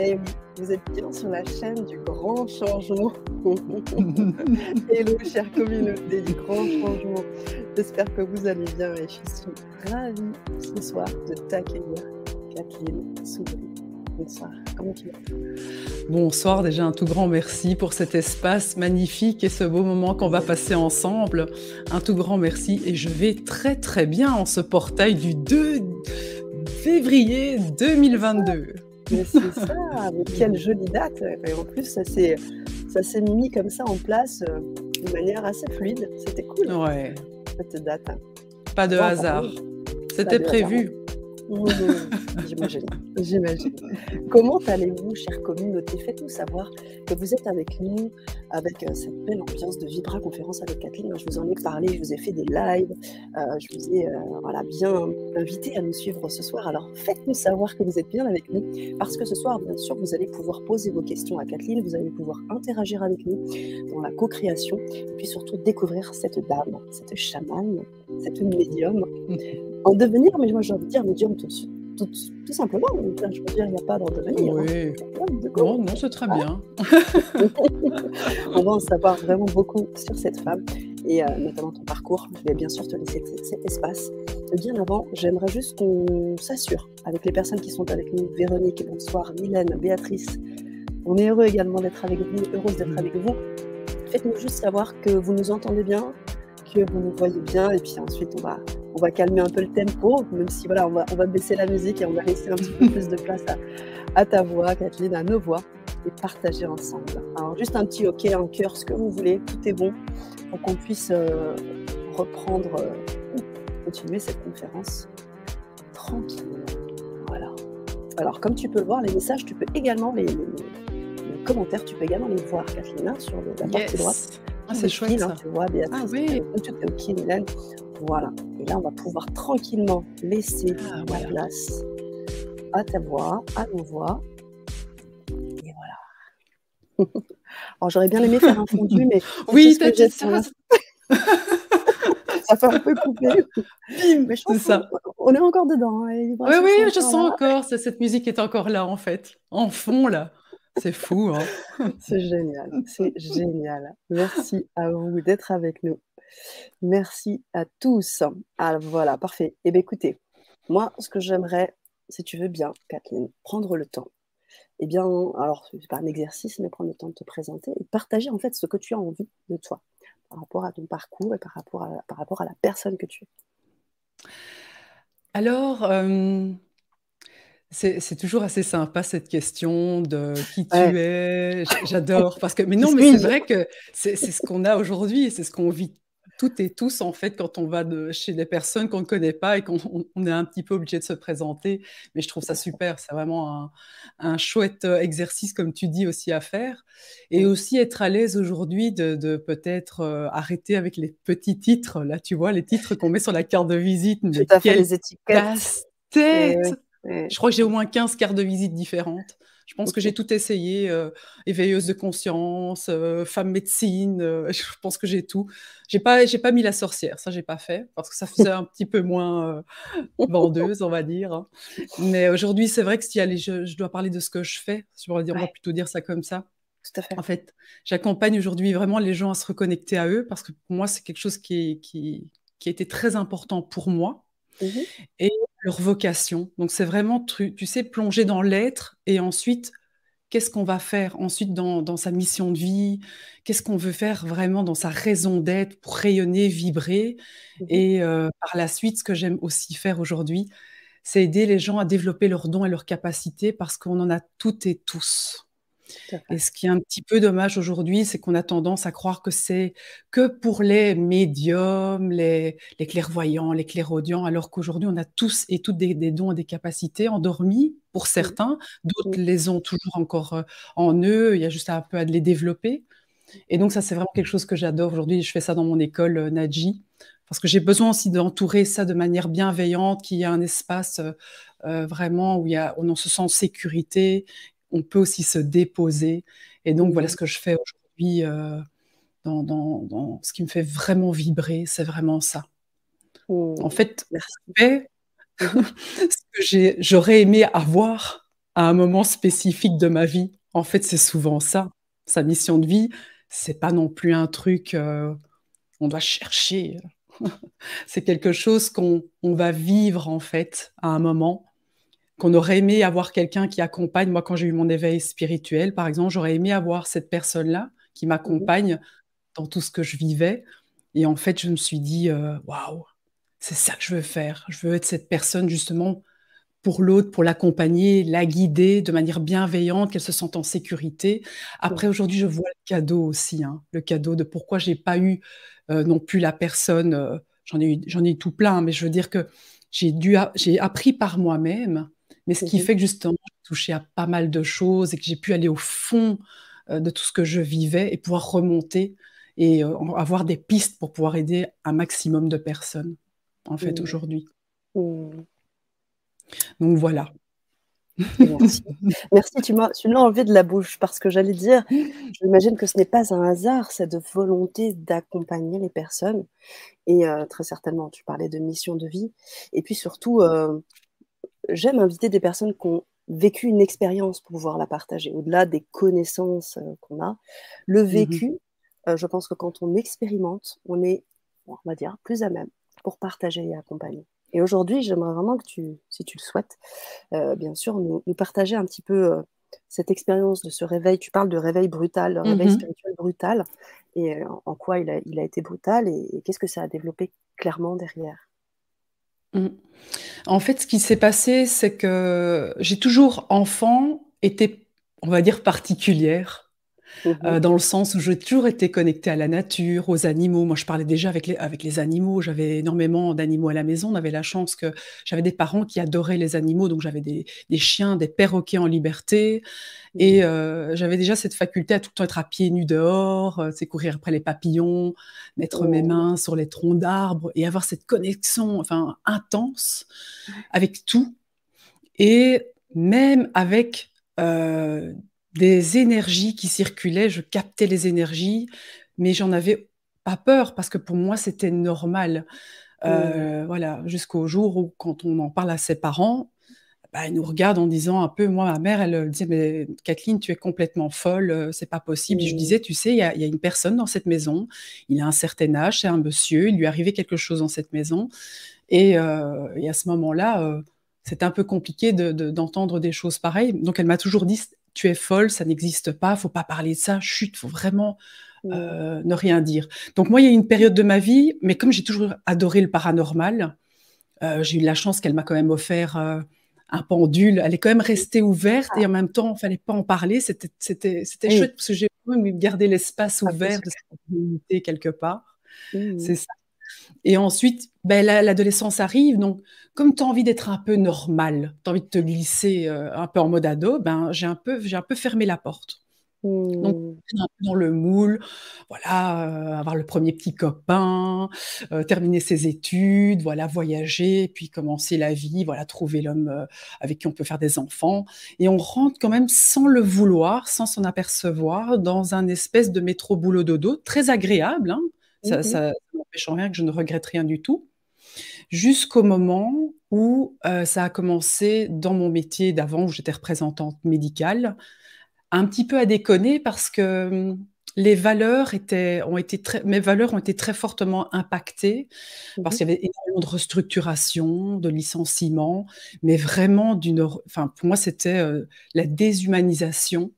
Et vous êtes bien sur la chaîne du grand changement. Hello, chère communauté du grand changement. J'espère que vous allez bien et je suis ravie ce soir de t'accueillir, Kathleen Soubry. Bonsoir, comment tu vas? Bonsoir, déjà un tout grand merci pour cet espace magnifique et ce beau moment qu'on va passer ensemble. Un tout grand merci et je vais très très bien en ce portail du 2 février 2022. Mais c'est ça, mais quelle jolie date. Et en plus, ça s'est, ça s'est mis comme ça en place euh, de manière assez fluide. C'était cool. Ouais. Cette date. Pas de hasard. C'était prévu. J'imagine, j'imagine. Comment allez-vous, chère communauté? Faites-nous savoir que vous êtes avec nous, avec euh, cette belle ambiance de Vibra conférence avec Kathleen. Je vous en ai parlé, je vous ai fait des lives, euh, je vous ai euh, voilà, bien invité à nous suivre ce soir. Alors faites-nous savoir que vous êtes bien avec nous, parce que ce soir, bien sûr, vous allez pouvoir poser vos questions à Kathleen, vous allez pouvoir interagir avec nous dans la co-création, et puis surtout découvrir cette dame, cette chamane, cette médium devenir, mais moi j'ai envie de dire médium tout, tout, tout simplement. Je veux dire, il n'y a pas d'en devenir. Hein. Oui. non, non, c'est très bien. On va en savoir vraiment beaucoup sur cette femme et euh, notamment ton parcours. Je vais bien sûr te laisser cet espace. Bien avant, j'aimerais juste qu'on s'assure avec les personnes qui sont avec nous, Véronique, bonsoir, Mylène, Béatrice. On est heureux également d'être avec vous, heureuse d'être mm. avec vous. Faites-nous juste savoir que vous nous entendez bien, que vous nous voyez bien, et puis ensuite on va on va calmer un peu le tempo, même si voilà, on va, on va baisser la musique et on va laisser un petit peu plus de place à, ta voix, Kathleen, à nos voix, et partager ensemble. Alors juste un petit OK en cœur, ce que vous voulez, tout est bon, pour qu'on puisse euh, reprendre, euh, continuer cette conférence tranquillement. Voilà. Alors comme tu peux le voir, les messages, tu peux également les, commentaires, tu peux également les voir, Kathleen, hein, sur la partie droite. Ah, c'est chouette. Hein, tu vois, Béatrice. Ah, oui. Tout est OK, Mylène. Voilà. Et là, on va pouvoir tranquillement laisser ah, la place à ta voix, à nos voix. Et voilà. Alors, j'aurais bien aimé faire un fondu, mais. oui, t'inquiète, ça ça fait un peu couper. Mais je pense ça. On est encore dedans. Hein, oui, oui, je sens encore. Cette musique est encore là, en fait. En fond, là. C'est fou. Hein c'est génial. C'est génial. Merci à vous d'être avec nous. Merci à tous. Ah, voilà, parfait. Eh bien, écoutez, moi, ce que j'aimerais, si tu veux bien, Kathleen, prendre le temps. Eh bien, alors, c'est pas un exercice, mais prendre le temps de te présenter et partager en fait ce que tu as envie de toi par rapport à ton parcours et par rapport à, par rapport à la personne que tu es. Alors, euh, c'est toujours assez sympa cette question de qui tu es. J'adore parce que mais non, mais c'est vrai que c'est ce qu'on a aujourd'hui et c'est ce qu'on vit toutes et tous, en fait, quand on va de, chez des personnes qu'on ne connaît pas et qu'on est un petit peu obligé de se présenter. Mais je trouve ça super. C'est vraiment un, chouette euh, exercice, comme tu dis, aussi à faire. Et aussi être à l'aise aujourd'hui de, peut-être euh, arrêter avec les petits titres. Là, tu vois, les titres qu'on met sur la carte de visite. Mais Tout à fait, les étiquettes. Je crois que j'ai au moins 15 cartes de visite différentes. Je pense que j'ai tout essayé, euh, éveilleuse de conscience, euh, femme médecine, euh, je pense que j'ai tout. J'ai pas, j'ai pas mis la sorcière, ça j'ai pas fait parce que ça faisait un petit peu moins vendeuse, on va dire. Hein. Mais aujourd'hui, c'est vrai que si allez, je, je, dois parler de ce que je fais, je pourrais dire, on va plutôt dire ça comme ça. Tout à fait. En fait, j'accompagne aujourd'hui vraiment les gens à se reconnecter à eux parce que pour moi, c'est quelque chose qui, qui, qui a été très important pour moi. Mmh et leur vocation. Donc c'est vraiment, tu, sais, plonger dans l'être et ensuite, qu'est-ce qu'on va faire ensuite dans, sa mission de vie, qu'est-ce qu'on veut faire vraiment dans sa raison d'être pour rayonner, vibrer? Mmh et euh, par la suite, ce que j'aime aussi faire aujourd'hui, c'est aider les gens à développer leurs dons et leurs capacités parce qu'on en a toutes et tous. Et ce qui est un petit peu dommage aujourd'hui, c'est qu'on a tendance à croire que c'est que pour les médiums, les, clairvoyants, les clairaudients, alors qu'aujourd'hui, on a tous et toutes des, dons et des capacités endormis pour certains, d'autres les ont toujours encore euh, en eux, il y a juste un peu à les développer. Et donc ça, c'est vraiment quelque chose que j'adore aujourd'hui. Je fais ça dans mon école euh, Naji, parce que j'ai besoin aussi d'entourer ça de manière bienveillante, qu'il y ait un espace euh, vraiment où, il y a, où on se sent en sécurité, on peut aussi se déposer. Et donc, voilà mmh. ce que je fais aujourd'hui euh, dans, ce qui me fait vraiment vibrer, c'est vraiment ça. Mmh. En fait, ce que j'aurais aimé avoir à un moment spécifique de ma vie. En fait, c'est souvent ça. Sa mission de vie, c'est pas non plus un truc euh, on doit chercher. c'est quelque chose qu'on va vivre en fait à un moment, qu'on aurait aimé avoir quelqu'un qui accompagne. Moi, quand j'ai eu mon éveil spirituel, par exemple, j'aurais aimé avoir cette personne-là qui m'accompagne dans tout ce que je vivais. Et en fait, je me suis dit, euh, waouh, c'est ça que je veux faire. Je veux être cette personne justement pour l'autre, pour l'accompagner, la guider de manière bienveillante, qu'elle se sente en sécurité. Après, aujourd'hui, je vois le cadeau aussi, hein, le cadeau de pourquoi j'ai pas eu euh, non plus la personne. Euh, j'en ai eu, j'en ai tout plein, mais je veux dire que j'ai dû, j'ai appris par moi-même. Mais ce qui mmh fait que justement, j'ai touché à pas mal de choses et que j'ai pu aller au fond euh, de tout ce que je vivais et pouvoir remonter et avoir des pistes pour pouvoir aider un maximum de personnes, en fait, mmh. aujourd'hui. Mmh. Donc voilà. Merci. Merci, tu m'as, tu l'as enlevé de la bouche parce que j'allais dire, j'imagine que ce n'est pas un hasard, cette volonté d'accompagner les personnes. Et euh, très certainement, tu parlais de mission de vie. Et puis surtout, euh, j'aime inviter des personnes qui ont vécu une expérience pour pouvoir la partager, au-delà des connaissances euh, qu'on a. Le mmh vécu, je pense que quand on expérimente, on est, on va dire, plus à même pour partager et accompagner. Et aujourd'hui, j'aimerais vraiment que tu, si tu le souhaites, euh, bien sûr, nous, partager un petit peu euh, cette expérience de ce réveil. Tu parles de réveil brutal, réveil mmh spirituel brutal, et euh, en quoi il a, il a, été brutal et, qu'est-ce que ça a développé clairement derrière? Mmh. En fait, ce qui s'est passé, c'est que j'ai toujours, enfant, été, on va dire, particulière Mmh euh, dans le sens où j'ai toujours été connectée à la nature, aux animaux. Moi, je parlais déjà avec les, avec les animaux. J'avais énormément d'animaux à la maison. On avait la chance que j'avais des parents qui adoraient les animaux. Donc, j'avais des, des chiens, des perroquets en liberté. Et mmh euh, j'avais déjà cette faculté à tout le temps être à pieds nus dehors, euh, c'est courir après les papillons, mettre mes oh. mains sur les troncs d'arbres et avoir cette connexion enfin, intense avec tout. Et même avec euh, des énergies qui circulaient, je captais les énergies, mais j'en avais pas peur parce que pour moi c'était normal. Euh, voilà, jusqu'au jour où quand on en parle à ses parents, bah, ils nous regardent en disant un peu, moi ma mère elle disait mais Kathleen tu es complètement folle, euh, c'est pas possible. Et je disais tu sais il y, a une personne dans cette maison, il a un certain âge, c'est un monsieur, il lui est arrivé quelque chose dans cette maison et, euh, à ce moment-là c'est un peu compliqué d'entendre des choses pareilles. Donc elle m'a toujours dit tu es folle, ça n'existe pas, faut pas parler de ça, chut, faut vraiment mmh. euh, ne rien dire. Donc moi, il y a une période de ma vie, mais comme j'ai toujours adoré le paranormal, euh, j'ai eu la chance qu'elle m'a quand même offert euh, un pendule. Elle est quand même restée ouverte et en même temps, il fallait pas en parler. C'était chouette parce que j'ai même gardé l'espace ah, ouvert de cette communauté quelque part. Mmh. C'est ça. Et ensuite, ben, l'adolescence arrive, donc comme tu as envie d'être un peu normal, tu as envie de te glisser euh, un peu en mode ado, ben, j'ai un, peu, un peu fermé la porte. Donc, mmh. dans le moule, voilà, euh, avoir le premier petit copain, euh, terminer ses études, voilà, voyager, puis commencer la vie, voilà, trouver l'homme avec qui on peut faire des enfants. Et on rentre quand même sans le vouloir, sans s'en apercevoir, dans un espèce de métro boulot dodo très agréable. Hein. Ça, ça n'empêche en rien que je ne regrette rien du tout. Jusqu'au moment où euh, ça a commencé dans mon métier d'avant, où j'étais représentante médicale, un petit peu à déconner parce que hum, les valeurs étaient, ont été très, mes valeurs ont été très fortement impactées parce mmh qu'il y avait énormément de restructuration, de licenciement, mais vraiment d'une, enfin pour moi c'était euh, la déshumanisation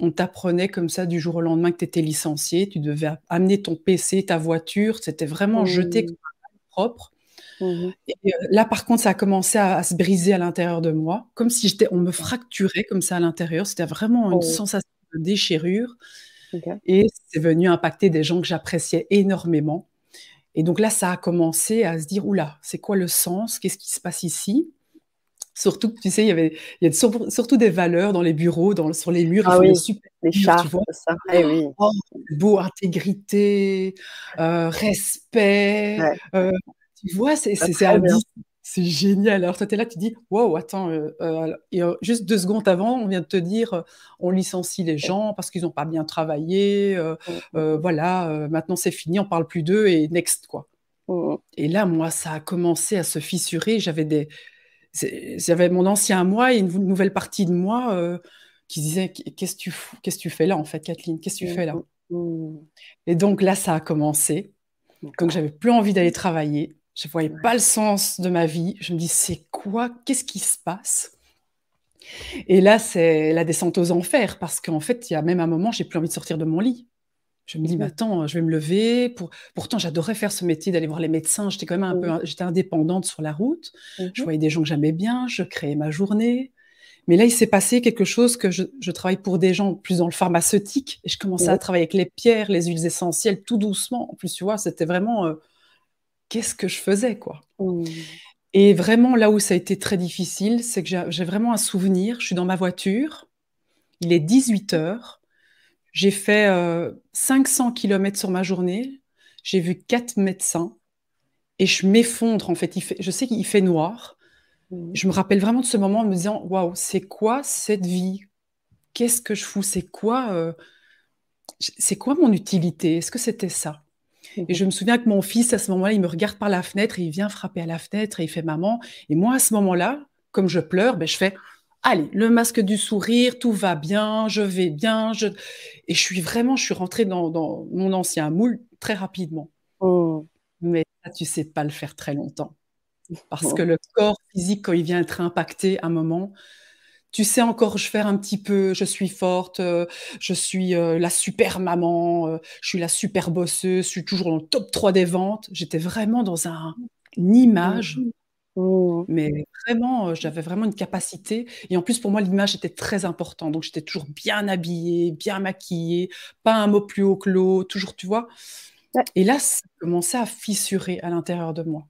on t'apprenait comme ça du jour au lendemain que tu étais licencié, tu devais amener ton PC, ta voiture, c'était vraiment jeté mmh. comme propre. Mmh et euh, là, par contre, ça a commencé à, se briser à l'intérieur de moi, comme si j'étais, on me fracturait comme ça à l'intérieur. C'était vraiment une oh. sensation de déchirure. Et c'est venu impacter des gens que j'appréciais énormément. Et donc là, ça a commencé à se dire, oula, c'est quoi le sens? Qu'est-ce qui se passe ici? Surtout tu sais, il y avait il y a surtout des valeurs dans les bureaux, dans, sur les murs. Ah oui, les chartes, ça. Eh oui. Oh, beau, intégrité, euh, respect. Euh, tu vois, c'est c'est génial. Alors toi, tu es là, tu dis, wow, attends, euh, et, juste deux secondes avant, on vient de te dire, on licencie les gens parce qu'ils n'ont pas bien travaillé. voilà, maintenant c'est fini, on parle plus d'eux et next, quoi. Et là, moi, ça a commencé à se fissurer. J'avais des, j'avais mon ancien moi et une nouvelle partie de moi euh, qui disait Qu'est-ce que tu, qu'est-ce tu fais là, en fait, Kathleen? Qu'est-ce que tu fais là? mmh, mmh. Et donc là, ça a commencé. Donc, j'avais plus envie d'aller travailler. Je ne voyais pas le sens de ma vie. Je me dis C'est quoi? Qu'est-ce qui se passe? Et là, c'est la descente aux enfers parce qu'en fait, il y a même un moment, j'ai plus envie de sortir de mon lit. Je me dis, mais attends, je vais me lever. Pour... Pourtant, j'adorais faire ce métier d'aller voir les médecins. J'étais quand même un peu, j'étais indépendante sur la route. Je voyais des gens que j'aimais bien. Je créais ma journée. Mais là, il s'est passé quelque chose que je, travaille pour des gens plus dans le pharmaceutique. Et je commençais à travailler avec les pierres, les huiles essentielles, tout doucement. En plus, tu vois, c'était vraiment euh, qu'est-ce que je faisais, quoi? Mmh. Et vraiment, là où ça a été très difficile, c'est que j'ai vraiment un souvenir. Je suis dans ma voiture. Il est 18 heures. J'ai fait 500 euh, km sur ma journée. J'ai vu quatre médecins et je m'effondre en fait. je sais qu'il fait noir. Mmh. Je me rappelle vraiment de ce moment en me disant waouh, c'est quoi cette vie? Qu'est-ce que je fous? C'est quoi euh, C'est quoi mon utilité? Est-ce que c'était ça? Mmh. Et je me souviens que mon fils à ce moment-là, il me regarde par la fenêtre et il vient frapper à la fenêtre et il fait maman. Et moi à ce moment-là, comme je pleure, ben, je fais allez, le masque du sourire, tout va bien, je vais bien. Je... Et je suis vraiment, je suis rentrée dans, mon ancien moule très rapidement. Oh. Mais ça, tu sais pas le faire très longtemps. Parce oh. que le corps physique, quand il vient être impacté à un moment, tu sais encore je faire un petit peu, je suis forte, euh, je suis euh, la super maman, euh, je suis la super bosseuse, je suis toujours dans le top 3 des ventes. J'étais vraiment dans un, une image mmh. Mmh. Mais vraiment, j'avais vraiment une capacité et en plus pour moi l'image était très importante. Donc j'étais toujours bien habillée, bien maquillée, pas un mot plus haut que l'autre, toujours, tu vois? Et là, ça commençait à fissurer à l'intérieur de moi.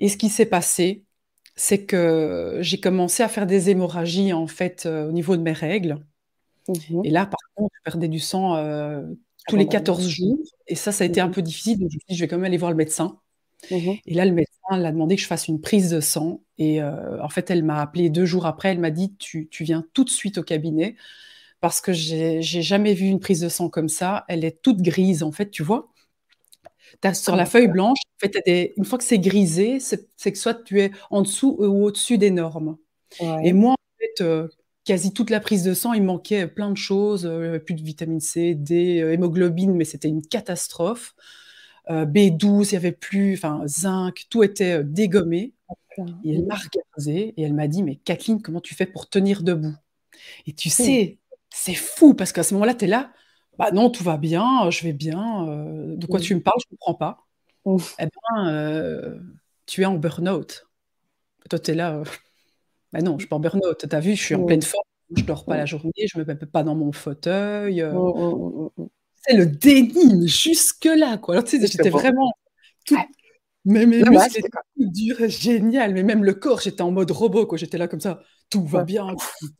Et ce qui s'est passé, c'est que j'ai commencé à faire des hémorragies en fait, euh, au niveau de mes règles. Mmh et là, par contre, je perdais du sang, euh, tous les 14 jours et ça, ça a été un mmh peu difficile donc je me suis dit: «Je vais quand même aller voir le médecin». Mmh et là, le médecin a demandé que je fasse une prise de sang. Et euh, en fait, elle m'a appelé deux jours après. Elle m'a dit tu, viens tout de suite au cabinet parce que j'ai jamais vu une prise de sang comme ça. Elle est toute grise, en fait, tu vois. As, sur la feuille blanche, en fait, une fois que c'est grisé, c'est que soit tu es en dessous ou au-dessus des normes. Et moi, en fait, euh, quasi toute la prise de sang, il manquait plein de choses, euh, plus de vitamine C, D, hémoglobine, mais c'était une catastrophe. Euh, B12, il n'y avait plus, enfin, zinc, tout était euh, dégommé. Et elle m'a regardée et elle m'a dit, mais Kathleen, comment tu fais pour tenir debout? Et tu sais, c'est fou parce qu'à ce moment-là, tu es là, bah non, tout va bien, je vais bien, euh, de quoi tu me parles, je ne comprends pas. Eh bien, tu es en burn-out. Toi, tu es là, bah non, je ne suis pas en burn-out. Tu as vu, je suis en pleine forme, je ne dors pas la journée, je ne me mets pas dans mon fauteuil. Oh, oh, oh, c'est le déni, jusque-là, quoi. Alors, tu sais, j'étais vraiment. Tout... Mais mes muscles étaient durs, génial. Mais même le corps, j'étais en mode robot, quoi. J'étais là comme ça. Tout va bien.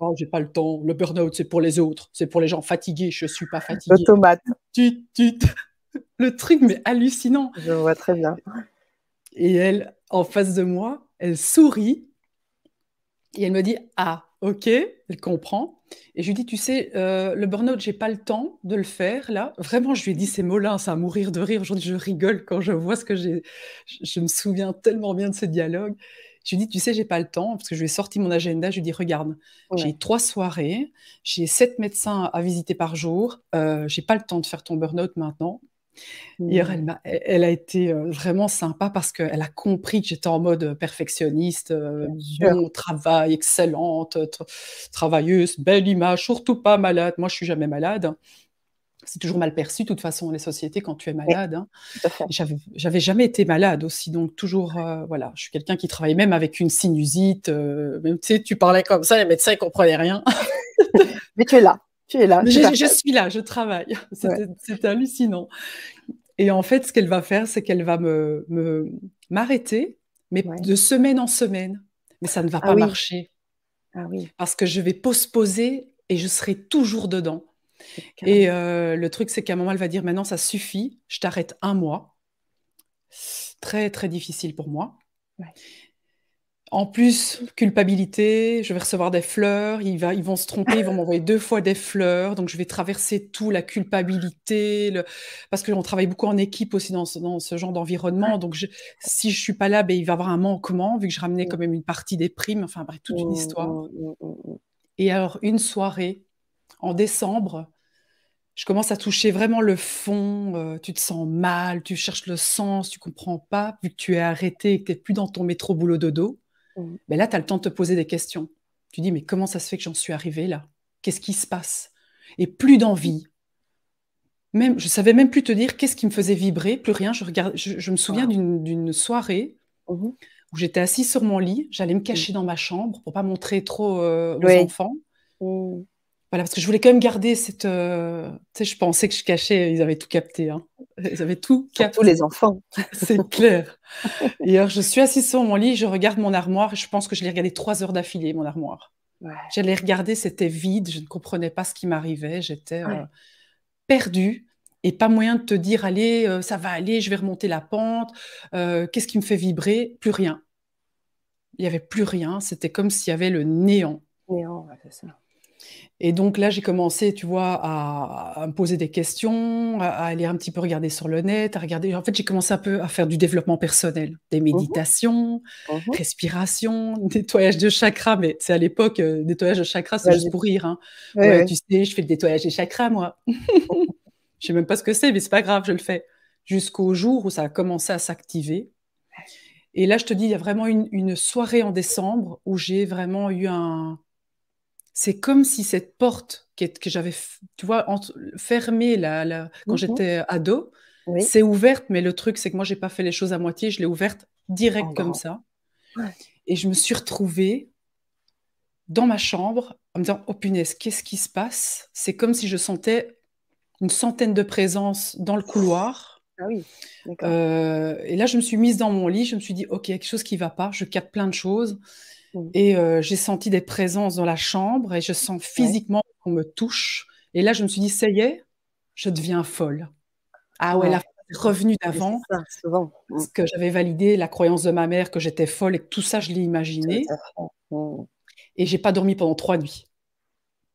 Oh, j'ai pas le temps. Le burn-out, c'est pour les autres. C'est pour les gens fatigués. Je suis pas. Tu, tu, le truc, mais hallucinant. Je vois très bien. Et elle, en face de moi, elle sourit et elle me dit Ah, ok, elle comprend. Et je lui dis, tu sais, euh, le burn-out, j'ai pas le temps de le faire là. Vraiment, je lui ai dit ces mots-là, ça va mourir de rire. Aujourd'hui, je rigole quand je vois ce que j'ai. Je, me souviens tellement bien de ce dialogue. Je lui dis, tu sais, j'ai pas le temps parce que je lui ai sorti mon agenda. Je lui ai dit, regarde, j'ai trois soirées, j'ai sept médecins à visiter par jour. Euh, j'ai pas le temps de faire ton burn-out maintenant. Hier, mmh. elle, a, elle a été vraiment sympa parce qu'elle a compris que j'étais en mode perfectionniste, bon travail, excellente, travailleuse, belle image, surtout pas malade. Moi, je suis jamais malade. C'est toujours mal perçu, de toute façon, les sociétés, quand tu es malade. Hein. J'avais jamais été malade aussi, donc toujours, euh, voilà, je suis quelqu'un qui travaille même avec une sinusite. même, tu sais, tu parlais comme ça, les médecins ne comprenaient rien. Mais tu es là. Tu es là. Je, suis là, je travaille. C'est hallucinant. Et en fait, ce qu'elle va faire, c'est qu'elle va me m'arrêter, mais de semaine en semaine. Mais ça ne va ah pas marcher. Ah oui. Parce que je vais postposer et je serai toujours dedans. Et euh, le truc, c'est qu'à un moment, elle va dire maintenant, ça suffit, je t'arrête un mois. Très, très difficile pour moi. En plus, culpabilité, je vais recevoir des fleurs, ils, va, ils vont se tromper, ils vont m'envoyer deux fois des fleurs, donc je vais traverser tout, la culpabilité, le... parce qu'on travaille beaucoup en équipe aussi dans ce, dans ce genre d'environnement, donc je, si je suis pas là, ben, il va y avoir un manquement, vu que je ramenais quand même une partie des primes, enfin bref, toute une mmh, histoire. Mmh, mmh, Et alors, une soirée, en décembre, je commence à toucher vraiment le fond, euh, tu te sens mal, tu cherches le sens, tu comprends pas, vu que tu es arrêté et que tu n'es plus dans ton métro boulot dodo. Mmh. Mais là, tu as le temps de te poser des questions. Tu dis, mais comment ça se fait que j'en suis arrivée là? Qu'est-ce qui se passe? Et plus d'envie. Même, je savais même plus te dire qu'est-ce qui me faisait vibrer, plus rien. Je, regarde, je, me souviens d'une soirée mmh où j'étais assise sur mon lit, j'allais me cacher mmh. dans ma chambre pour pas montrer trop euh, aux enfants. Voilà, parce que je voulais quand même garder cette. Euh, tu sais, je pensais que je cachais, ils avaient tout capté. Hein. Ils avaient tout capté. Tous les enfants. C'est clair. Et alors, je suis assise sur mon lit, je regarde mon armoire, et je pense que je l'ai regardé trois heures d'affilée, mon armoire. J'allais regarder, c'était vide, je ne comprenais pas ce qui m'arrivait, j'étais euh, perdue et pas moyen de te dire allez, euh, ça va aller, je vais remonter la pente, qu'est-ce qui me fait vibrer? Plus rien. Il n'y avait plus rien, c'était comme s'il y avait le néant. Néant, c'est ça. Et donc là, j'ai commencé, tu vois, à, me poser des questions, à, aller un petit peu regarder sur le net, à regarder. En fait, j'ai commencé un peu à faire du développement personnel, des mmh méditations, mmh respiration, nettoyage de chakras. Mais c'est à l'époque, euh, nettoyage de chakras, c'est juste pour rire. Hein. Tu sais, je fais le nettoyage des chakras, moi. je sais même pas ce que c'est, mais c'est pas grave, je le fais. Jusqu'au jour où ça a commencé à s'activer. Et là, je te dis, il y a vraiment une soirée en décembre où j'ai vraiment eu un, c'est comme si cette porte que, que j'avais, tu vois, fermée quand mmh j'étais ado, c'est ouverte, mais le truc, c'est que moi, j'ai pas fait les choses à moitié, je l'ai ouverte direct oh, comme ça. Et je me suis retrouvée dans ma chambre en me disant, oh punaise, qu'est-ce qui se passe? C'est comme si je sentais une centaine de présences dans le couloir. Ah oui, euh, et là, je me suis mise dans mon lit, je me suis dit, ok, quelque chose qui va pas, je capte plein de choses. Mmh. Et euh, j'ai senti des présences dans la chambre et je sens physiquement qu'on me touche. Et là, je me suis dit, ça y est, je deviens folle. Ah ouais, la revenue d'avant, mmh. parce que j'avais validé la croyance de ma mère que j'étais folle et que tout ça, je l'ai imaginé. Mmh. Et j'ai pas dormi pendant trois nuits.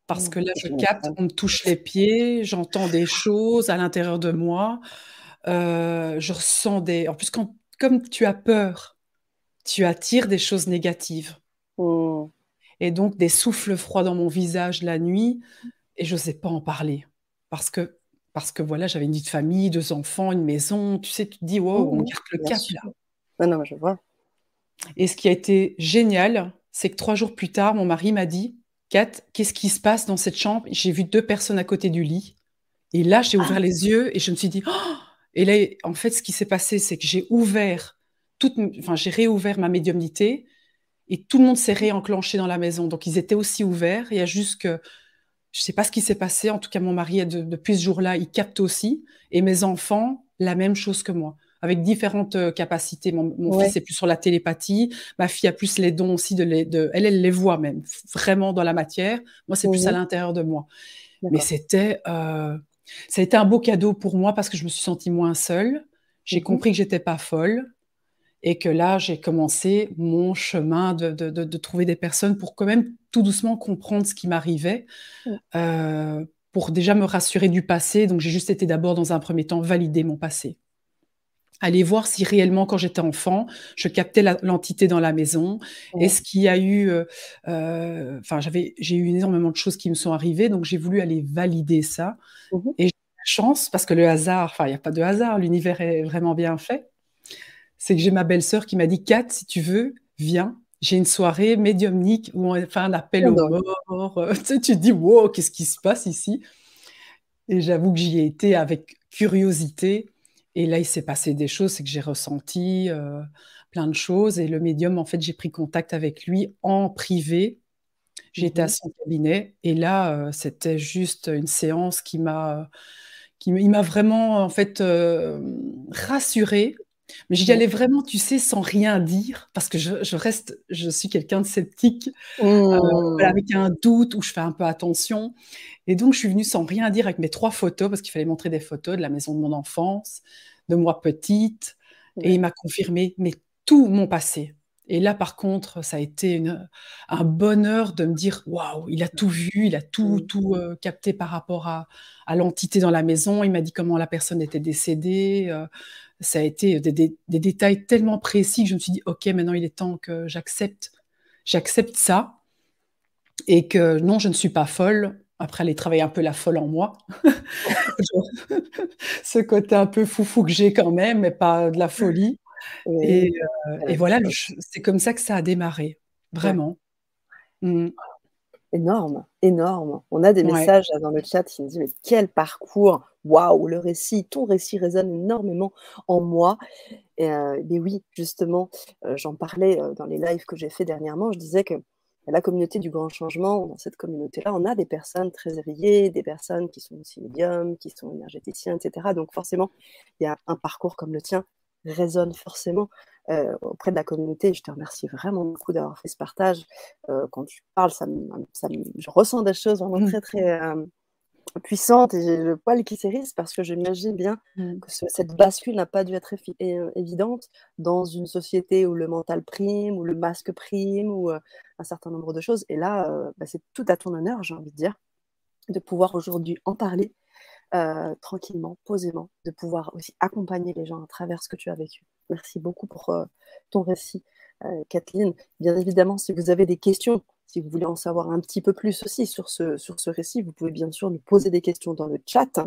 Parce que là, je capte, on me touche les pieds, j'entends des choses à l'intérieur de moi. Euh, je ressens des. En plus, quand, comme tu as peur, tu attires des choses négatives. Et donc des souffles froids dans mon visage la nuit, et je n'osais pas en parler. Parce que, parce que voilà, j'avais une vie de famille, deux enfants, une maison, tu sais, tu te dis, wow, on garde le cap là. non, je vois. Et ce qui a été génial, c'est que trois jours plus tard, mon mari m'a dit, Kat, qu'est-ce qui se passe dans cette chambre? J'ai vu deux personnes à côté du lit. Et là, j'ai ouvert ah. les yeux et je me suis dit, oh et là, en fait, ce qui s'est passé, c'est que j'ai ouvert toute, enfin, j'ai réouvert ma médiumnité et tout le monde s'est réenclenché dans la maison. Donc, ils étaient aussi ouverts. Il y a juste que je ne sais pas ce qui s'est passé. En tout cas, mon mari, depuis ce jour-là, il capte aussi. Et mes enfants, la même chose que moi, avec différentes euh, capacités. Mon, fils est plus sur la télépathie. Ma fille a plus les dons aussi de, les, de elle, elle les voit même vraiment dans la matière. Moi, c'est plus à l'intérieur de moi. Mais c'était, euh, ça a été un beau cadeau pour moi parce que je me suis sentie moins seule. J'ai mmh compris que j'étais pas folle et que là, j'ai commencé mon chemin de, trouver des personnes pour quand même tout doucement comprendre ce qui m'arrivait, euh, pour déjà me rassurer du passé. Donc, j'ai juste été d'abord, dans un premier temps, valider mon passé. Aller voir si réellement, quand j'étais enfant, je captais l'entité dans la maison. Est-ce qu'il y a eu... Euh, euh, enfin, j'avais, j'ai eu énormément de choses qui me sont arrivées, donc j'ai voulu aller valider ça. Mmh et j'ai eu la chance, parce que le hasard, enfin, il n'y a pas de hasard, l'univers est vraiment bien fait c'est que j'ai ma belle-sœur qui m'a dit Kat, si tu veux, viens. J'ai une soirée médiumnique où on fait un appel au mort. tu, sais, tu te dis wow, qu'est-ce qui se passe ici? Et j'avoue que j'y ai été avec curiosité. Et là, il s'est passé des choses, c'est que j'ai ressenti euh, plein de choses. Et le médium, en fait, j'ai pris contact avec lui en privé. J'étais à mmh son cabinet. Et là, euh, c'était juste une séance qui m'a, qui m'a vraiment, en fait, euh, rassurée mais j'y allais vraiment, tu sais, sans rien dire, parce que je, reste, je suis quelqu'un de sceptique, euh, mmh. avec un doute où je fais un peu attention. Et donc, je suis venue sans rien dire avec mes trois photos, parce qu'il fallait montrer des photos de la maison de mon enfance, de moi petite. Et il m'a confirmé, mais tout mon passé. Et là, par contre, ça a été un bonheur de me dire waouh, il a tout vu, il a tout, mmh. tout euh, capté par rapport à, l'entité dans la maison. Il m'a dit comment la personne était décédée. Euh, ça a été des, détails tellement précis que je me suis dit ok, maintenant il est temps que j'accepte, j'accepte ça et que non, je ne suis pas folle. Après, aller travailler un peu la folle en moi. Ce côté un peu foufou que j'ai quand même, mais pas de la folie. Et, euh, voilà, c'est comme ça que ça a démarré, vraiment. Mmh. Énorme, énorme. On a des messages dans le chat qui me disent Mais quel parcours Waouh, le récit, ton récit résonne énormément en moi. Euh, mais oui, justement, euh, j'en parlais dans les lives que j'ai fait dernièrement. Je disais que la communauté du grand changement, dans cette communauté-là, on a des personnes très éveillées, des personnes qui sont aussi médiums, qui sont énergéticiens, etc. Donc forcément, il y a un parcours comme le tien résonne forcément euh, auprès de la communauté. Je te remercie vraiment beaucoup d'avoir fait ce partage. Euh, quand tu parles, ça, je ressens des choses vraiment mmh. très, très euh, puissantes et j'ai le poil qui s'érisse parce que j'imagine bien mmh. que cette bascule n'a pas dû être évidente dans une société où le mental prime, où le masque prime, ou un certain nombre de choses. Et là, bah, c'est tout à ton honneur, j'ai envie de dire, de pouvoir aujourd'hui en parler euh, tranquillement, posément, de pouvoir aussi accompagner les gens à travers ce que tu as vécu. Merci beaucoup pour euh, ton récit, euh, Kathleen. Bien évidemment, si vous avez des questions, si vous voulez en savoir un petit peu plus aussi sur ce, sur ce récit, vous pouvez bien sûr nous poser des questions dans le chat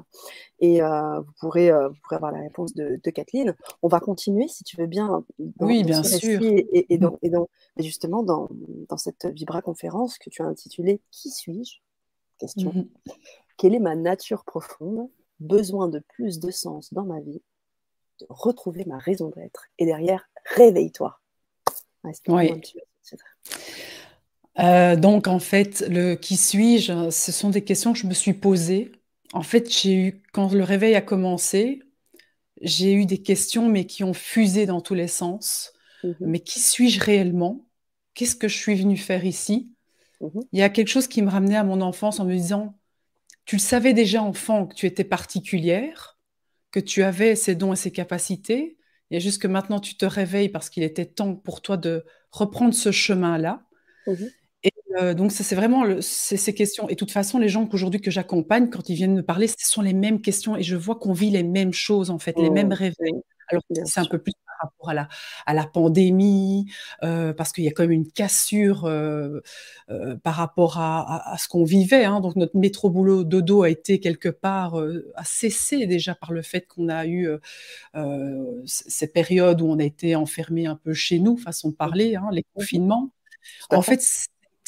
et vous, pourrez, vous pourrez avoir la réponse de, Kathleen. On va continuer, si tu veux bien, dans, oui, bien sûr. Et, et, dans, et, dans, justement dans, dans cette Vibra conférence que tu as intitulée Qui suis-je? Question. Mm-hmm. Quelle est ma nature profonde? Besoin de plus de sens dans ma vie, de retrouver ma raison d'être. Et derrière, réveille-toi. Euh, donc en fait, le qui suis-je, ce sont des questions que je me suis posées. En fait, j'ai eu quand le réveil a commencé, j'ai eu des questions mais qui ont fusé dans tous les sens. Mhm. Mais qui suis-je réellement? Qu'est-ce que je suis venue faire ici? Mhm. Il y a quelque chose qui me ramenait à mon enfance en me disant tu le savais déjà enfant que tu étais particulière, que tu avais ces dons et ces capacités. Il y a juste que maintenant tu te réveilles parce qu'il était temps pour toi de reprendre ce chemin-là. Mhm. Euh, donc, c'est vraiment ces questions. Et de toute façon, les gens qu'aujourd'hui que j'accompagne, quand ils viennent me parler, ce sont les mêmes questions et je vois qu'on vit les mêmes choses, en fait, les mêmes oh. réveils. Alors, c'est un peu plus rapport à la, à la pandémie, euh, parce qu'il y a quand même une cassure euh, par rapport à, ce qu'on vivait. Hein. Donc notre métro boulot dodo a été quelque part a cessé déjà par le fait qu'on a eu ces périodes où on a été enfermé un peu chez nous, façon de parler, hein, les confinements. En fait,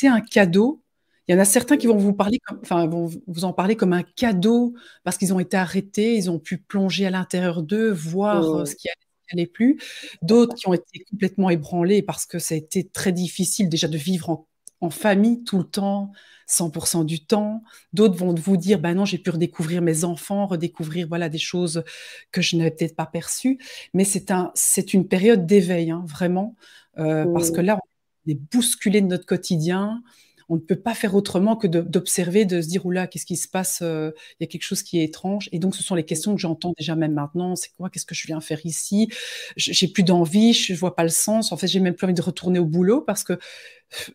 c'était un cadeau il y en a certains qui vont vous parler, enfin, vont vous en parler comme un cadeau parce qu'ils ont été arrêtés, ils ont pu plonger à l'intérieur d'eux, voir ce qui allait n'allait plus, d'autres qui ont été complètement ébranlés parce que ça a été très difficile déjà de vivre en, famille tout le temps, 100% du temps. D'autres vont vous dire, ben non, j'ai pu redécouvrir mes enfants, redécouvrir voilà des choses que je n'avais peut-être pas perçues. Mais c'est un, c'est une période d'éveil, hein, vraiment, euh, parce que là, on est bousculé de notre quotidien on ne peut pas faire autrement que d'observer, de, se dire, oula, qu'est-ce qui se passe euh, Il y a quelque chose qui est étrange. Et donc, ce sont les questions que j'entends déjà même maintenant. C'est quoi Qu'est-ce que je viens faire ici? J'ai plus d'envie, je vois pas le sens. En fait, j'ai même plus envie de retourner au boulot parce que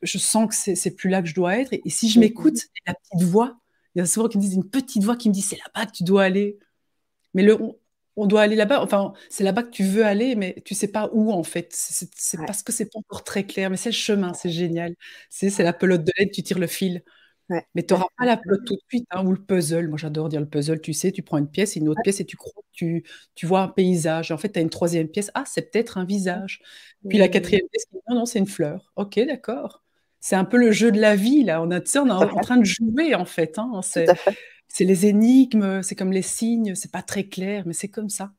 je sens que c'est plus là que je dois être. Et, si je m'écoute, la petite voix, il y a souvent qui me disent une petite voix qui me dit, c'est là-bas que tu dois aller. Mais le, doit aller là-bas. Enfin, c'est là-bas que tu veux aller, mais tu sais pas où en fait. C'est parce que c'est pas encore très clair, mais c'est le chemin, c'est génial. C'est la pelote de l'aide, tu tires le fil. Mais tu n'auras pas la pelote tout de suite, hein, ou le puzzle. Moi, j'adore dire le puzzle. Tu sais, tu prends une pièce, une autre pièce, et tu crois, tu, tu vois un paysage. Et en fait, tu as une troisième pièce. Ah, c'est peut-être un visage. Puis la quatrième pièce, non, non, c'est une fleur. Ok, d'accord. C'est un peu le jeu de la vie, là. On, a, on est en train de jouer, en fait. Hein. C'est c'est les énigmes, c'est comme les signes, c'est pas très clair, mais c'est comme ça.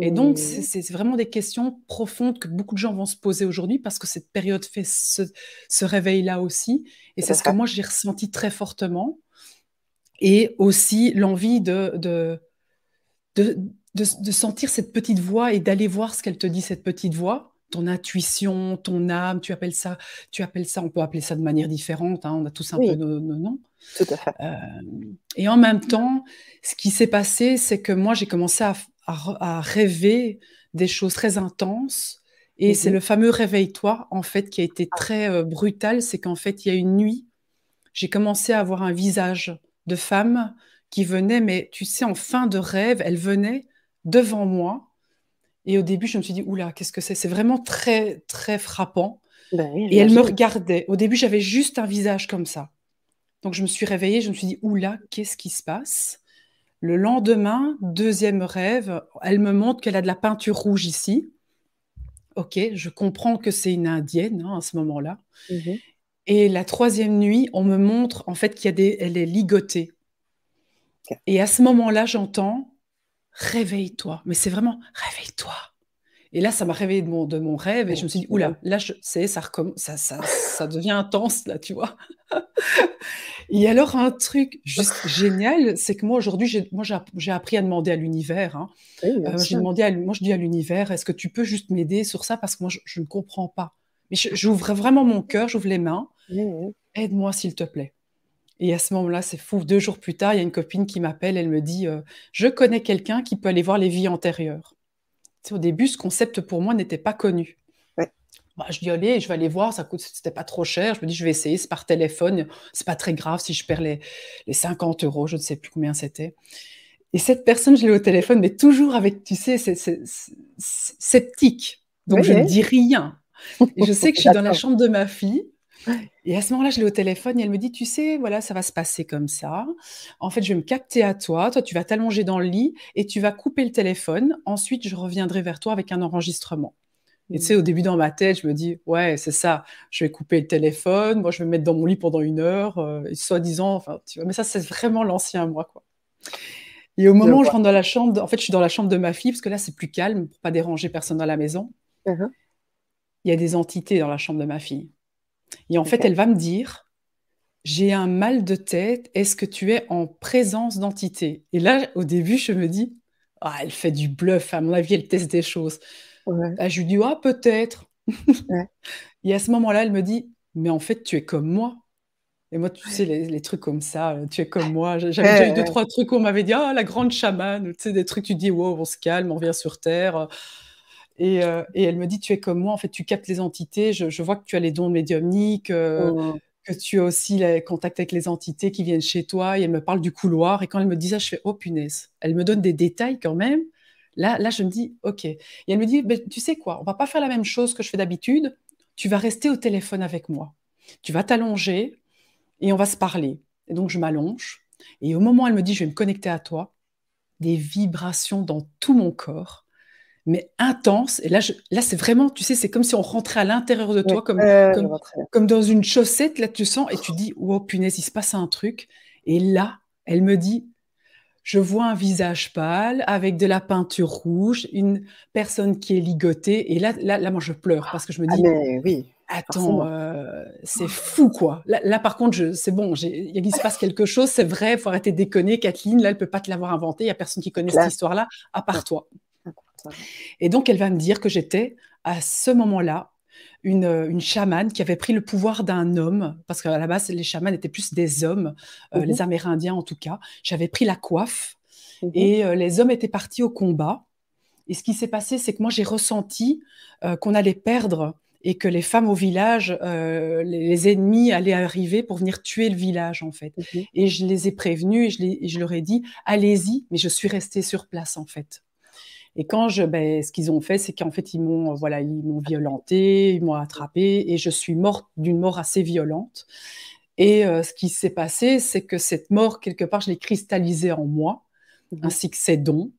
Et donc, mmh. c'est vraiment des questions profondes que beaucoup de gens vont se poser aujourd'hui parce que cette période fait ce, réveil-là aussi. Et c'est ce que moi, j'ai ressenti très fortement. Et aussi l'envie de, de, de, sentir cette petite voix et d'aller voir ce qu'elle te dit, cette petite voix. Ton intuition, ton âme, tu appelles ça, tu appelles ça, on peut appeler ça de manière différente, hein, on a tous un peu nos, nos noms. Tout à fait. Euh, et en même temps, ce qui s'est passé, c'est que moi, j'ai commencé à, rêver des choses très intenses Et c'est le fameux réveille-toi, en fait, qui a été ah. très brutal. C'est qu'en fait, il y a une nuit, j'ai commencé à avoir un visage de femme qui venait, mais tu sais, en fin de rêve, elle venait devant moi. Et au début, je me suis dit, oula, qu'est-ce que c'est? C'est vraiment très, très frappant. Ben et elle me regardait. Au début, j'avais juste un visage comme ça. Donc, je me suis réveillée, je me suis dit, oula, qu'est-ce qui se passe? Le lendemain, deuxième rêve, elle me montre qu'elle a de la peinture rouge ici. Ok, je comprends que c'est une indienne hein, à ce moment-là. Mhm. Et la troisième nuit, on me montre en fait qu'il des, elle est ligotée. Et à ce moment-là, j'entends réveille-toi. Mais c'est vraiment réveille-toi. Et là, ça m'a réveillé de mon, de mon rêve et je me suis dit, oula, là, c'est ça, ça, ça, ça devient intense, là, tu vois. et alors, un truc juste génial, c'est que moi, aujourd'hui, j'ai appris à demander à l'univers. Hein. Euh, j'ai demandé à, moi, je dis à l'univers, est-ce que tu peux juste m'aider sur ça? Parce que moi, je, ne comprends pas. Mais j'ouvre vraiment mon cœur, j'ouvre les mains. Aide-moi, s'il te plaît. Et à ce moment-là, c'est fou. Deux jours plus tard, il y a une copine qui m'appelle, elle me dit euh, Je connais quelqu'un qui peut aller voir les vies antérieures. au début, ce concept pour moi n'était pas connu. Bah, je dis Allez, je vais aller voir, ça coûte, c'était pas trop cher. Je me dis Je vais essayer, c'est par téléphone, c'est pas très grave si je perds les, les 50 euros, je ne sais plus combien c'était. Et cette personne, je l'ai au téléphone, mais toujours avec, tu sais, c'est sceptique. Donc je ne dis rien. Et je sais que je suis dans la chambre de ma fille. Et à ce moment-là, je l'ai au téléphone et elle me dit, tu sais, voilà, ça va se passer comme ça. En fait, je vais me capter à toi. Toi, tu vas t'allonger dans le lit et tu vas couper le téléphone. Ensuite, je reviendrai vers toi avec un enregistrement. Et tu sais, au début, dans ma tête, je me dis, ouais, c'est ça. Je vais couper le téléphone. Moi, je vais me mettre dans mon lit pendant une heure, euh, soi-disant. Enfin, tu vois, mais ça, c'est vraiment l'ancien moi, quoi. Et au moment où je rentre dans la chambre, en fait, je suis dans la chambre de ma fille parce que là, c'est plus calme pour pas déranger personne dans la maison. Uh-huh. Il y a des entités dans la chambre de ma fille. Et en fait, elle va me dire, j'ai un mal de tête, est-ce que tu es en présence d'entité? Et là, au début, je me dis, ah, elle fait du bluff, à mon avis, elle teste des choses. je lui dis, ah, peut-être. Et à ce moment-là, elle me dit, mais en fait, tu es comme moi. Et moi, tu sais, les, trucs comme ça, tu es comme moi. J'avais déjà eu deux, trois trucs où on m'avait dit, ah, la grande chamane, tu sais, des trucs, tu dis, wow, on se calme, on revient sur Terre. Euh, et, elle me dit, tu es comme moi, en fait, tu captes les entités, je, vois que tu as les dons médiumniques, euh, oh. que tu as aussi les contacts avec les entités qui viennent chez toi, et elle me parle du couloir, et quand elle me dit ça, je fais, oh punaise, elle me donne des détails quand même. Là, là je me dis, ok. Et elle me dit, tu sais quoi, on va pas faire la même chose que je fais d'habitude, tu vas rester au téléphone avec moi. Tu vas t'allonger, et on va se parler. Et donc, je m'allonge, et au moment où elle me dit, je vais me connecter à toi, des vibrations dans tout mon corps mais intense. Et là, là c'est vraiment, tu sais, c'est comme si on rentrait à l'intérieur de toi, comme, comme, dans une chaussette, là, tu sens, et tu dis, oh punaise, il se passe un truc. Et là, elle me dit, je vois un visage pâle avec de la peinture rouge, une personne qui est ligotée. Et là, là, là moi, je pleure parce que je me ah, dis, oui, attends, euh, c'est fou, quoi. Là, par contre, c'est bon, il se passe quelque chose, c'est vrai, il faut arrêter de déconner. Kathleen, là, elle peut pas te l'avoir inventé, il y a personne qui connaît cette histoire-là, à part toi. Et donc, elle va me dire que j'étais à ce moment-là une, une, chamane qui avait pris le pouvoir d'un homme, parce qu'à la base, les chamanes étaient plus des hommes, euh, les mhm. Amérindiens en tout cas. J'avais pris la coiffe mhm. et euh, les hommes étaient partis au combat. Et ce qui s'est passé, c'est que moi, j'ai ressenti euh, qu'on allait perdre et que les femmes au village, les, ennemis allaient arriver pour venir tuer le village, en fait. Mhm. Et je les ai prévenus et je, et je leur ai dit, allez-y, mais je suis restée sur place, en fait. Et quand je, ben, ce qu'ils ont fait, c'est qu'en fait, ils m'ont, voilà, ils m'ont violenté, ils m'ont attrapé, et je suis morte d'une mort assez violente. Et euh, ce qui s'est passé, c'est que cette mort, quelque part, je l'ai cristallisée en moi, mmh ainsi que ces dons.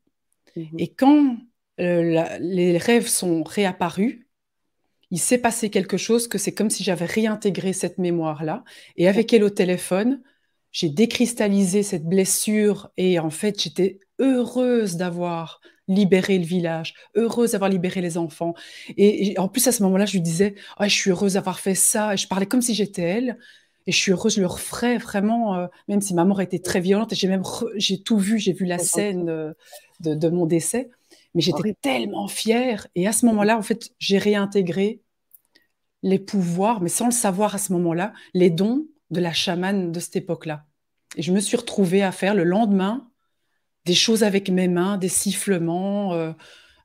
Mmh et quand euh, les rêves sont réapparus, il s'est passé quelque chose que c'est comme si j'avais réintégré cette mémoire-là. Et avec elle au téléphone, j'ai décristallisé cette blessure et en fait, j'étais heureuse d'avoir libérer le village, heureuse d'avoir libéré les enfants. Et, en plus, à ce moment-là, je lui disais, oh, je suis heureuse d'avoir fait ça. Et je parlais comme si j'étais elle. Et je suis heureuse, je le referais vraiment, euh, même si ma mort était très violente. Et j'ai même, j'ai tout vu, j'ai vu la scène euh, de, mon décès. Mais j'étais tellement fière. Et à ce moment-là, en fait, j'ai réintégré les pouvoirs, mais sans le savoir à ce moment-là, les dons de la chamane de cette époque-là. Et je me suis retrouvée à faire le lendemain des choses avec mes mains, des sifflements, euh,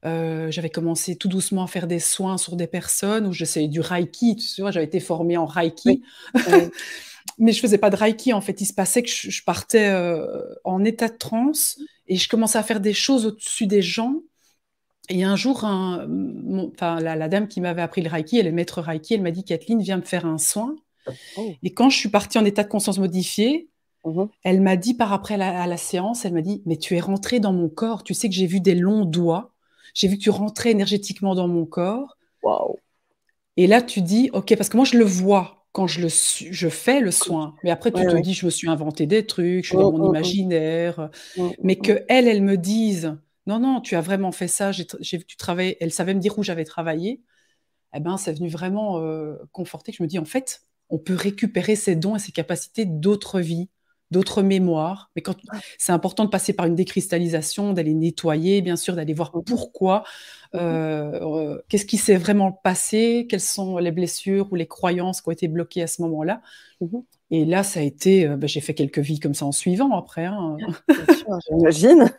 Euh, j'avais commencé tout doucement à faire des soins sur des personnes où j'essayais du Reiki. Tu vois, j'avais été formée en Reiki. Mais je faisais pas de Reiki. En fait, il se passait que je, partais euh, en état de transe et je commençais à faire des choses au-dessus des gens. Et un jour, enfin, la, dame qui m'avait appris le Reiki, elle est maître Reiki, elle m'a dit Kathleen, viens me faire un soin. Oh. Et quand je suis partie en état de conscience modifié, mhm. elle m'a dit par après à la séance, elle m'a dit Mais tu es rentrée dans mon corps, tu sais que j'ai vu des longs doigts j'ai vu que tu rentrais énergétiquement dans mon corps. Waouh. Et là, tu dis, OK, parce que moi, je le vois quand je, le je fais le soin. Mais après, tu te dis, je me suis inventé des trucs, je suis dans oh, mon oh, oh. imaginaire. Mais que elle, elle me dise, non, non, tu as vraiment fait ça, j'ai vu que tu travaillais, elle savait me dire où j'avais travaillé. Eh ben, c'est venu vraiment euh, conforter que je me dis, en fait, on peut récupérer ses dons et ses capacités d'autres vies d'autres mémoires. Mais quand c'est important de passer par une décristallisation, d'aller nettoyer, bien sûr, d'aller voir mmh pourquoi, euh, euh, qu'est-ce qui s'est vraiment passé, quelles sont les blessures ou les croyances qui ont été bloquées à ce moment-là. Mmh Et là, ça a été, euh, bah, j'ai fait quelques vies comme ça en suivant après. Hein. J'imagine.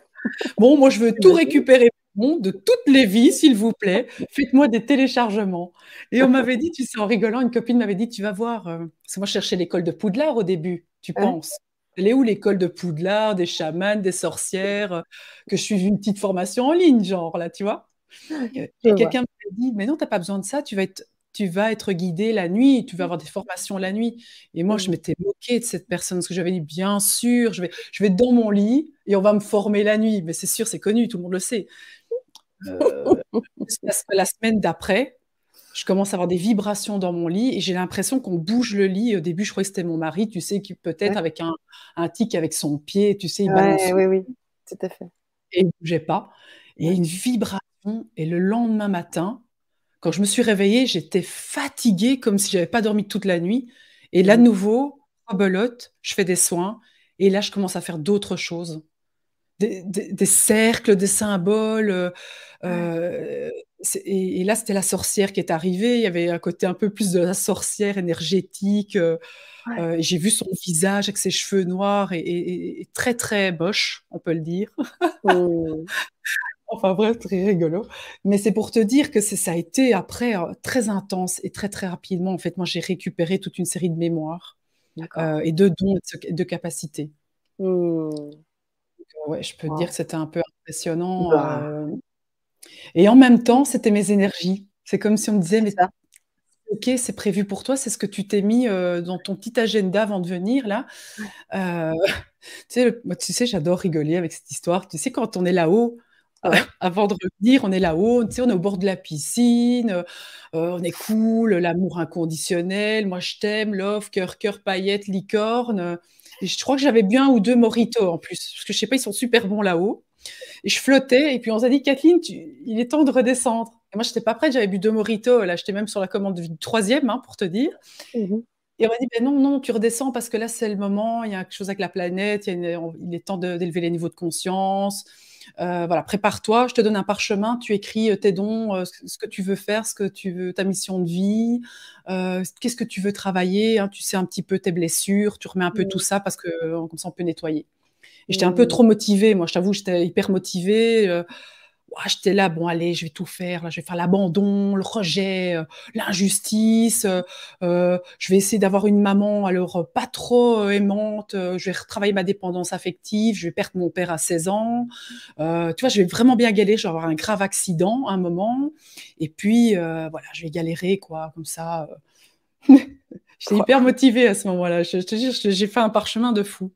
Bon, moi, je veux tout récupérer de toutes les vies, s'il vous plaît. Faites-moi des téléchargements. Et on m'avait dit, tu sais, en rigolant, une copine m'avait dit, tu vas voir, parce que moi, je cherchais l'école de Poudlard au début, tu penses? Elle est où l'école de Poudlard, des chamans, des sorcières, euh, que je suis une petite formation en ligne, genre, là, tu vois? Et quelqu'un m'a dit, mais non, tu n'as pas besoin de ça, tu vas être tu vas être guidé la nuit, tu vas avoir des formations la nuit. Et moi, je m'étais moquée de cette personne, parce que j'avais dit, bien sûr, je vais, je vais dans mon lit et on va me former la nuit. Mais c'est sûr, c'est connu, tout le monde le sait. Euh, la semaine d'après, je commence à avoir des vibrations dans mon lit et j'ai l'impression qu'on bouge le lit. Au début, je croyais que c'était mon mari, tu sais, qui peut-être avec un, un, tic avec son pied, tu sais, il balance. Oui, oui, tout à fait. Et il ne bougeait pas. Et il y a une vibration. Et le lendemain matin, quand je me suis réveillée, j'étais fatiguée comme si j'avais pas dormi toute la nuit. Et là, de nouveau, belote, je fais des soins. Et là, je commence à faire d'autres choses. Des, des, cercles, des symboles. Euh, euh, et, là, c'était la sorcière qui est arrivée. Il y avait un côté un peu plus de la sorcière énergétique. Euh, euh, j'ai vu son visage avec ses cheveux noirs et, très, très boche, on peut le dire. Oh. enfin, bref, très rigolo. Mais c'est pour te dire que ça a été après très intense et très, très rapidement. En fait, moi, j'ai récupéré toute une série de mémoires et de dons et de capacités. Mmh. Ouais, je peux te dire que c'était un peu impressionnant. Bah. Et en même temps, c'était mes énergies. C'est comme si on me disait, mais ça. ok, c'est prévu pour toi, c'est ce que tu t'es mis euh, dans ton petit agenda avant de venir là. Euh, tu sais, moi, tu sais, j'adore rigoler avec cette histoire. Tu sais, quand on est là-haut, euh, avant de revenir, on est là-haut, tu sais, on est au bord de la piscine, on est cool, l'amour inconditionnel, moi je t'aime, love, cœur, cœur, paillettes, licorne. Et je crois que j'avais bien un ou deux moritos en plus, parce que je sais pas, ils sont super bons là-haut. Et je flottais, et puis on s'est dit, Kathleen, il est temps de redescendre. Et moi, je n'étais pas prête, j'avais bu deux mojitos, là, j'étais même sur la commande du troisième, hein, pour te dire. Mhm. Et on m'a dit, ben non, non, tu redescends parce que là, c'est le moment, il y a quelque chose avec la planète, il, est temps d'élever les niveaux de conscience. Euh, voilà, prépare-toi, je te donne un parchemin, tu écris euh, tes dons, euh, ce que tu veux faire, ce que tu veux, ta mission de vie, qu'est-ce que tu veux travailler, hein, tu sais un petit peu tes blessures, tu remets un peu tout ça parce que comme ça on peut nettoyer j'étais un peu trop motivée. Moi, je t'avoue, j'étais hyper motivée. Euh, j'étais là, bon, allez, je vais tout faire. Là, je vais faire l'abandon, le rejet, euh, l'injustice. Euh, je vais essayer d'avoir une maman, alors pas trop aimante. je vais retravailler ma dépendance affective. Je vais perdre mon père à 16 ans. tu vois, je vais vraiment bien galérer. Je vais avoir un grave accident à un moment. Et puis, voilà, je vais galérer, quoi, comme ça. J'étais hyper motivée à ce moment-là. Je, je te jure, j'ai fait un parchemin de fou.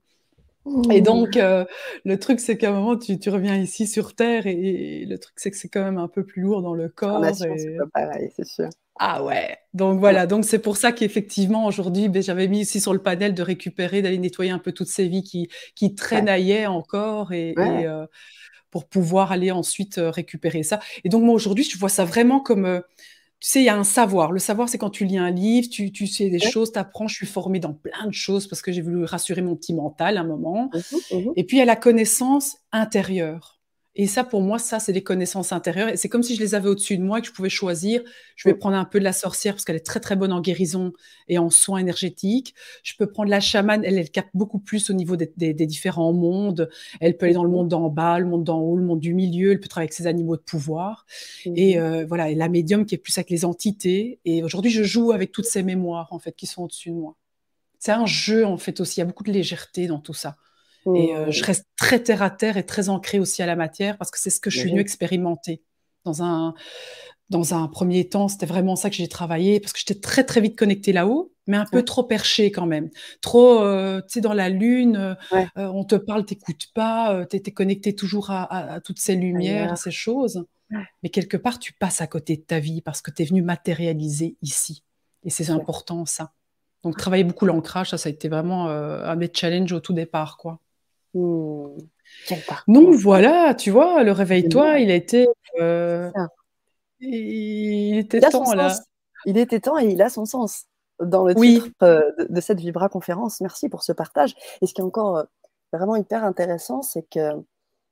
Et donc, euh, le truc, c'est qu'à un moment, tu, tu, reviens ici sur Terre et, le truc, c'est que c'est quand même un peu plus lourd dans le corps. Et... c'est pas pareil, c'est sûr. Ah ouais. Donc voilà, donc c'est pour ça qu'effectivement, aujourd'hui, ben, j'avais mis ici sur le panel de récupérer, d'aller nettoyer un peu toutes ces vies qui, qui traînaillaient encore et, euh, pour pouvoir aller ensuite euh, récupérer ça. Et donc, moi, aujourd'hui, je vois ça vraiment comme tu sais, il y a un savoir. Le savoir, c'est quand tu lis un livre, tu, tu sais des choses, tu apprends. Je suis formée dans plein de choses parce que j'ai voulu rassurer mon petit mental à un moment. Mmh mmh Et puis, il y a la connaissance intérieure. Et ça, pour moi, ça, c'est des connaissances intérieures. Et c'est comme si je les avais au-dessus de moi et que je pouvais choisir. Je vais mm. prendre un peu de la sorcière parce qu'elle est très, très bonne en guérison et en soins énergétiques. Je peux prendre la chamane. Elle, elle capte beaucoup plus au niveau des, différents mondes. Elle peut aller dans le monde d'en bas, le monde d'en haut, le monde du milieu. Elle peut travailler avec ses animaux de pouvoir. Et mm-hmm. euh, voilà, et la médium qui est plus avec les entités. Et aujourd'hui, je joue avec toutes ces mémoires, en fait, qui sont au-dessus de moi. C'est un jeu, en fait, aussi. Il y a beaucoup de légèreté dans tout ça. Et euh, je reste très terre à terre et très ancrée aussi à la matière parce que c'est ce que je suis venue expérimenter. Dans un, dans un premier temps, c'était vraiment ça que j'ai travaillé parce que j'étais très très vite connectée là-haut, mais un peu trop perché quand même. Trop, euh, tu sais, dans la lune, euh, on te parle, t'écoutes pas, tu es, connecté toujours à, toutes ces lumières, à ces choses. Mais quelque part, tu passes à côté de ta vie parce que tu es venu matérialiser ici. Et c'est important ça. Donc, travailler beaucoup l'ancrage, ça, ça a été vraiment un des challenges au tout départ, quoi. Mmh. Donc voilà, tu vois, le réveil-toi, il a été. Euh, il était temps là. Il était temps et il a son sens dans le titre euh, de, cette Vibra conférence. Merci pour ce partage. Et ce qui est encore euh, vraiment hyper intéressant, c'est que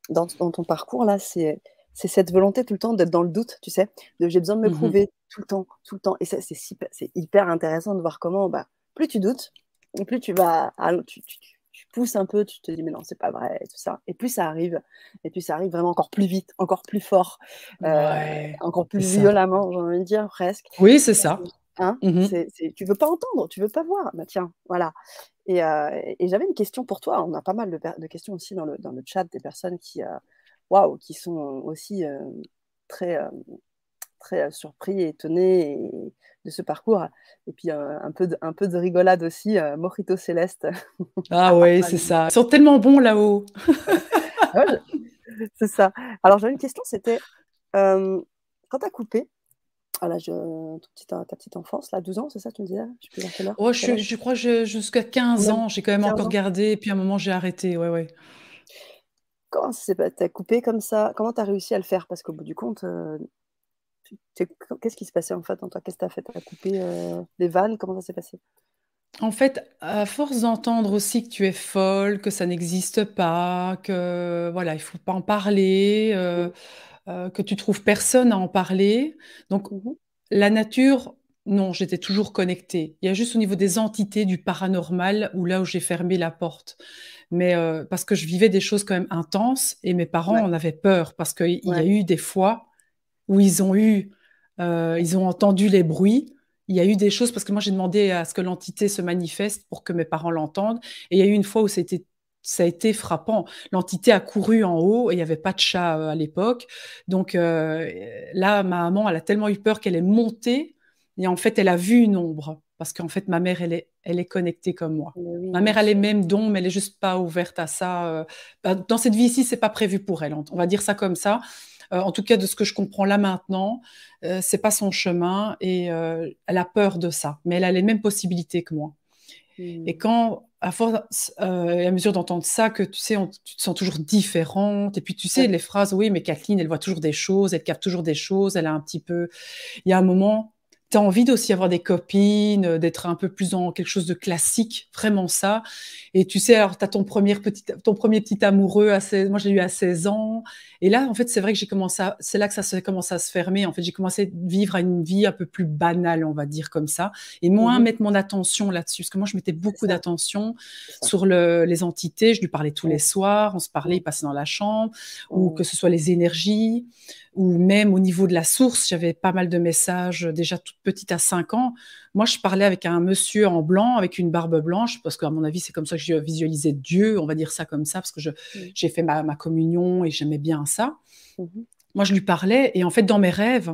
dans, ton parcours là, c'est c'est cette volonté tout le temps d'être dans le doute, tu sais, de j'ai besoin de me mmh prouver tout le temps, tout le temps. Et c'est hyper intéressant de voir comment, bah, plus tu doutes, plus tu vas, tu, pousses un peu, tu te dis mais non, c'est pas vrai, et tout ça. Et puis ça arrive, et puis ça arrive vraiment encore plus vite, encore plus fort, euh, encore plus violemment, j'ai envie de dire presque. Oui, c'est ça. Hein mmh tu veux pas entendre, tu veux pas voir. Bah tiens, voilà. Et, euh, et j'avais une question pour toi. On a pas mal de, de questions aussi dans le, dans le, chat des personnes qui, euh, waouh, qui sont aussi très très euh, surpris et étonné de ce parcours. Et puis euh, un, peu de, un peu de rigolade aussi, euh, Mojito Céleste. Ah oui, c'est ça. Ils sont tellement bons là-haut. c'est ça. Alors j'avais une question, c'était quand tu as coupé, à l'âge de ta, petite enfance, là, 12 ans, c'est ça, tu me disais? Je, oh, je, je, crois jusqu'à 15 ans, j'ai quand même encore gardé, et puis à un moment, j'ai arrêté. Ouais, ouais. Comment T'as coupé comme ça? Comment tu as réussi à le faire? Parce qu'au bout du compte, Qu'est-ce qui se passait en fait en toi? Qu'est-ce que tu as fait? Tu as coupé euh, les vannes? Comment ça s'est passé? En fait, à force d'entendre aussi que tu es folle, que ça n'existe pas, que voilà, il faut pas en parler, euh, mmh. euh, que tu trouves personne à en parler. Donc mmh la nature, non, j'étais toujours connectée. Il y a juste au niveau des entités du paranormal où là où j'ai fermé la porte. Mais parce que je vivais des choses quand même intenses et mes parents en avaient peur parce qu'il y a eu des fois où ils ont eu, euh, ils ont entendu les bruits. Il y a eu des choses parce que moi j'ai demandé à ce que l'entité se manifeste pour que mes parents l'entendent. Et il y a eu une fois où ça a été, frappant. L'entité a couru en haut et il n'y avait pas de chat euh, à l'époque. Donc euh, là, ma maman, elle a tellement eu peur qu'elle est montée et en fait, elle a vu une ombre parce qu'en fait, ma mère, elle est, elle est connectée comme moi. ma mère, elle est même don, mais elle est juste pas ouverte à ça. Bah, dans cette vie-ci, c'est pas prévu pour elle. On va dire ça comme ça. Euh, en tout cas de ce que je comprends là maintenant, euh, c'est pas son chemin et euh, elle a peur de ça, mais elle a les mêmes possibilités que moi. Hmm. Et quand, à force et à mesure d'entendre ça, que tu sais, tu te sens toujours différente. Et puis tu sais, les phrases, oui, mais Kathleen, elle voit toujours des choses, elle capte toujours des choses, elle a un petit peu. Il y a un moment, tu as envie d'aussi avoir des copines, euh, d'être un peu plus dans quelque chose de classique, vraiment ça. Et tu sais, alors tu as ton premier, petit, ton premier petit amoureux, à 16, moi j'ai eu à 16 ans. Et là, en fait, c'est vrai que j'ai commencé c'est là que ça s'est commencé à se fermer. En fait, j'ai commencé à vivre à une vie un peu plus banale, on va dire comme ça, et moins mmh mettre mon attention là-dessus. Parce que moi, je mettais beaucoup d'attention sur le, les entités. Je lui parlais tous les soirs, on se parlait, il passait dans la chambre, ou mmh. que ce soit les énergies ou même au niveau de la source, j'avais pas mal de messages déjà toute petite à 5 ans. Moi, je parlais avec un monsieur en blanc, avec une barbe blanche, parce qu'à mon avis, c'est comme ça que je visualisais Dieu, on va dire ça comme ça, parce que j'ai fait ma, communion et j'aimais bien ça. Mmh Moi, je lui parlais, et en fait, dans mes rêves,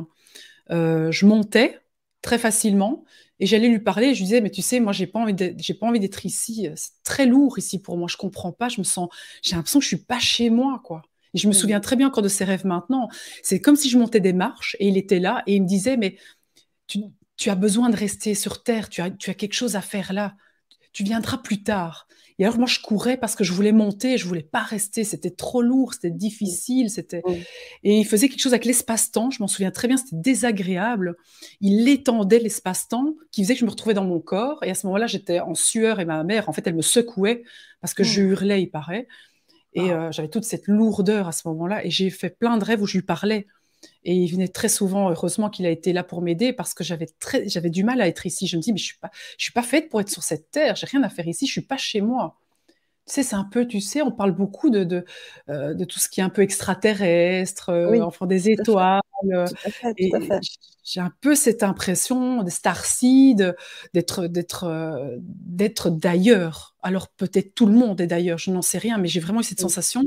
euh, je montais très facilement, et j'allais lui parler, et je lui disais, mais tu sais, moi, j'ai pas envie j'ai pas envie d'être ici, c'est très lourd ici pour moi, je comprends pas, je me sens, j'ai l'impression que je suis pas chez moi, quoi. Et je me mmh. souviens très bien encore de ses rêves maintenant. C'est comme si je montais des marches et il était là et il me disait, mais tu, as besoin de rester sur Terre, tu as, tu as quelque chose à faire là, tu viendras plus tard. Et alors moi je courais parce que je voulais monter, je voulais pas rester, c'était trop lourd, c'était difficile, c'était mmh. et il faisait quelque chose avec l'espace-temps, je m'en souviens très bien, c'était désagréable. Il étendait l'espace-temps qui faisait que je me retrouvais dans mon corps et à ce moment-là, j'étais en sueur et ma mère en fait, elle me secouait parce que je mmh. hurlais, il paraît. Et ah. j'avais toute cette lourdeur à ce moment-là. Et j'ai fait plein de rêves où je lui parlais. Et il venait très souvent, heureusement qu'il a été là pour m'aider parce que j'avais très, j'avais du mal à être ici. Je me dis, mais je suis pas, je suis pas faite pour être sur cette terre. J'ai rien à faire ici. Je suis pas chez moi. Tu sais, c'est un peu, tu sais, on parle beaucoup de, de, euh, de tout ce qui est un peu extraterrestre, euh, enfin des étoiles. Euh, j'ai un peu cette impression des starseeds, d'être, d'être, d'être d'ailleurs. Alors peut-être tout le monde est d'ailleurs, je n'en sais rien, mais j'ai vraiment eu cette sensation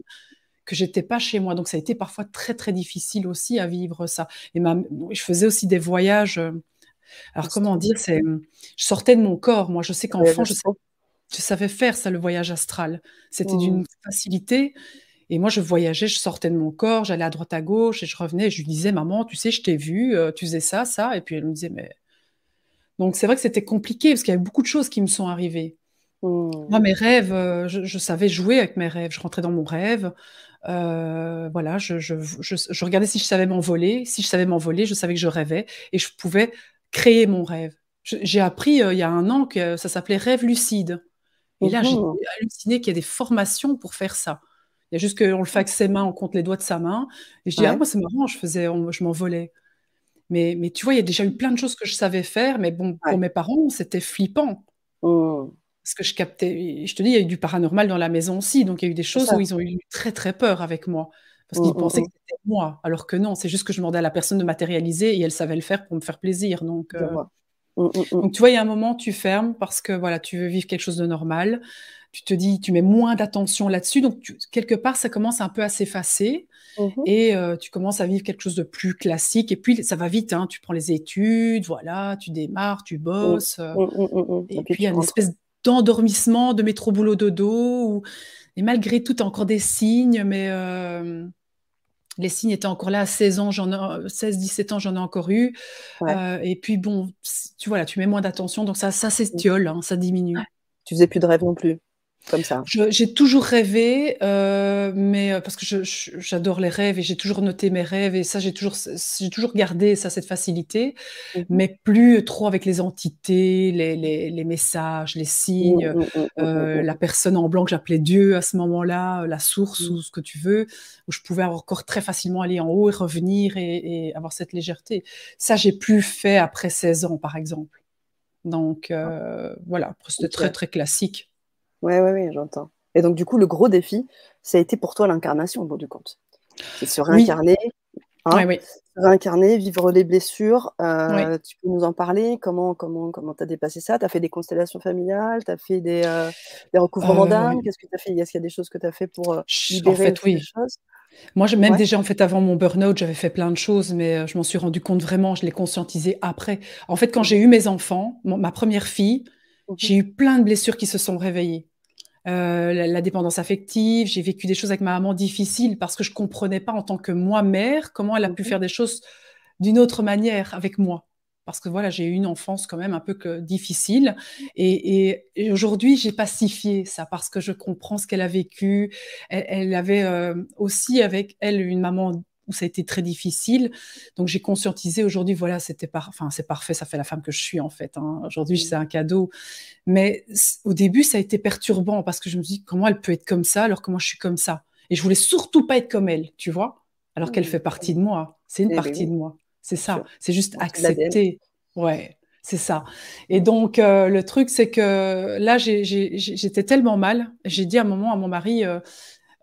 que j'étais pas chez moi. Donc ça a été parfois très très difficile aussi à vivre ça. Et ma, je faisais aussi des voyages. Alors comment dire, c'est, je sortais de mon corps. Moi, je sais qu'enfant, je, je savais faire ça, le voyage astral. C'était d'une facilité. Et moi, je voyageais, je sortais de mon corps, j'allais à droite à gauche et je revenais et je lui disais, maman, tu sais, je t'ai vu, euh, tu faisais ça, ça. Et puis elle me disait, mais. Donc c'est vrai que c'était compliqué parce qu'il y avait beaucoup de choses qui me sont arrivées. Moi, mes rêves, euh, je, savais jouer avec mes rêves. Je rentrais dans mon rêve. Euh, voilà, je, je, regardais si je savais m'envoler. Si je savais m'envoler, je savais que je rêvais et je pouvais créer mon rêve. J'ai appris il y a un an que ça s'appelait rêve lucide. Et là, j'ai mmh halluciné qu'il y a des formations pour faire ça. Il y a juste qu'on le fait avec ses mains, on compte les doigts de sa main. Et je dis, ah, moi, c'est marrant, je faisais, je m'envolais. Mais, mais tu vois, il y a déjà eu plein de choses que je savais faire, mais bon, pour mes parents, c'était flippant. Mmh. Parce que je captais, je te dis, il y a eu du paranormal dans la maison aussi, donc il y a eu des choses où ils ont eu très très peur avec moi. Parce qu'ils mmh, pensaient que c'était moi, alors que non, c'est juste que je demandais à la personne de matérialiser et elle savait le faire pour me faire plaisir. Donc, euh. Donc, tu vois, il y a un moment, tu fermes parce que voilà, tu veux vivre quelque chose de normal. Tu te dis, tu mets moins d'attention là-dessus. Donc, quelque part, ça commence un peu à s'effacer et euh, tu commences à vivre quelque chose de plus classique. Et puis, ça va vite. Hein. Tu prends les études, voilà, tu démarres, tu bosses. Euh, et, puis, il y a une espèce d'endormissement, de métro boulot dodo. Et malgré tout, tu as encore des signes, mais. Euh, les signes étaient encore là à 16 ans, j'en ai 16, 17 ans, j'en ai encore eu. Euh, et puis bon, tu vois là, tu mets moins d'attention, donc ça, ça s'estiole, hein, ça diminue. Tu faisais plus de rêve non plus comme ça J'ai toujours rêvé, euh, mais euh, parce que j'adore les rêves et j'ai toujours noté mes rêves et ça, j'ai toujours, j'ai toujours gardé ça, cette facilité, mmh mais plus trop avec les entités, les, les, les messages, les signes, mmh, mmh, euh, la personne en blanc que j'appelais Dieu à ce moment-là, la source ou ce que tu veux, où je pouvais encore très facilement aller en haut et revenir et, et avoir cette légèreté. Ça, j'ai plus fait après 16 ans, par exemple. Donc, ah. voilà, c'était très, très classique. Oui, oui, oui, j'entends. Et donc, du coup, le gros défi, ça a été pour toi l'incarnation, au bout du compte. C'est se réincarner, hein, se réincarner, vivre les blessures. Euh, tu peux nous en parler? Comment comment comment as dépassé ça? Tu as fait des constellations familiales? Tu as fait des, euh, des recouvrements euh, d'âme? Qu'est-ce que tu as fait? Est-ce qu'il y a des choses que tu as fait pour libérer en fait, oui. choses? Moi, même déjà, en fait, avant mon burn-out, j'avais fait plein de choses, mais je m'en suis rendu compte vraiment, je l'ai conscientisé après. En fait, quand j'ai eu mes enfants, ma première fille, mmh j'ai eu plein de blessures qui se sont réveillées. Euh, la, dépendance affective, j'ai vécu des choses avec ma maman difficiles parce que je comprenais pas en tant que moi mère comment elle a pu mmh faire des choses d'une autre manière avec moi. Parce que voilà, j'ai eu une enfance quand même un peu que difficile et, aujourd'hui j'ai pacifié ça parce que je comprends ce qu'elle a vécu. Elle, avait euh, aussi avec elle une maman où ça a été très difficile. Donc j'ai conscientisé aujourd'hui, voilà, c'était par... enfin, c'est parfait, ça fait la femme que je suis en fait. Hein. Aujourd'hui, c'est un cadeau. Mais au début, ça a été perturbant parce que je me dis comment elle peut être comme ça alors que moi je suis comme ça? Et je voulais surtout pas être comme elle, tu vois, alors qu'elle mmh. fait partie de moi. C'est une eh partie de moi. C'est ça. C'est juste accepter. Ouais. C'est ça. Et donc, euh, le truc, c'est que là, j'étais tellement mal. J'ai dit à un moment à mon mari, euh,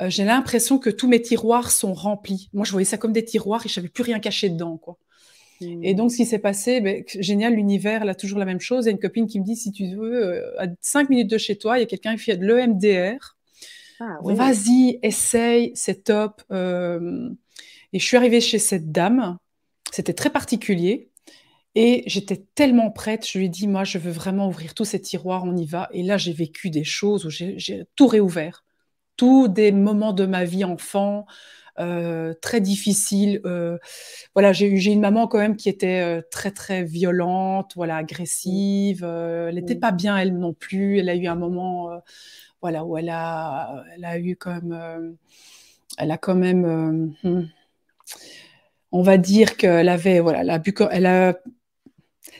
euh, j'ai l'impression que tous mes tiroirs sont remplis. Moi, je voyais ça comme des tiroirs et je n'avais plus rien caché dedans, quoi. Et donc, ce qui s'est passé, ben, génial, l'univers, a toujours la même chose. Il y a une copine qui me dit, si tu veux, euh, à 5 minutes de chez toi, il y a quelqu'un qui fait de l'EMDR. Ah, Vas-y, essaye, c'est top. Euh, et je suis arrivée chez cette dame. C'était très particulier. Et j'étais tellement prête, je lui ai dit, moi, je veux vraiment ouvrir tous ces tiroirs, on y va. Et là, j'ai vécu des choses où j'ai tout réouvert tous des moments de ma vie enfant euh, très difficiles. Euh, voilà, j'ai eu une maman quand même qui était euh, très très violente, voilà, agressive. elle n'était pas bien elle non plus. Elle a eu un moment, voilà, où elle a, elle a eu comme, elle a quand même, hmm, on va dire qu'elle avait, voilà, elle a, elle a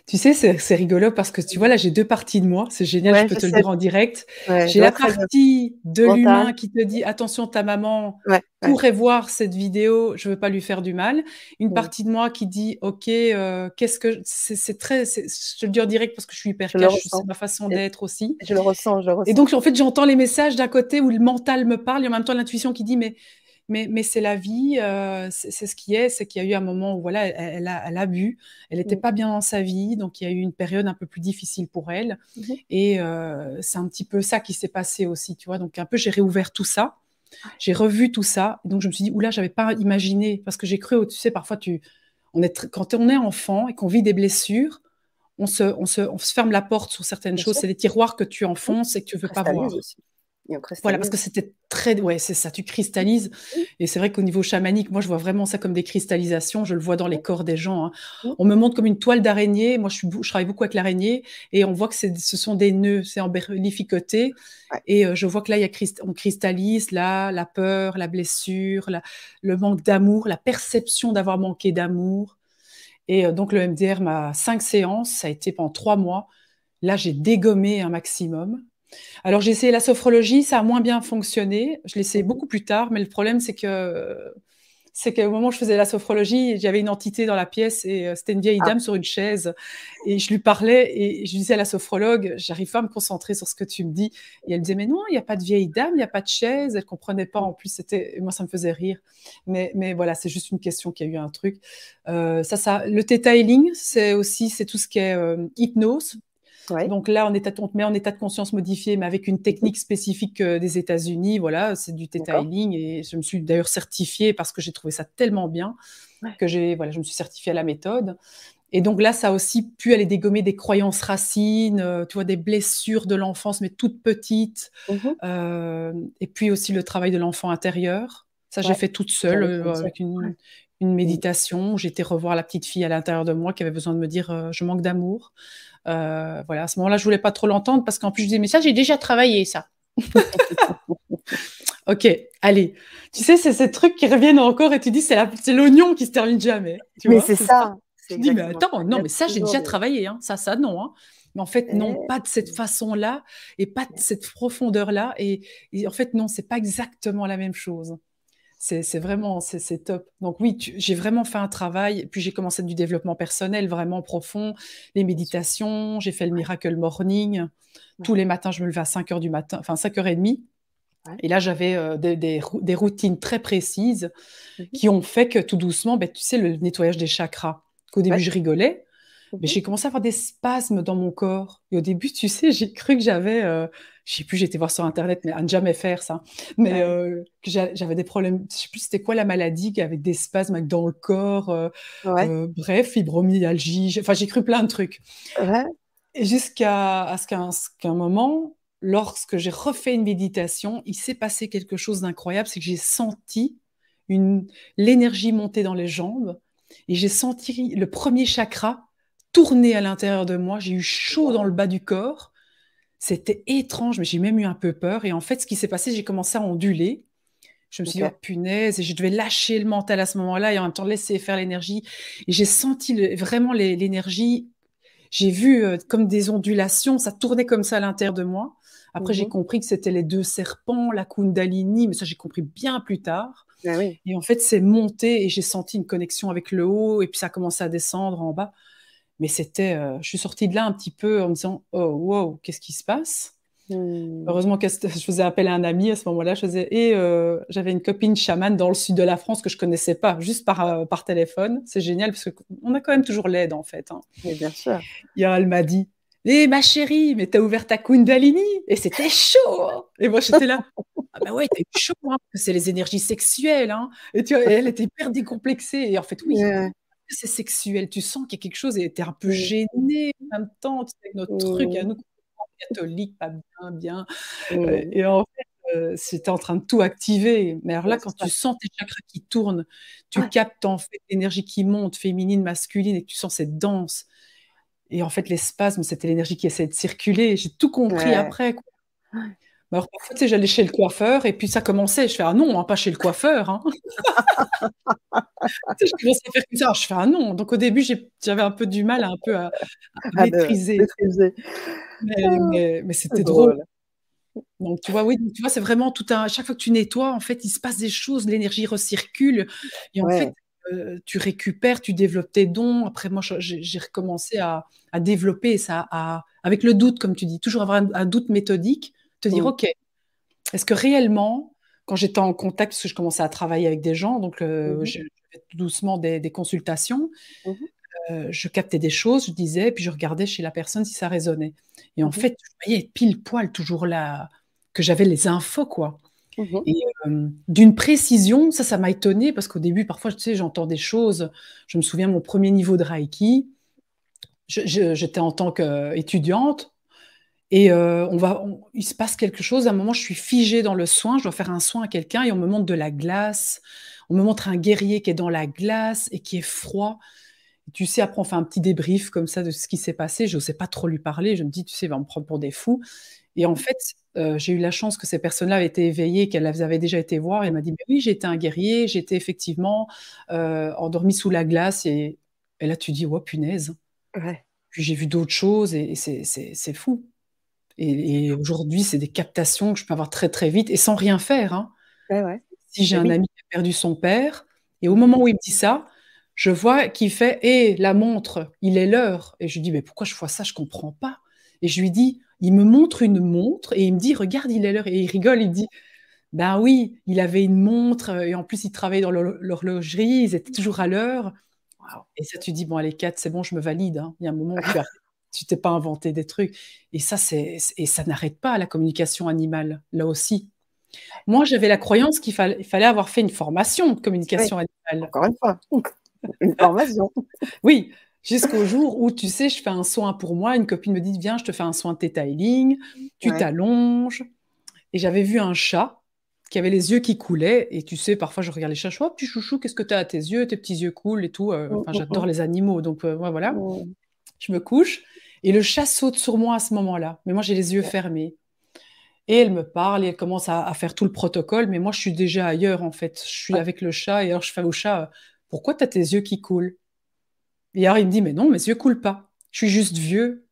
Tu sais, c'est rigolo parce que tu vois, là, j'ai deux parties de moi. C'est génial, je peux te le dire en direct. j'ai la partie de l'humain qui te dit attention, ta maman pourrait voir cette vidéo, je veux pas lui faire du mal. Une partie de moi qui dit ok, euh, qu'est-ce que. C'est très. Je te le dis en direct parce que je suis hyper cash, c'est ma façon d'être aussi. Je le ressens, je le ressens. Et donc, en fait, j'entends les messages d'un côté où le mental me parle et en même temps l'intuition qui dit mais mais, c'est la vie, euh, c'est ce qui est, c'est qu'il y a eu un moment où voilà, elle, a, elle a, bu, elle n'était mmh. pas bien dans sa vie, donc il y a eu une période un peu plus difficile pour elle. Mmh et euh, c'est un petit peu ça qui s'est passé aussi, tu vois. Donc un peu, j'ai réouvert tout ça, j'ai revu tout ça, donc je me suis dit, oula, j'avais pas imaginé, parce que j'ai cru, tu sais, parfois, tu, on est, quand on est enfant et qu'on vit des blessures, on se, on, se, on se ferme la porte sur certaines choses. C'est des tiroirs que tu enfonces et que tu veux pas voir. Aussi. Voilà, parce que c'était très. Ouais, c'est ça, tu cristallises. Et c'est vrai qu'au niveau chamanique, moi, je vois vraiment ça comme des cristallisations. Je le vois dans les corps des gens. Hein. On me montre comme une toile d'araignée. Moi, je, suis, je travaille beaucoup avec l'araignée. Et on voit que ce sont des nœuds, c'est emberlificoté. Et euh, je vois que là, y a on cristallise là, la peur, la blessure, le manque d'amour, la perception d'avoir manqué d'amour. Et euh, donc, le MDR m'a cinq séances. Ça a été pendant trois mois. Là, j'ai dégommé un maximum. Alors j'ai essayé la sophrologie, ça a moins bien fonctionné. Je l'ai essayé beaucoup plus tard, mais le problème c'est que c'est qu'au moment où je faisais la sophrologie, j'avais une entité dans la pièce et euh, c'était une vieille ah. dame sur une chaise et je lui parlais et je disais à la sophrologue, j'arrive pas à me concentrer sur ce que tu me dis. Et elle me disait mais non, il n'y a pas de vieille dame, il n'y a pas de chaise. Elle comprenait pas. En plus, c'était moi ça me faisait rire. Mais, mais voilà, c'est juste une question qui a eu un truc. Euh, ça, ça, le theta healing, c'est aussi c'est tout ce qui est euh, hypnose, donc là, on, est on te met en état de conscience modifié, mais avec une technique spécifique euh, des États-Unis. Voilà, c'est du Theta Healing. Et je me suis d'ailleurs certifiée parce que j'ai trouvé ça tellement bien que j'ai, voilà, je me suis certifiée à la méthode. Et donc là, ça a aussi pu aller dégommer des croyances racines, euh, tu vois, des blessures de l'enfance, mais toutes petites. Mmh euh, et puis aussi le travail de l'enfant intérieur. Ça, j'ai fait toute seule avec une, une méditation. J'étais revoir la petite fille à l'intérieur de moi qui avait besoin de me dire je manque d'amour. Euh, voilà, à ce moment-là, je voulais pas trop l'entendre parce qu'en plus, je disais, mais ça, j'ai déjà travaillé, ça. ok, allez. Tu sais, c'est ces trucs qui reviennent encore et tu dis, c'est l'oignon qui se termine jamais. mais c'est ça. Je dis, mais attends, non, mais ça, j'ai déjà travaillé. Hein. Ça, ça, non. Hein. Mais en fait, non, pas de cette façon-là et pas de cette profondeur-là. Et, et, en fait, non, c'est pas exactement la même chose c'est vraiment, c'est top. Donc oui, j'ai vraiment fait un travail, puis j'ai commencé du développement personnel vraiment profond, les méditations, j'ai fait le Miracle Morning. Tous les matins, je me levais à 5 h du matin, enfin 5h30. Et là, j'avais euh, des, routines très précises qui ont fait que tout doucement, ben, tu sais, le nettoyage des chakras, qu'au début, je rigolais, mais j'ai commencé à avoir des spasmes dans mon corps. Et au début, tu sais, j'ai cru que j'avais, euh, je sais plus, j'étais voir sur Internet, mais à ne jamais faire ça, mais euh, j'avais des problèmes, je sais plus c'était quoi la maladie, avec des spasmes dans le corps, euh, euh, bref, fibromyalgie, enfin j'ai cru plein de trucs. Et jusqu'à ce qu'un moment, lorsque j'ai refait une méditation, il s'est passé quelque chose d'incroyable, c'est que j'ai senti l'énergie monter dans les jambes et j'ai senti le premier chakra tourner à l'intérieur de moi. J'ai eu chaud dans le bas du corps. C'était étrange, mais j'ai même eu un peu peur. Et en fait, ce qui s'est passé, j'ai commencé à onduler. Je me suis dit, oh, punaise, et je devais lâcher le mental à ce moment-là et en même temps laisser faire l'énergie. Et j'ai senti vraiment l'énergie. J'ai vu euh, comme des ondulations, ça tournait comme ça à l'intérieur de moi. Après, j'ai mmh compris que c'était les deux serpents, la Kundalini, mais ça, j'ai compris bien plus tard. Ah et en fait, c'est monté et j'ai senti une connexion avec le haut, et puis ça a commencé à descendre en bas. Mais c'était, euh, je suis sortie de là un petit peu en me disant, oh wow, qu'est-ce qui se passe? Mmh. Heureusement que je faisais appel à un ami à ce moment-là. Je faisais, et euh, j'avais une copine chamane dans le sud de la France que je connaissais pas, juste par, euh, par téléphone. C'est génial parce qu'on a quand même toujours l'aide en fait. Hein. bien sûr. Et elle m'a dit, eh ma chérie, mais t'as ouvert ta Kundalini et c'était chaud. Hein. Et moi j'étais là, ah bah ouais, t'as eu chaud, hein, c'est les énergies sexuelles. Hein. Et tu vois, elle était hyper décomplexée. Et en fait, oui, c'est sexuel. Tu sens qu'il y a quelque chose et tu es un peu gêné en même temps. Tu sais, notre truc à nous, catholiques, pas bien, bien. Euh, et en fait, euh, c'était en train de tout activer. Mais alors là, quand tu sens tes chakras qui tournent, tu captes en fait l'énergie qui monte, féminine, masculine, et tu sens cette danse. Et en fait, les spasmes, c'était l'énergie qui essaie de circuler. J'ai tout compris après. Alors parfois, tu sais, j'allais chez le coiffeur et puis ça commençait. Je fais: «Ah non, hein, pas chez le coiffeur, hein». Je commençais à faire comme ça. Je fais: «Ah non». Donc au début, j'avais un peu du mal un peu à maîtriser. Mais mais c'était drôle. Donc tu vois, oui, tu vois, c'est vraiment tout un chaque fois que tu nettoies, en fait, il se passe des choses, l'énergie recircule et en fait, euh, tu récupères, tu développes tes dons. Après moi, j'ai recommencé à développer ça, avec le doute, comme tu dis, toujours avoir un doute méthodique te dire, mmh. OK, est-ce que réellement, quand j'étais en contact, parce que je commençais à travailler avec des gens, donc euh, mmh j'ai doucement des, consultations, mmh euh, je captais des choses, je disais, puis je regardais chez la personne si ça résonnait. Et en fait, je voyais pile poil toujours là, que j'avais les infos, quoi. Et d'une précision, ça, ça m'a étonné parce qu'au début, parfois, tu sais, j'entends des choses. Je me souviens, mon premier niveau de Reiki, j'étais en tant qu'étudiante, et euh, on va, il se passe quelque chose. À un moment, je suis figée dans le soin. Je dois faire un soin à quelqu'un et on me montre de la glace. On me montre un guerrier qui est dans la glace et qui est froid. tu sais, après, on fait un petit débrief comme ça de ce qui s'est passé. Je n'osais pas trop lui parler. Je me dis, tu sais, il va me prendre pour des fous. Et en fait, euh, j'ai eu la chance que ces personnes-là avaient été éveillées, qu'elles avaient déjà été voir. Et elle m'a dit, mais oui, j'étais un guerrier. J'étais effectivement euh, endormie sous la glace. Et, là, tu dis, oh, punaise. Puis j'ai vu d'autres choses et c'est fou. Et, aujourd'hui, c'est des captations que je peux avoir très très vite et sans rien faire. Hein. Si j'ai un ami qui a perdu son père, et au moment où il me dit ça, je vois qu'il fait et la montre, il est l'heure. Et je lui dis Mais pourquoi je vois ça? Je comprends pas. Et je lui dis Il me montre une montre et il me dit Regarde, il est l'heure. Et il rigole, il dit Ben oui, il avait une montre et en plus, il travaillait dans l'horlogerie, ils étaient toujours à l'heure. Et ça, tu dis Bon, allez, quatre, c'est bon, je me valide. Hein. Il y a un moment où tu tu t'es pas inventé des trucs. Et ça, c'est et ça n'arrête pas la communication animale là aussi. Moi, j'avais la croyance qu'il fallait, fallait avoir fait une formation de communication animale. Encore une fois, une formation. oui, jusqu'au jour où tu sais, je fais un soin pour moi. Une copine me dit viens, je te fais un soin de detailing. Tu t'allonges. Et j'avais vu un chat qui avait les yeux qui coulaient. Et tu sais, parfois, je regarde les chats, je vois, oh, petit chouchou, qu'est-ce que tu as à tes yeux Tes petits yeux coulent et tout. Euh, enfin, j'adore les animaux, donc euh, voilà. Je me couche. Et le chat saute sur moi à ce moment-là. Mais moi, j'ai les yeux fermés. Et elle me parle et elle commence à, faire tout le protocole. Mais moi, je suis déjà ailleurs, en fait. Je suis avec le chat. Et alors, je fais au chat Pourquoi tu as tes yeux qui coulent? Et alors, il me dit Mais non, mes yeux coulent pas. Je suis juste vieux.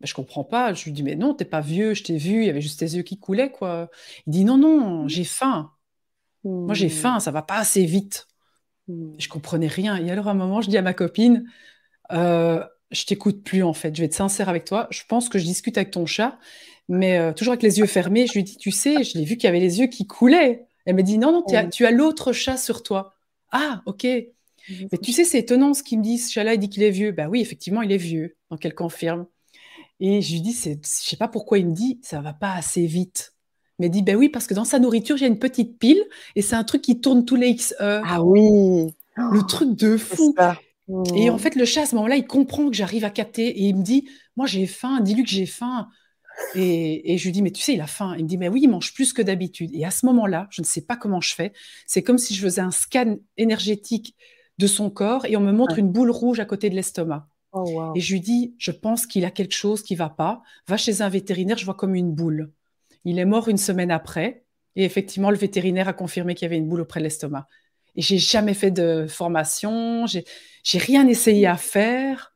Je ben, je comprends pas. Je lui dis Mais non, t'es pas vieux. Je t'ai vu. Il y avait juste tes yeux qui coulaient, quoi. Il dit Non, non, j'ai faim. Moi, j'ai hmm. faim. Ça va pas assez vite. Hmm. Je comprenais rien. Et alors, à un moment, je dis à ma copine euh, je t'écoute plus en fait. Je vais être sincère avec toi. Je pense que je discute avec ton chat, mais euh, toujours avec les yeux fermés. Je lui dis, tu sais, je l'ai vu qu'il y avait les yeux qui coulaient. Elle me dit, non, non, tu as l'autre chat sur toi. Ah, ok. Mais tu sais, c'est étonnant ce qu'il me dit. Ce chat-là, il dit qu'il est vieux. Ben oui, effectivement, il est vieux. Donc elle confirme. Et je lui dis, je sais pas pourquoi il me dit, ça va pas assez vite. Mais il dit, ben oui, parce que dans sa nourriture, il y a une petite pile et c'est un truc qui tourne tous les X heures. Ah oui. Le truc de fou. Et en mmh. fait, le chat, à ce moment-là, il comprend que j'arrive à capter et il me dit Moi, j'ai faim, dis-lui que j'ai faim. Et, je lui dis Mais tu sais, il a faim. Il me dit Mais oui, il mange plus que d'habitude. Et à ce moment-là, je ne sais pas comment je fais. C'est comme si je faisais un scan énergétique de son corps et on me montre une boule rouge à côté de l'estomac. Oh, et je lui dis Je pense qu'il a quelque chose qui va pas. Va chez un vétérinaire, je vois comme une boule. Il est mort une semaine après. Et effectivement, le vétérinaire a confirmé qu'il y avait une boule auprès de l'estomac. Et j'ai jamais fait de formation, j'ai rien essayé à faire.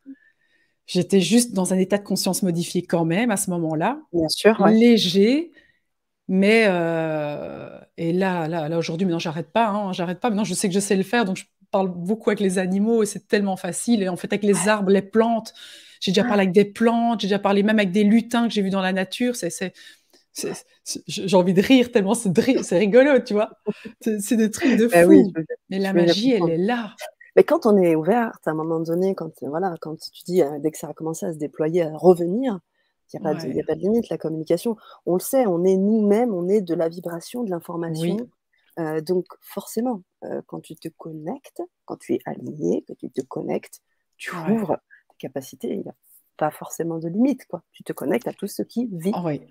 J'étais juste dans un état de conscience modifié quand même à ce moment-là. Bien sûr. Léger. Mais euh, et là, là, là aujourd'hui, maintenant, j'arrête pas. Hein, j'arrête pas. Maintenant, je sais que je sais le faire, donc je parle beaucoup avec les animaux et c'est tellement facile. Et en fait, avec les arbres, les plantes, j'ai déjà parlé avec des plantes, j'ai déjà parlé même avec des lutins que j'ai vus dans la nature. C'est j'ai envie de rire tellement c'est rigolo, tu vois. C'est des trucs de bah fou. mais la magie, elle est là. Mais quand on est ouverte, à un moment donné, quand, voilà, quand tu dis, euh, dès que ça a commencé à se déployer, à revenir, il n'y a, pas de, a pas de limite, la communication. On le sait, on est nous-mêmes, on est de la vibration, de l'information. Euh, donc forcément, euh, quand tu te connectes, quand tu es aligné, que tu te connectes, tu ouvres tes capacités. Il n'y a pas forcément de limite. Quoi. Tu te connectes à tout ce qui vit. Oh, oui.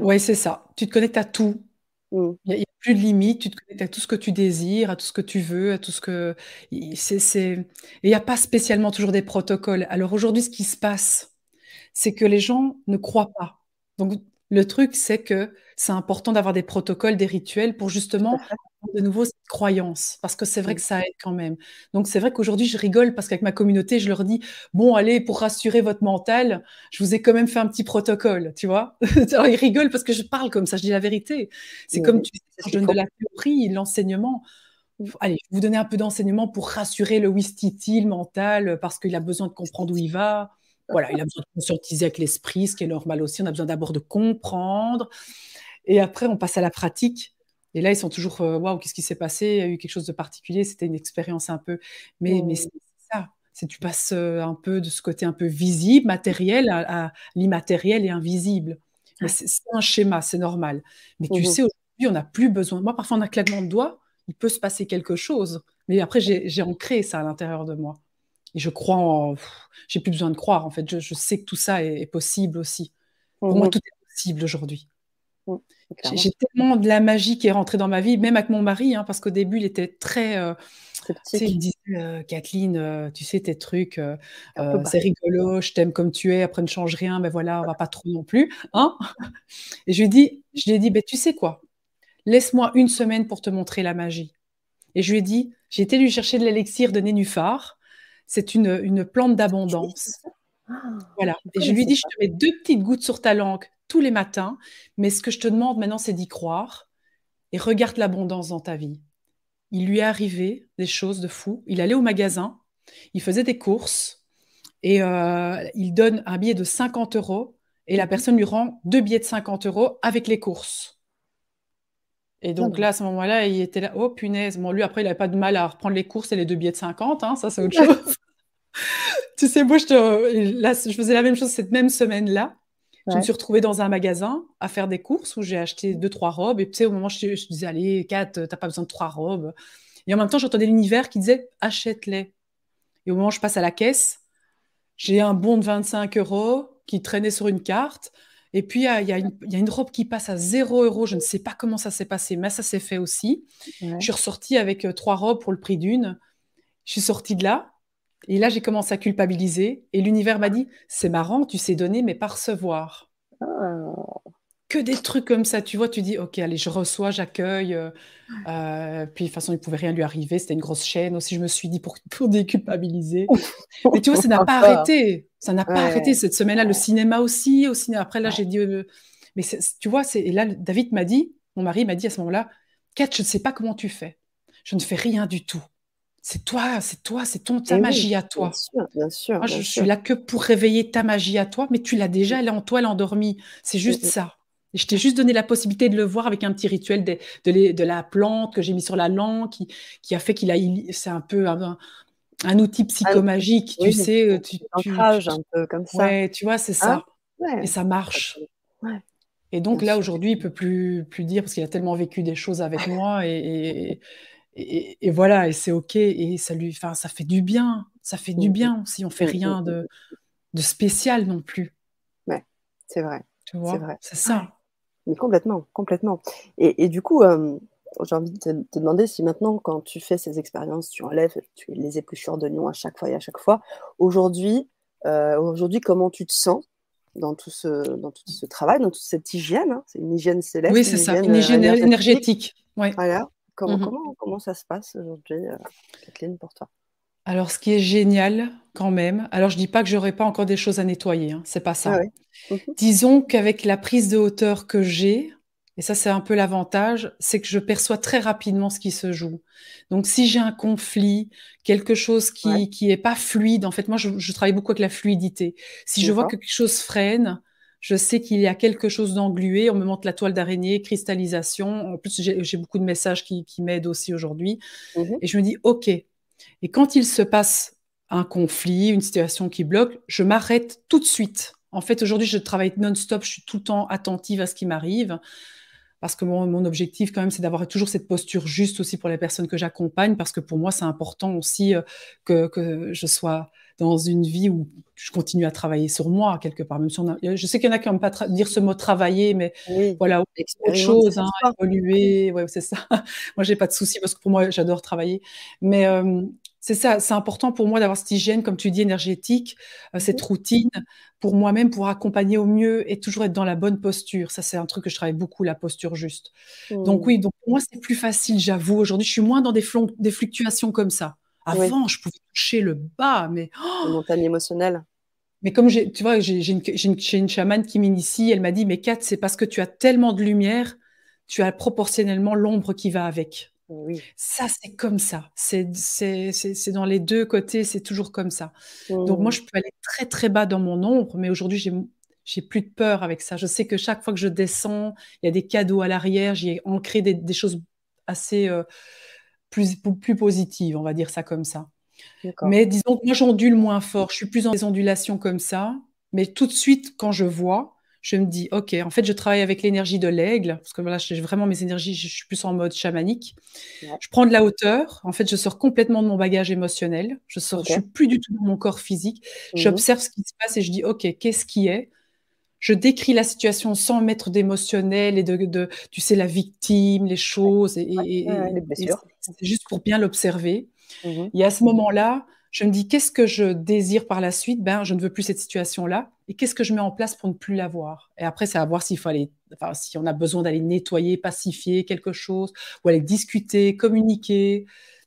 Oui, c'est ça. Tu te connectes à tout. Mmh. Il n'y a, plus de limite. Tu te connectes à tout ce que tu désires, à tout ce que tu veux, à tout ce que. C'est, il n'y a pas spécialement toujours des protocoles. Alors aujourd'hui, ce qui se passe, c'est que les gens ne croient pas. Donc le truc, c'est que c'est important d'avoir des protocoles, des rituels pour justement de nouveau cette croyance, parce que c'est vrai que ça aide quand même. Donc c'est vrai qu'aujourd'hui je rigole parce qu'avec ma communauté, je leur dis bon allez pour rassurer votre mental, je vous ai quand même fait un petit protocole, tu vois. Alors, ils rigolent parce que je parle comme ça, je dis la vérité. C'est comme tu sais, je donne de la théorie, l'enseignement. Allez, je vais vous donner un peu d'enseignement pour rassurer le Wistiti, le mental, parce qu'il a besoin de comprendre où il va. Voilà, il a besoin de conscientiser avec l'esprit, ce qui est normal aussi. On a besoin d'abord de comprendre. Et après, on passe à la pratique. Et là, ils sont toujours, euh, waouh, qu'est-ce qui s'est passé? Il y a eu quelque chose de particulier, c'était une expérience un peu. Mais, mais c'est ça, c'est tu passes euh, un peu de ce côté un peu visible, matériel, à, l'immatériel et invisible. c'est un schéma, c'est normal. Mais tu mmh sais, aujourd'hui, on n'a plus besoin. Moi, parfois, on a claquement de doigts, il peut se passer quelque chose. Mais après, j'ai ancré ça à l'intérieur de moi. Et je crois en. J'ai plus besoin de croire, en fait. Je, sais que tout ça est, possible aussi. Pour moi, mmh tout est possible aujourd'hui. Mmh, j'ai tellement de la magie qui est rentrée dans ma vie, même avec mon mari, hein, parce qu'au début, il était très. Euh, il disait euh, Kathleen, euh, tu sais, tes trucs, c'est rigolo, je t'aime comme tu es, après ne change rien, mais voilà, on va pas trop non plus. Hein Et je lui ai dit, je lui ai dit ben, tu sais quoi? Laisse-moi une semaine pour te montrer la magie. Et je lui ai dit j'ai été lui chercher de l'élixir de nénuphar. C'est une, une plante d'abondance. Ah, voilà. Et je lui ai dit je te mets deux petites gouttes sur ta langue tous les matins, mais ce que je te demande maintenant, c'est d'y croire et regarde l'abondance dans ta vie. Il lui est arrivé des choses de fou. Il allait au magasin, il faisait des courses et euh, il donne un billet de 50 euros et la personne lui rend deux billets de 50 euros avec les courses. Et donc là, à ce moment-là, il était là, oh punaise. Bon, lui, après, il n'avait pas de mal à reprendre les courses et les deux billets de 50, hein, ça c'est autre chose. tu sais, moi, je, te... là, je faisais la même chose cette même semaine-là. Je me suis retrouvée dans un magasin à faire des courses où j'ai acheté deux, trois robes. Et tu sais, au moment où je, je disais, allez, Kat, t'as pas besoin de trois robes. Et en même temps, j'entendais l'univers qui disait, achète-les. Et au moment où je passe à la caisse, j'ai un bon de 25 euros qui traînait sur une carte. Et puis, il y, y, a une robe qui passe à 0 euros. Je ne sais pas comment ça s'est passé, mais ça s'est fait aussi. Je suis ressortie avec euh, trois robes pour le prix d'une. Je suis sortie de là. Et là, j'ai commencé à culpabiliser. Et l'univers m'a dit C'est marrant, tu sais donner, mais pas recevoir. Oh. Que des trucs comme ça, tu vois, tu dis Ok, allez, je reçois, j'accueille. Euh, euh, puis de toute façon, il ne pouvait rien lui arriver. C'était une grosse chaîne aussi, je me suis dit pour, pour déculpabiliser. mais tu vois, ça n'a pas arrêté. Ça n'a pas arrêté. Cette semaine-là, le cinéma aussi. Au cinéma. Après, là, j'ai dit euh, Mais tu vois, et là, David m'a dit Mon mari m'a dit à ce moment-là Kat, je ne sais pas comment tu fais. Je ne fais rien du tout c'est toi, c'est toi, c'est ton ta magie à toi. Bien sûr, bien sûr. Moi, je suis là que pour réveiller ta magie à toi, mais tu l'as déjà, elle est en toi, elle est endormie. C'est juste ça. Et je t'ai juste donné la possibilité de le voir avec un petit rituel de, de, la plante que j'ai mis sur la langue, qui, qui a fait qu'il a. C'est un peu un, outil psychomagique, tu sais. Euh, tu, tu, un peu comme ça. Ouais, tu vois, c'est ça. Hein? Et ça marche. Et donc là, aujourd'hui, il peut plus, plus dire, parce qu'il a tellement vécu des choses avec moi. et et, voilà, et c'est ok, et ça lui, enfin, ça fait du bien, ça fait du mmh bien si on fait mmh, rien mmh, de, de spécial non plus. Ouais, c'est vrai. Tu vois, c'est ça. Mais complètement, complètement. Et, du coup, euh, j'ai envie de te, demander si maintenant, quand tu fais ces expériences, tu enlèves tu les épluchures de lion à chaque fois et à chaque fois, aujourd'hui, euh, aujourd'hui, comment tu te sens dans tout ce, dans tout ce travail, dans toute cette hygiène hein? C'est une hygiène céleste. Oui, c'est ça, une hygiène euh, énergétique. Ouais. Voilà. Mmh comment, comment, ça se passe aujourd'hui, euh, Kathleen, pour toi? Alors, ce qui est génial, quand même, alors je dis pas que j'aurais pas encore des choses à nettoyer, hein, c'est pas ça. Ah mmh Disons qu'avec la prise de hauteur que j'ai, et ça c'est un peu l'avantage, c'est que je perçois très rapidement ce qui se joue. Donc si j'ai un conflit, quelque chose qui qui est pas fluide, en fait moi je, je travaille beaucoup avec la fluidité. Si je vois que quelque chose freine, je sais qu'il y a quelque chose d'englué. On me montre la toile d'araignée, cristallisation. En plus, j'ai beaucoup de messages qui, m'aident aussi aujourd'hui. Mhm. Et je me dis, OK. Et quand il se passe un conflit, une situation qui bloque, je m'arrête tout de suite. En fait, aujourd'hui, je travaille non-stop. Je suis tout le temps attentive à ce qui m'arrive. Parce que mon, mon objectif, quand même, c'est d'avoir toujours cette posture juste aussi pour les personnes que j'accompagne. Parce que pour moi, c'est important aussi euh, que, que je sois dans une vie où je continue à travailler sur moi quelque part. Même si on je sais qu'il y en a qui n'aiment pas dire ce mot travailler, mais voilà, autre chose, hein, évoluer, ouais, c'est ça. moi, j'ai pas de souci parce que pour moi, j'adore travailler. Mais euh, c'est ça, c'est important pour moi d'avoir cette hygiène, comme tu dis, énergétique, euh, cette routine, pour moi-même, pour accompagner au mieux et toujours être dans la bonne posture. Ça, c'est un truc que je travaille beaucoup, la posture juste. Donc mmh. oui, donc pour moi, c'est plus facile, j'avoue. Aujourd'hui, je suis moins dans des, des fluctuations comme ça. Avant, je pouvais toucher le bas, mais... Oh montagne émotionnelle. Mais comme tu vois, j'ai une, une, une, chamane qui m'initie, elle m'a dit, mais Kat, c'est parce que tu as tellement de lumière, tu as proportionnellement l'ombre qui va avec. Oui. Ça, c'est comme ça. C'est dans les deux côtés, c'est toujours comme ça. Donc moi, mmh. je peux aller très très bas dans mon ombre, mais aujourd'hui, j'ai plus de peur avec ça. Je sais que chaque fois que je descends, il y a des cadeaux à l'arrière, j'ai ancré des, des, choses assez euh, plus, plus positives, on va dire ça comme ça. Mais disons que moi, j'ondule moins fort. Je suis plus dans des ondulations comme ça. Mais tout de suite, quand je vois, je me dis, OK, en fait, je travaille avec l'énergie de l'aigle, parce que voilà, j'ai vraiment mes énergies, je suis plus en mode chamanique. Je prends de la hauteur, en fait, je sors complètement de mon bagage émotionnel, je sors, je suis plus du tout dans mon corps physique, mhm. j'observe ce qui se passe et je dis, OK, qu'est-ce qui est? Je décris la situation sans mettre d'émotionnel et de, tu sais, la victime, les choses, et, c'est juste pour bien l'observer. Mhm. Et à ce moment-là, je me dis qu'est-ce que je désire par la suite? Ben, je ne veux plus cette situation-là. Et qu'est-ce que je mets en place pour ne plus l'avoir Et après, c'est à voir s'il faut aller, enfin, si on a besoin d'aller nettoyer, pacifier quelque chose, ou aller discuter, communiquer.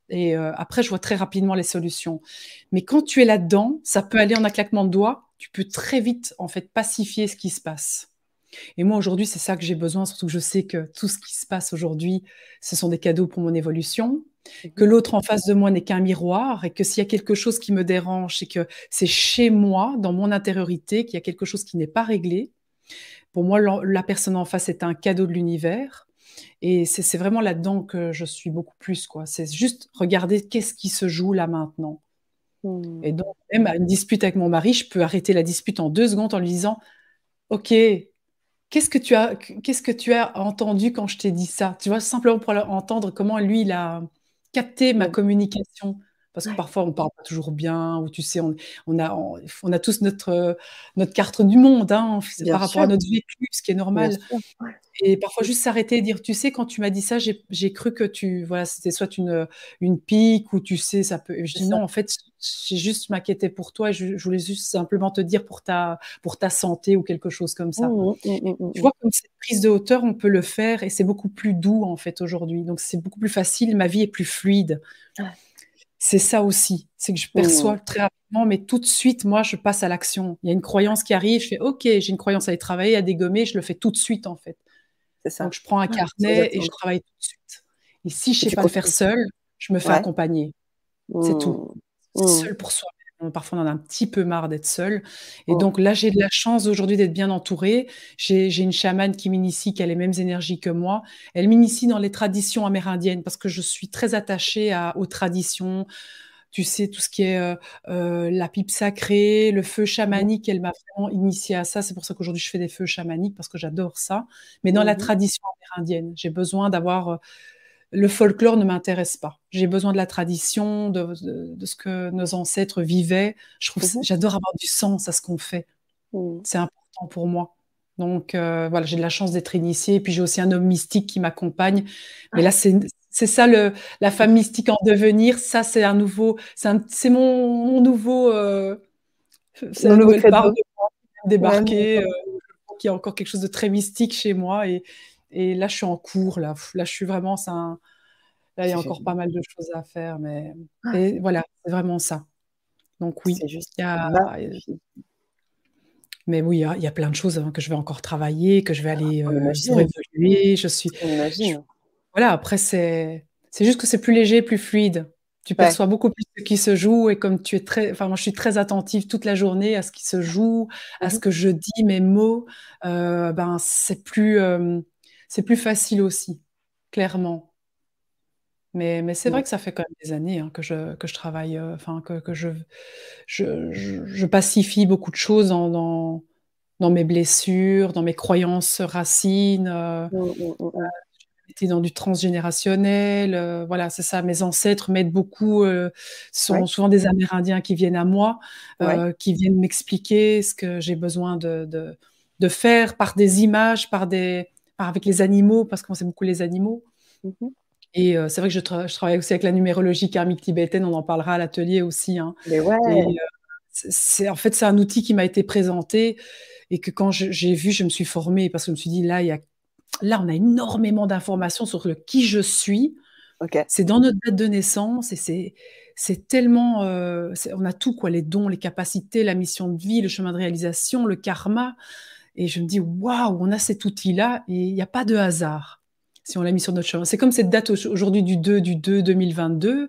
Et euh, après, je vois très rapidement les solutions. Mais quand tu es là-dedans, ça peut aller en un claquement de doigts. Tu peux très vite, en fait, pacifier ce qui se passe. Et moi, aujourd'hui, c'est ça que j'ai besoin, surtout que je sais que tout ce qui se passe aujourd'hui, ce sont des cadeaux pour mon évolution que l'autre en face de moi n'est qu'un miroir et que s'il y a quelque chose qui me dérange, c'est que c'est chez moi, dans mon intériorité, qu'il y a quelque chose qui n'est pas réglé. Pour moi, la, personne en face est un cadeau de l'univers. Et c'est vraiment là-dedans que je suis beaucoup plus. quoi. C'est juste regarder qu'est-ce qui se joue là maintenant. Hmm. Et donc, même à une dispute avec mon mari, je peux arrêter la dispute en deux secondes en lui disant Ok, qu'est-ce que tu as, qu'est-ce que tu as entendu quand je t'ai dit ça? Tu vois, simplement pour entendre comment lui, il a, capter ma communication. Parce que parfois, on parle pas toujours bien, ou tu sais, on, on a, on, a tous notre, notre carte du monde hein, par rapport à notre vécu, ce qui est normal. Et parfois, juste s'arrêter et dire, tu sais, quand tu m'as dit ça, j'ai cru que tu, voilà, c'était soit une, une pique ou tu sais, ça peut. je dis non, en fait, j'ai juste m'inquiété pour toi. Et je, voulais juste simplement te dire pour ta, pour ta santé ou quelque chose comme ça. Mmh, mmh, mmh, tu vois, comme cette prise de hauteur, on peut le faire et c'est beaucoup plus doux en fait aujourd'hui. Donc c'est beaucoup plus facile. Ma vie est plus fluide. C'est ça aussi, c'est que je perçois très rapidement, mais tout de suite, moi, je passe à l'action. Il y a une croyance qui arrive, je fais OK, j'ai une croyance à aller travailler, à dégommer, je le fais tout de suite en fait. Donc, je prends un carnet et je travaille tout de suite. Et si je ne sais pas le faire seul, je me fais accompagner. C'est tout. Mmh. Seul pour soi. Parfois, on en a un petit peu marre d'être seul. Et oh. donc là, j'ai de la chance aujourd'hui d'être bien entourée. J'ai une chamane qui m'initie, qui a les mêmes énergies que moi. Elle m'initie dans les traditions amérindiennes parce que je suis très attachée à, aux traditions, tu sais, tout ce qui est euh, euh, la pipe sacrée, le feu chamanique, elle m'a vraiment initiée à ça. C'est pour ça qu'aujourd'hui, je fais des feux chamaniques parce que j'adore ça. Mais dans la mmh tradition amérindienne, j'ai besoin d'avoir. Euh, le folklore ne m'intéresse pas. J'ai besoin de la tradition, de, ce que nos ancêtres vivaient. Je trouve, mmh j'adore avoir du sens à ce qu'on fait. Mmh. C'est important pour moi. Donc voilà, j'ai de la chance d'être initiée. Et puis j'ai aussi un homme mystique qui m'accompagne. Mais là, c'est c'est ça le, la femme mystique en devenir. Ça, c'est un nouveau, c'est mon, nouveau, euh, c'est un nouvel part de débarquer, euh, qui a encore quelque chose de très mystique chez moi. Et, et là, je suis en cours. Là, là je suis vraiment, un, là, il y a encore pas mal de choses à faire. Mais et voilà, c'est vraiment ça. Donc oui, juste il y a, mais oui, il y, a, plein de choses hein, que je vais encore travailler, que je vais aller euh, évoluer. Je suis, voilà, après, c'est juste que c'est plus léger, plus fluide. Tu perçois beaucoup plus ce qui se joue et comme tu es très, enfin moi je suis très attentive toute la journée à ce qui se joue, à ce mmh que je dis, mes mots, euh, ben c'est plus, euh, c'est plus facile aussi, clairement. Mais, mais c'est vrai que ça fait quand même des années hein, que, je, que je travaille, euh, enfin que, que je, je, je, pacifie beaucoup de choses dans, dans, dans, mes blessures, dans mes croyances racines. Mmh, mmh, dans du transgénérationnel. Euh, voilà, c'est ça. Mes ancêtres m'aident beaucoup. Euh, ce sont souvent des Amérindiens qui viennent à moi, euh, qui viennent m'expliquer ce que j'ai besoin de, de, faire par des images, par des, avec les animaux, parce qu'on sait beaucoup les animaux. Mmh Et c'est vrai que je, travaille aussi avec la numérologie karmique tibétaine, on en parlera à l'atelier aussi. Hein. Mais ouais. c'est, en fait, c'est un outil qui m'a été présenté et que quand j'ai vu, je me suis formée parce que je me suis dit, là, il y a, là on a énormément d'informations sur le qui je suis. C'est dans notre date de naissance et c'est, c'est tellement, on a tout quoi, les dons, les capacités, la mission de vie, le chemin de réalisation, le karma. Et je me dis, waouh, on a cet outil-là et il n'y a pas de hasard si on l'a mis sur notre chemin. C'est comme cette date aujourd'hui du 2 du 2 2022.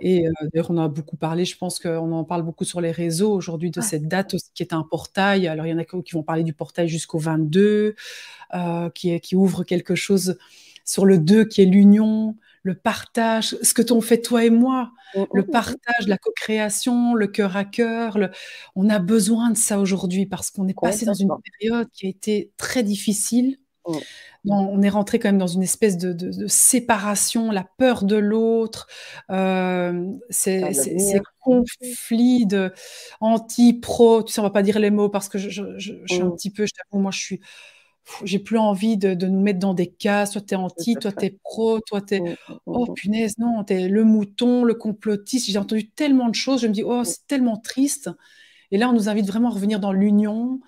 Et euh, d'ailleurs, on a beaucoup parlé, je pense qu'on en parle beaucoup sur les réseaux aujourd'hui de cette date aussi, qui est un portail. Alors, il y en a qui vont parler du portail jusqu'au 22, euh, qui, qui ouvre quelque chose sur le 2 qui est l'union, le partage, ce que t'ont fait toi et moi, mmh, le mmh, mmh. partage, la co-création, le cœur à cœur. On a besoin de ça aujourd'hui parce qu'on est passé dans une période qui a été très difficile on est rentré quand même dans une espèce de, séparation, la peur de l'autre, euh, ces, conflits de anti-pro. Tu sais, on va pas dire les mots parce que je, suis un petit peu, je t'avoue, moi, je suis, j'ai plus envie de, nous mettre dans des cas. Soit tu es anti, toi tu es pro, toi tu es. Mmh, mmh, oh punaise, non, tu es le mouton, le complotiste. J'ai entendu tellement de choses. Je me dis, oh, c'est tellement triste. Et là, on nous invite vraiment à revenir dans l'union,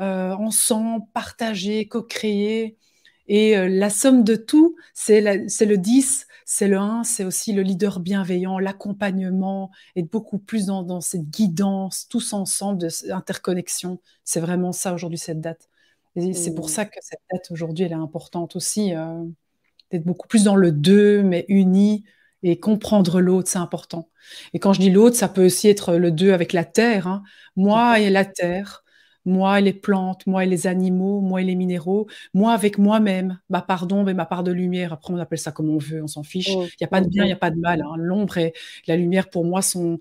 euh, ensemble, partager, co-créer. Et euh, la somme de tout, c'est le 10, c'est le 1, c'est aussi le leader bienveillant, l'accompagnement, être beaucoup plus dans, cette guidance, tous ensemble, de interconnexion. C'est vraiment ça aujourd'hui, cette date. Et c'est pour ça que cette date aujourd'hui, elle est importante aussi, euh, d'être beaucoup plus dans le 2, mais uni, et comprendre l'autre, c'est important. Et quand je dis l'autre, ça peut aussi être le 2 avec la terre. Hein. Moi et la terre, moi et les plantes, moi et les animaux, moi et les minéraux, moi avec moi-même, ma part d'ombre et ma part de lumière. Après, on appelle ça comme on veut, on s'en fiche. Oh, il n'y a pas de bien, il n'y a pas de mal. Hein. L'ombre et la lumière, pour moi, sont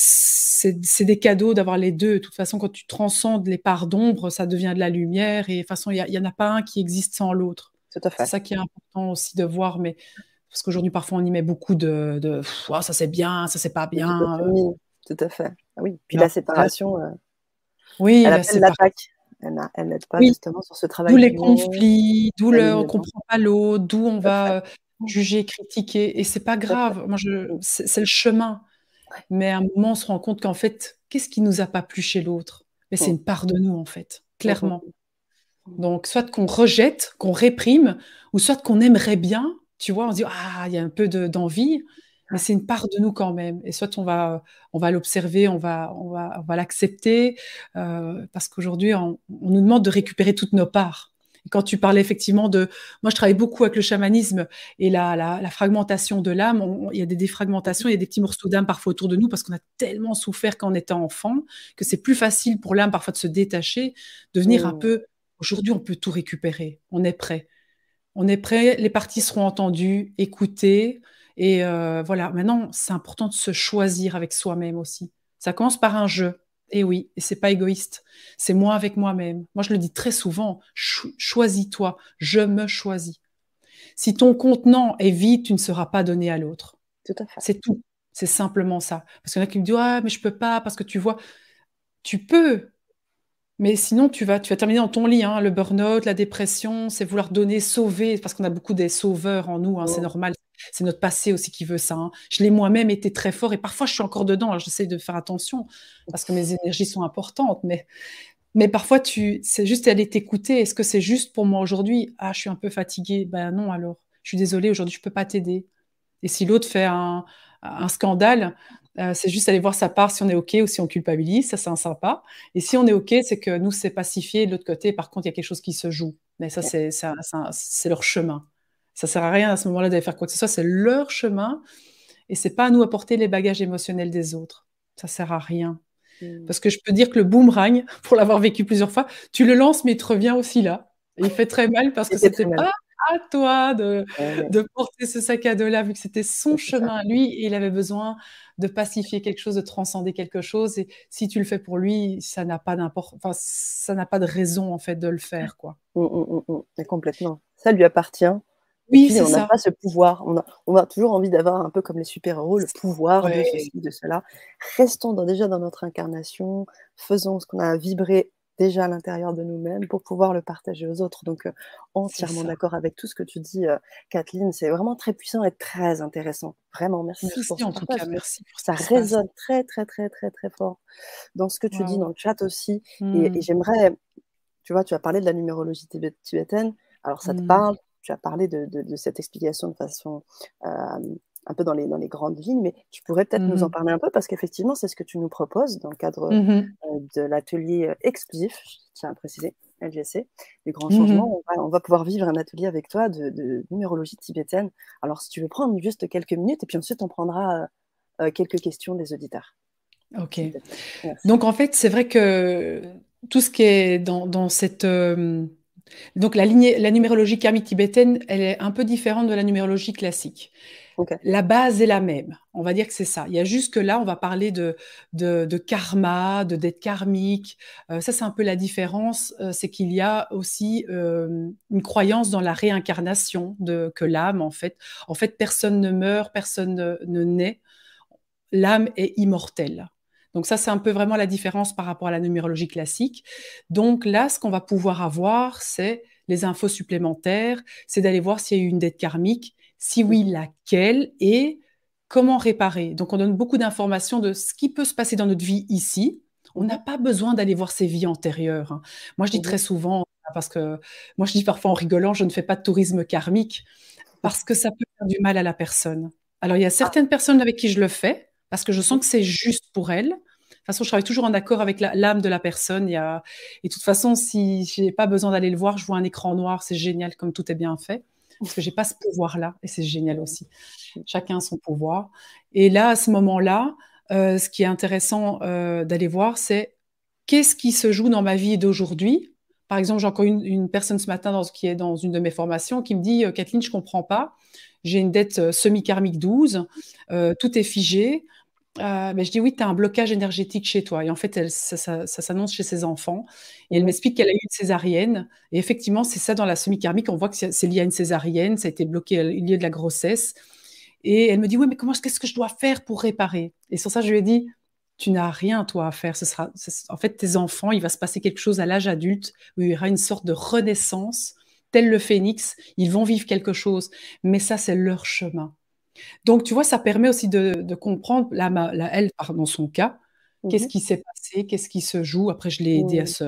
c'est des cadeaux d'avoir les deux. De toute façon, quand tu transcendes les parts d'ombre, ça devient de la lumière. Et de toute façon, il n'y en a pas un qui existe sans l'autre. C'est ça qui est important aussi de voir. Mais parce qu'aujourd'hui, parfois, on y met beaucoup de, de oh, ça c'est bien, ça c'est pas bien. Tout à fait. Ah oui. Puis la séparation. Euh, oui, elle appelle l'attaque. Elle n'aide pas justement sur ce travail. D'où les conflits, d'où le on comprend pas l'autre, d'où on va euh, juger, critiquer. Et c'est pas grave. Moi, je, c'est le chemin. Mais à un moment, on se rend compte qu'en fait, qu'est-ce qui nous a pas plu chez l'autre? Mais c'est une part de nous, en fait, clairement. Donc, soit qu'on rejette, qu'on réprime, ou soit qu'on aimerait bien, tu vois, on se dit, ah, il y a un peu d'envie, mais c'est une part de nous quand même. Et soit on va, on va l'observer, on va, on va, on va l'accepter, euh, parce qu'aujourd'hui, on, nous demande de récupérer toutes nos parts. Quand tu parlais effectivement de, moi je travaille beaucoup avec le chamanisme et la, la, fragmentation de l'âme. Il y a des défragmentations, il y a des petits morceaux d'âme parfois autour de nous parce qu'on a tellement souffert quand on était enfant que c'est plus facile pour l'âme parfois de se détacher, de venir un mmh. peu. Aujourd'hui, on peut tout récupérer. On est prêt. On est prêt. Les parties seront entendues, écoutées. Et euh, voilà, maintenant, c'est important de se choisir avec soi-même aussi. Ça commence par un jeu. Et oui, et c'est pas égoïste. C'est moi avec moi-même. Moi, je le dis très souvent. Choisis-toi. Je me choisis. Si ton contenant est vide, tu ne seras pas donné à l'autre. Tout à fait. C'est tout. C'est simplement ça. Parce qu'il y en a qui me disent ah mais je peux pas parce que tu vois, tu peux, mais sinon, tu vas, tu vas terminer dans ton lit. Hein. Le burn-out, la dépression, c'est vouloir donner, sauver, parce qu'on a beaucoup des sauveurs en nous, hein, c'est normal. C'est notre passé aussi qui veut ça. Hein. Je l'ai moi-même été très fort et parfois je suis encore dedans. Alors j'essaie de faire attention parce que mes énergies sont importantes. Mais, mais parfois, tu, c'est juste aller t'écouter. Est-ce que c'est juste pour moi aujourd'hui? Ah, je suis un peu fatiguée. Ben non, alors. Je suis désolée, aujourd'hui, je ne peux pas t'aider. Et si l'autre fait un, un scandale, euh, c'est juste aller voir sa part si on est OK ou si on culpabilise. Ça, c'est un sympa. Et si on est OK, c'est que nous, c'est pacifié. De l'autre côté, par contre, il y a quelque chose qui se joue. Mais ça, c'est leur chemin. Ça sert à rien à ce moment-là d'aller faire quoi que ce soit. C'est leur chemin. Et c'est pas à nous apporter les bagages émotionnels des autres. Ça sert à rien. Mmh. Parce que je peux dire que le boomerang, pour l'avoir vécu plusieurs fois, tu le lances, mais il te revient aussi là. Et il fait très mal parce que c'était pas à toi de, de, porter ce sac à dos-là, vu que c'était son chemin, lui, et il avait besoin de pacifier quelque chose, de transcender quelque chose. Et si tu le fais pour lui, ça n'a pas enfin, ça n'a pas de raison en fait de le faire, quoi. Mmh, mmh, mmh, complètement. Ça lui appartient. Oui, c'est on n'a pas ce pouvoir. On a, on a toujours envie d'avoir un peu comme les super-héros, le pouvoir de ceci, de cela. Restons déjà dans notre incarnation, faisons ce qu'on a à vibrer déjà à l'intérieur de nous-mêmes pour pouvoir le partager aux autres. Donc, euh, entièrement d'accord avec tout ce que tu dis, euh, Kathleen. C'est vraiment très puissant et très intéressant. Vraiment, merci, pour en tout cas, merci ça résonne très, très, très, très, très fort dans ce que tu dis dans le chat aussi. Et, mmh. j'aimerais, tu vois, tu as parlé de la numérologie tibétaine. Alors, ça te mmh. parle, tu as parlé de, cette explication de façon euh, un peu dans les, dans les grandes lignes, mais tu pourrais peut-être nous en mmh parler un peu parce qu'effectivement, c'est ce que tu nous proposes dans le cadre mmh euh, de l'atelier euh, exclusif, je tiens à préciser, LGC, les grands mmh changements. On va, pouvoir vivre un atelier avec toi de, numérologie tibétaine. Alors, si tu veux prendre juste quelques minutes, et puis ensuite, on prendra euh, quelques questions des auditeurs. Ok. Donc, en fait, c'est vrai que tout ce qui est dans, dans cette. Donc, la, lignée, la numérologie karmique tibétaine, elle est un peu différente de la numérologie classique. La base est la même. On va dire que c'est ça. Il y a juste que là, on va parler de, de, karma, de dette karmique. Euh, ça, c'est un peu la différence. Euh, c'est qu'il y a aussi euh, une croyance dans la réincarnation, de, que l'âme, en fait, en fait, personne ne meurt, personne ne, naît. L'âme est immortelle. Donc ça, c'est un peu vraiment la différence par rapport à la numérologie classique. Donc là, ce qu'on va pouvoir avoir, c'est les infos supplémentaires, c'est d'aller voir s'il y a eu une dette karmique si oui, laquelle et comment réparer. Donc, on donne beaucoup d'informations de ce qui peut se passer dans notre vie ici. On n'a pas besoin d'aller voir ses vies antérieures. Hein. Moi, je dis très souvent, parce que moi, je dis parfois en rigolant, je ne fais pas de tourisme karmique parce que ça peut faire du mal à la personne. Alors, il y a certaines personnes avec qui je le fais parce que je sens que c'est juste pour elles. De toute façon, je travaille toujours en accord avec l'âme de la personne. Et de toute façon, si je n'ai pas besoin d'aller le voir, je vois un écran noir, c'est génial comme tout est bien fait parce que j'ai pas ce pouvoir-là, et c'est génial aussi. Chacun a son pouvoir. Et là, à ce moment-là, euh, ce qui est intéressant euh, d'aller voir, c'est qu'est-ce qui se joue dans ma vie d'aujourd'hui. Par exemple, j'ai encore une, personne ce matin dans, qui est dans une de mes formations qui me dit euh, Kathleen, je comprends pas. J'ai une dette semi-karmique 12, tout est figé. Euh, je dis oui, tu as un blocage énergétique chez toi. Et en fait, elle, ça, s'annonce chez ses enfants. Et elle m'explique qu'elle a eu une césarienne. Et effectivement, c'est ça dans la semi-karmique. On voit que c'est lié à une césarienne. Ça a été bloqué lié de la grossesse. Et elle me dit oui, mais comment qu'est-ce que je dois faire pour réparer? Et sur ça, je lui ai dit tu n'as rien toi à faire. Ce sera, en fait, tes enfants, il va se passer quelque chose à l'âge adulte où il y aura une sorte de renaissance, tel le phénix. Ils vont vivre quelque chose, mais ça, c'est leur chemin. Donc, tu vois, ça permet aussi de, comprendre, la, la, elle, dans son cas, qu'est-ce mmh qui s'est passé, qu'est-ce qui se joue. Après, je l'ai aidé à mmh. se.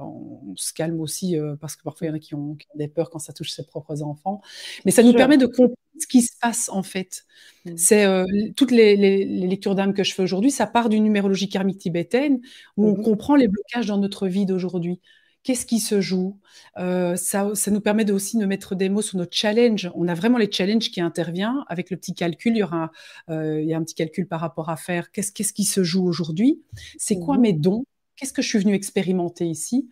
on se calme aussi, euh, parce que parfois, il y en a qui ont, des peurs quand ça touche ses propres enfants. Mais ça nous permet de comprendre ce qui se passe, en fait. Mmh. C'est euh, toutes les, lectures d'âme que je fais aujourd'hui, ça part d'une numérologie karmique tibétaine, où on comprend les blocages dans notre vie d'aujourd'hui qu'est-ce qui se joue? Euh, ça, ça, nous permet de aussi de mettre des mots sur notre challenge. On a vraiment les challenges qui interviennent avec le petit calcul. Il y aura euh, il y a un petit calcul par rapport à faire. Qu'est-ce, qu'est-ce qui se joue aujourd'hui? C'est quoi mmh mes dons? Qu'est-ce que je suis venu expérimenter ici?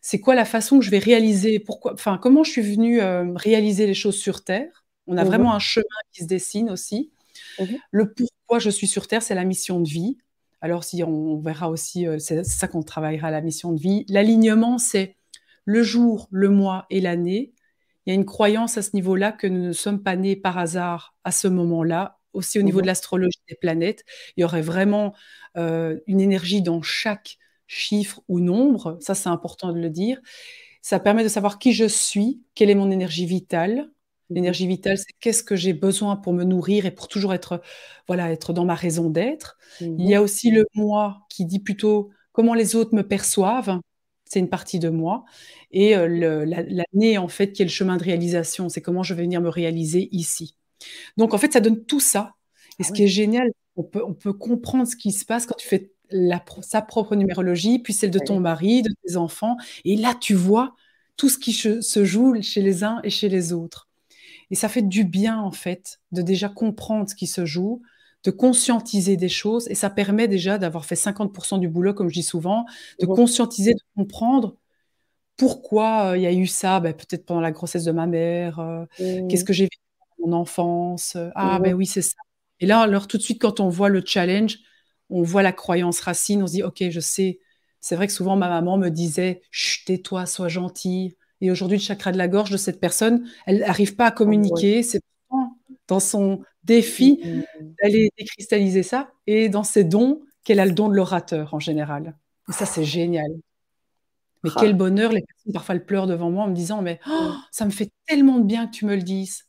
C'est quoi la façon que je vais réaliser? Pourquoi Enfin, comment je suis venu euh, réaliser les choses sur Terre? On a mmh vraiment un chemin qui se dessine aussi. Mmh le pourquoi je suis sur Terre, c'est la mission de vie. Alors, si on, verra aussi, euh, c'est ça qu'on travaillera la mission de vie. L'alignement, c'est le jour, le mois et l'année. Il y a une croyance à ce niveau-là que nous ne sommes pas nés par hasard à ce moment-là. Aussi au niveau de mhm. l'astrologie des planètes, il y aurait vraiment euh, une énergie dans chaque chiffre ou nombre. Ça, c'est important de le dire. Ça permet de savoir qui je suis, quelle est mon énergie vitale, L'énergie vitale, c'est qu'est-ce que j'ai besoin pour me nourrir et pour toujours être, voilà, être dans ma raison d'être. Il y a mmh aussi le moi qui dit plutôt comment les autres me perçoivent. C'est une partie de moi. Et euh, l'année, en fait, qui est le chemin de réalisation. C'est comment je vais venir me réaliser ici. Donc, en fait, ça donne tout ça. Et ah ce qui est génial, on peut, on peut comprendre ce qui se passe quand tu fais la, sa propre numérologie, puis celle de ton mari, de tes enfants. Et là, tu vois tout ce qui se joue chez les uns et chez les autres. Et ça fait du bien, en fait, de déjà comprendre ce qui se joue, de conscientiser des choses. Et ça permet déjà d'avoir fait 50% du boulot, comme je dis souvent, de conscientiser, de comprendre pourquoi euh, il y a eu ça, ben, peut-être pendant la grossesse de ma mère, euh, mmh qu'est-ce que j'ai vécu dans mon enfance. Euh, ah, mmh ben oui, c'est ça. Et là, alors, tout de suite, quand on voit le challenge, on voit la croyance racine, on se dit, OK, je sais. C'est vrai que souvent, ma maman me disait, chut, tais-toi, sois gentil. Et aujourd'hui, le chakra de la gorge de cette personne, elle n'arrive pas à communiquer. C'est dans son défi mm, mm, mm. d'aller décristalliser ça et dans ses dons qu'elle a le don de l'orateur en général. Et ça, c'est génial. Mais ah. quel bonheur, les personnes parfois pleurent devant moi en me disant mais oh, ça me fait tellement de bien que tu me le dises.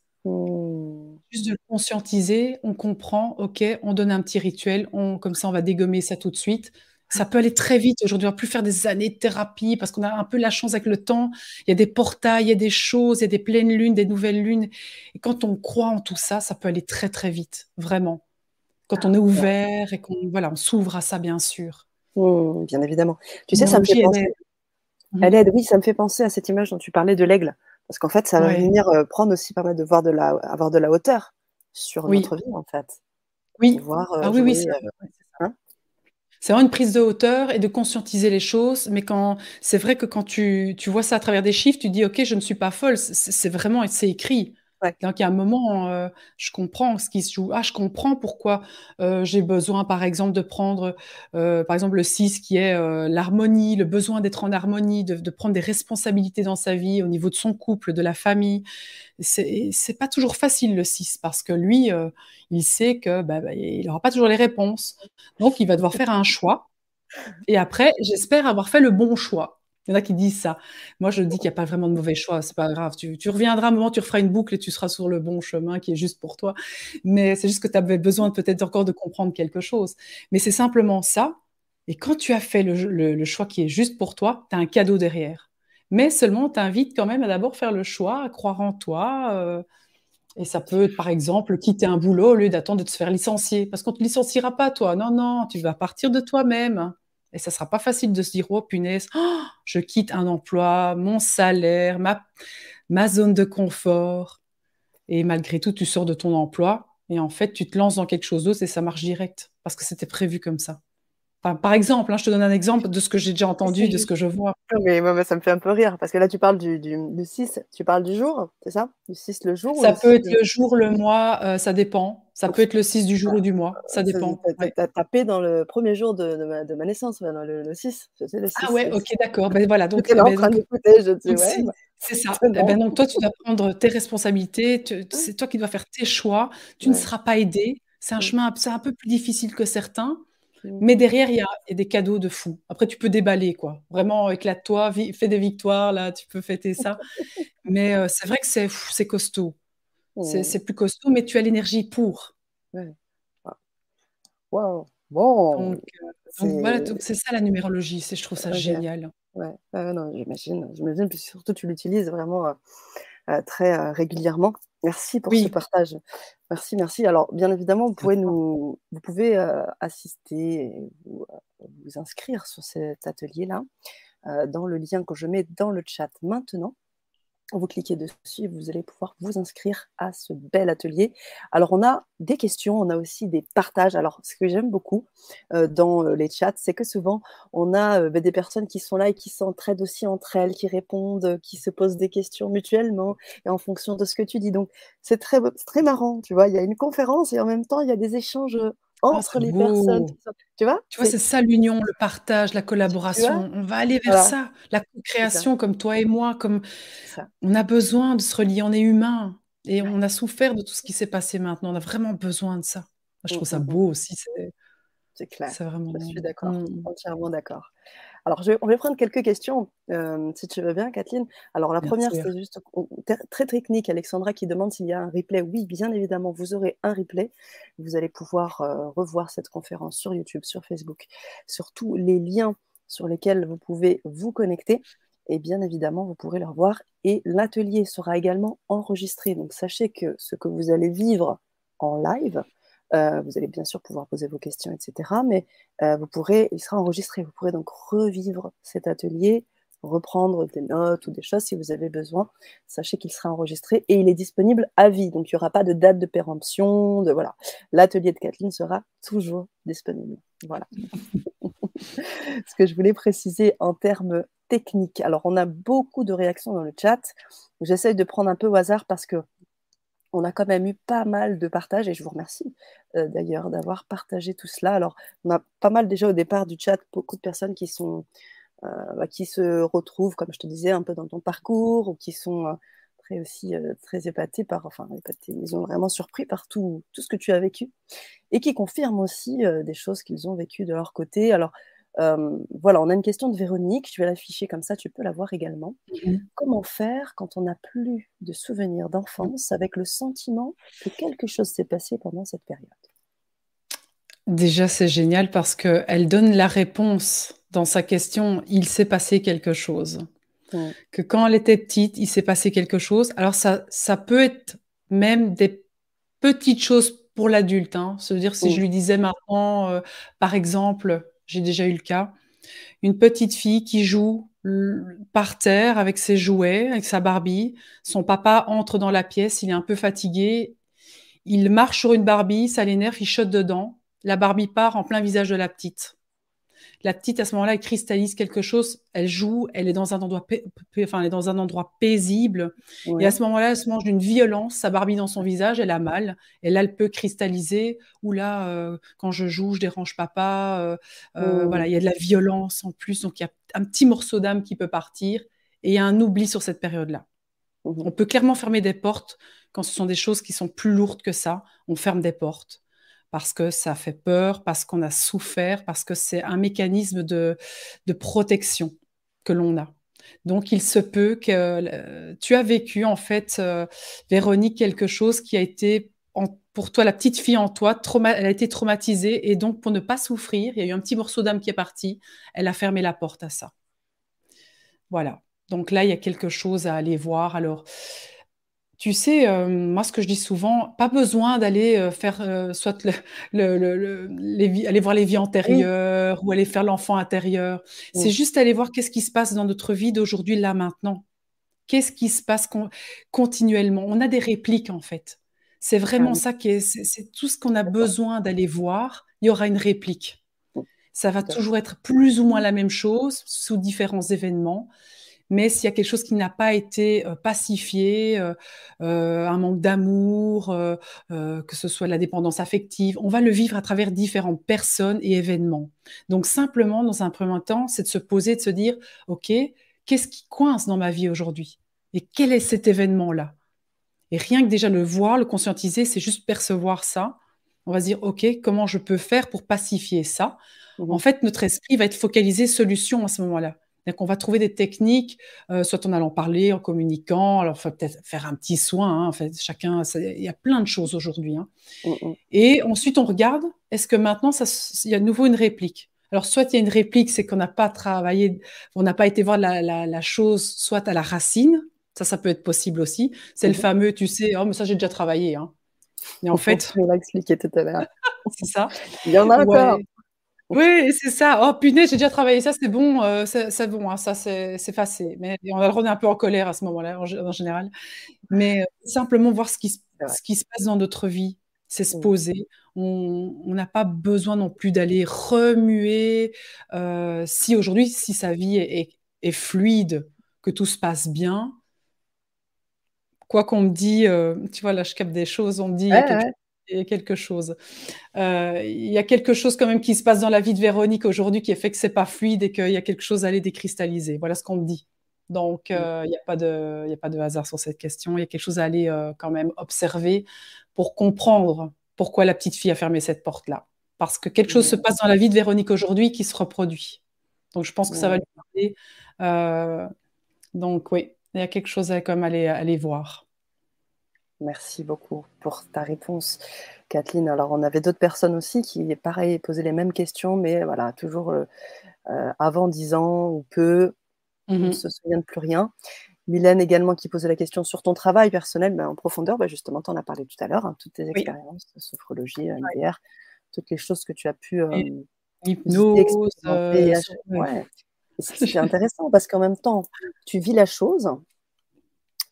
Juste de le conscientiser, on comprend, ok, on donne un petit rituel, on, comme ça on va dégommer ça tout de suite. Ça peut aller très vite. Aujourd'hui, on va plus faire des années de thérapie parce qu'on a un peu la chance avec le temps. Il y a des portails, il y a des choses, il y a des pleines lunes, des nouvelles lunes. Et quand on croit en tout ça, ça peut aller très très vite, vraiment. Quand on est ouvert et qu'on voilà, on s'ouvre à ça, bien sûr. Mmh, bien évidemment. Tu sais, ça me fait penser. Mmh. Elle aide. oui, ça me fait penser à cette image dont tu parlais de l'aigle, parce qu'en fait, ça va venir euh, prendre aussi mal de voir de la, avoir de la hauteur sur notre vie, en fait. Oui. Voir, euh, ah oui, oui, c'est vraiment une prise de hauteur et de conscientiser les choses. Mais quand c'est vrai que quand tu, tu, vois ça à travers des chiffres, tu dis ok, je ne suis pas folle. C'est vraiment c'est écrit. Donc, il y a un moment, euh, je comprends ce qui se joue. Ah, je comprends pourquoi euh, j'ai besoin, par exemple, de prendre, euh, par exemple, le 6 qui est l'harmonie, le besoin d'être en harmonie, de, prendre des responsabilités dans sa vie au niveau de son couple, de la famille. C'est pas toujours facile, le 6, parce que lui, il sait que bah, bah, n'aura pas toujours les réponses. Donc, il va devoir faire un choix. Et après, j'espère avoir fait le bon choix. Il y en a qui disent ça. Moi, je dis qu'il n'y a pas vraiment de mauvais choix. C'est pas grave. Tu, reviendras un moment, tu referas une boucle et tu seras sur le bon chemin qui est juste pour toi. Mais c'est juste que tu avais besoin peut-être encore de comprendre quelque chose. Mais c'est simplement ça. Et quand tu as fait le, choix qui est juste pour toi, tu as un cadeau derrière. Mais seulement, t'invites quand même à d'abord faire le choix, à croire en toi. Euh, et ça peut être, par exemple, quitter un boulot au lieu d'attendre de te faire licencier. Parce qu'on ne te licenciera pas, toi. Non, non, tu vas partir de toi-même. Et ça sera pas facile de se dire, oh punaise, oh, je quitte un emploi, mon salaire, ma, ma zone de confort. Et malgré tout, tu sors de ton emploi et en fait, tu te lances dans quelque chose d'autre et ça marche direct parce que c'était prévu comme ça par exemple, hein, je te donne un exemple de ce que j'ai déjà entendu, de ce que je vois. Mais moi, ça me fait un peu rire, parce que là, tu parles du, 6, tu parles du jour, c'est ça? Du 6 le jour Ça peut être le jour, le mois, euh, ça dépend. Ça peut être le 6 du jour ou du mois, ça dépend. Tu as, tapé dans le premier jour de, ma, naissance, le, 6. Ah ouais, ok, d'accord. Ben voilà, donc, ben, en train je dis, ouais, c'est ça. Eh ben, donc, toi, tu dois prendre tes responsabilités, c'est toi qui dois faire tes choix, tu ne seras pas aidé. C'est un chemin c'est un peu plus difficile que certains. Mais derrière, il y, a des cadeaux de fou. Après, tu peux déballer, quoi. Vraiment, éclate-toi, fais des victoires, là, tu peux fêter ça. mais euh, c'est vrai que c'est costaud. C'est plus costaud, mais tu as l'énergie pour. Wow. Bon. Donc, euh, voilà, c'est ça la numérologie. Je trouve ça génial. Ouais, non, j'imagine. J'imagine, puis surtout, tu l'utilises vraiment euh, très régulièrement. Merci pour ce partage. Merci, merci. Alors, bien évidemment, vous pouvez nous, vous pouvez euh, assister et vous, euh, vous, inscrire sur cet atelier-là euh, dans le lien que je mets dans le chat maintenant. Vous cliquez dessus et vous allez pouvoir vous inscrire à ce bel atelier. Alors, on a des questions, on a aussi des partages. Alors, ce que j'aime beaucoup euh, dans euh, les chats, c'est que souvent, on a euh, bah, des personnes qui sont là et qui s'entraident aussi entre elles, qui répondent, qui se posent des questions mutuellement et en fonction de ce que tu dis. Donc, c'est très, très marrant, tu vois. Il y a une conférence et en même temps, il y a des échanges ah, entre les personnes. Tu vois Tu vois, c'est ça l'union, le partage, la collaboration. On va aller vers ça, la co-création comme toi et moi, comme on a besoin de se relier, on est humain et on a souffert de tout ce qui s'est passé maintenant. On a vraiment besoin de ça. je trouve ça mmh, mmh, beau mmh. aussi. C'est clair. Vraiment... Je suis d'accord, entièrement d'accord. Alors, on va prendre quelques questions, euh, si tu veux bien, Kathleen. Alors, la première, c'est juste très technique. Alexandra qui demande s'il y a un replay. Oui, bien évidemment, vous aurez un replay. Vous allez pouvoir euh, revoir cette conférence sur YouTube, sur Facebook, sur tous les liens sur lesquels vous pouvez vous connecter. Et bien évidemment, vous pourrez le revoir. Et l'atelier sera également enregistré. Donc, sachez que ce que vous allez vivre en live, euh, vous allez bien sûr pouvoir poser vos questions, etc. Mais euh, vous pourrez, il sera enregistré. Vous pourrez donc revivre cet atelier, reprendre des notes ou des choses si vous avez besoin. Sachez qu'il sera enregistré et il est disponible à vie. Donc il n'y aura pas de date de péremption. De, voilà. L'atelier de Kathleen sera toujours disponible. Voilà. Ce que je voulais préciser en termes techniques. Alors on a beaucoup de réactions dans le chat. J'essaye de prendre un peu au hasard parce que on a quand même eu pas mal de partages et je vous remercie euh, d'ailleurs d'avoir partagé tout cela. Alors, on a pas mal déjà au départ du chat, beaucoup de personnes qui sont euh, bah, qui se retrouvent, comme je te disais, un peu dans ton parcours ou qui sont euh, très aussi très épatées par, enfin épatées, ils ont vraiment surpris par tout, tout ce que tu as vécu et qui confirment aussi des choses qu'ils ont vécues de leur côté. Alors, voilà, on a une question de Véronique, je vais l'afficher comme ça, tu peux la voir également. Mmh Comment faire quand on n'a plus de souvenirs d'enfance avec le sentiment que quelque chose s'est passé pendant cette période? Déjà, c'est génial parce qu'elle donne la réponse dans sa question, il s'est passé quelque chose. Que quand elle était petite, il s'est passé quelque chose. Alors, ça, ça peut être même des petites choses pour l'adulte. Hein. Se dire, si je lui disais maintenant, euh, par exemple, j'ai déjà eu le cas, une petite fille qui joue par terre avec ses jouets, avec sa Barbie. Son papa entre dans la pièce, il est un peu fatigué. Il marche sur une Barbie, ça l'énerve, il chote dedans. La Barbie part en plein visage de la petite. La petite, à ce moment-là, elle cristallise quelque chose, elle joue, elle est dans un endroit, enfin, elle est dans un endroit paisible. Et à ce moment-là, elle se mange d'une violence, sa Barbie dans son visage, elle a mal. Et là, elle peut cristalliser. Ou là, euh, quand je joue, je dérange papa. Euh, euh, voilà, il y a de la violence en plus. Donc, il y a un petit morceau d'âme qui peut partir. Et il y a un oubli sur cette période-là. Mmh On peut clairement fermer des portes quand ce sont des choses qui sont plus lourdes que ça. On ferme des portes parce que ça fait peur, parce qu'on a souffert, parce que c'est un mécanisme de, protection que l'on a. Donc, il se peut que tu as vécu, en fait, euh, Véronique, quelque chose qui a été, pour toi, la petite fille en toi, elle a été traumatisée. Et donc, pour ne pas souffrir, il y a eu un petit morceau d'âme qui est parti. Elle a fermé la porte à ça. Voilà. Donc là, il y a quelque chose à aller voir. Alors, tu sais, euh, moi, ce que je dis souvent, pas besoin d'aller euh, faire euh, soit le, aller voir les vies antérieures ou aller faire l'enfant intérieur. C'est juste aller voir qu'est-ce qui se passe dans notre vie d'aujourd'hui, là, maintenant. Qu'est-ce qui se passe continuellement? On a des répliques, en fait. C'est vraiment ah ça qui est, c'est tout ce qu'on a besoin d'aller voir. Il y aura une réplique. Ça va toujours être plus ou moins la même chose sous différents événements mais s'il y a quelque chose qui n'a pas été euh, pacifié, euh, euh, un manque d'amour, que ce soit la dépendance affective, on va le vivre à travers différentes personnes et événements. Donc simplement, dans un premier temps, c'est de se poser, de se dire, OK, qu'est-ce qui coince dans ma vie aujourd'hui? Et quel est cet événement-là? Et rien que déjà le voir, le conscientiser, c'est juste percevoir ça. On va se dire, OK, comment je peux faire pour pacifier ça? Mmh En fait, notre esprit va être focalisé solution à ce moment-là. Donc, on va trouver des techniques, euh, soit en allant parler, en communiquant. Alors, faut peut-être faire un petit soin. Hein, en fait, chacun, il y a plein de choses aujourd'hui. Hein. Mm, mm. Et ensuite, on regarde. Est-ce que maintenant, il y a de nouveau une réplique? Alors, soit il y a une réplique, c'est qu'on n'a pas travaillé, on n'a pas été voir la, chose, soit à la racine. Ça, ça peut être possible aussi. C'est le mm-hmm. fameux, tu sais, oh, mais ça, j'ai déjà travaillé. Hein. Et en fait, on l'a expliqué tout à l'heure. c'est ça. Il y en a encore. Oui, c'est ça. Oh punaise, j'ai déjà travaillé ça, c'est bon, euh, c'est bon, hein, ça c'est effacé. Mais on va le rendre un peu en colère à ce moment-là, en, général. Mais euh, simplement voir ce qui, ce qui se passe dans notre vie, c'est se mmh. poser. On n'a pas besoin non plus d'aller remuer. Euh, si aujourd'hui, si sa vie est, est, fluide, que tout se passe bien, quoi qu'on me dit, tu vois, là je capte des choses, on me dit, a quelque chose. Euh, il y a quelque chose quand même qui se passe dans la vie de Véronique aujourd'hui qui fait que c'est pas fluide et qu'il y a quelque chose à aller décristalliser. Voilà ce qu'on me dit. Donc, euh, il n'y a, pas de, a pas de hasard sur cette question. Il y a quelque chose à aller euh, quand même observer pour comprendre pourquoi la petite fille a fermé cette porte-là. Parce que quelque chose se passe dans la vie de Véronique aujourd'hui qui se reproduit. Donc, je pense que ça va lui parler. donc, oui, il y a quelque chose à quand même aller, aller voir. Merci beaucoup pour ta réponse, Kathleen. Alors, on avait d'autres personnes aussi qui, pareil, posaient les mêmes questions, mais voilà, toujours euh, euh, avant 10 ans ou peu, on ne mmh se souvient de plus rien. Mylène également qui posait la question sur ton travail personnel, ben, en profondeur, ben, justement, tu en as parlé tout à l'heure, hein, toutes tes expériences, sophrologie, MDR, toutes les choses que tu as pu euh, hypnose, C'est intéressant parce qu'en même temps, tu vis la chose,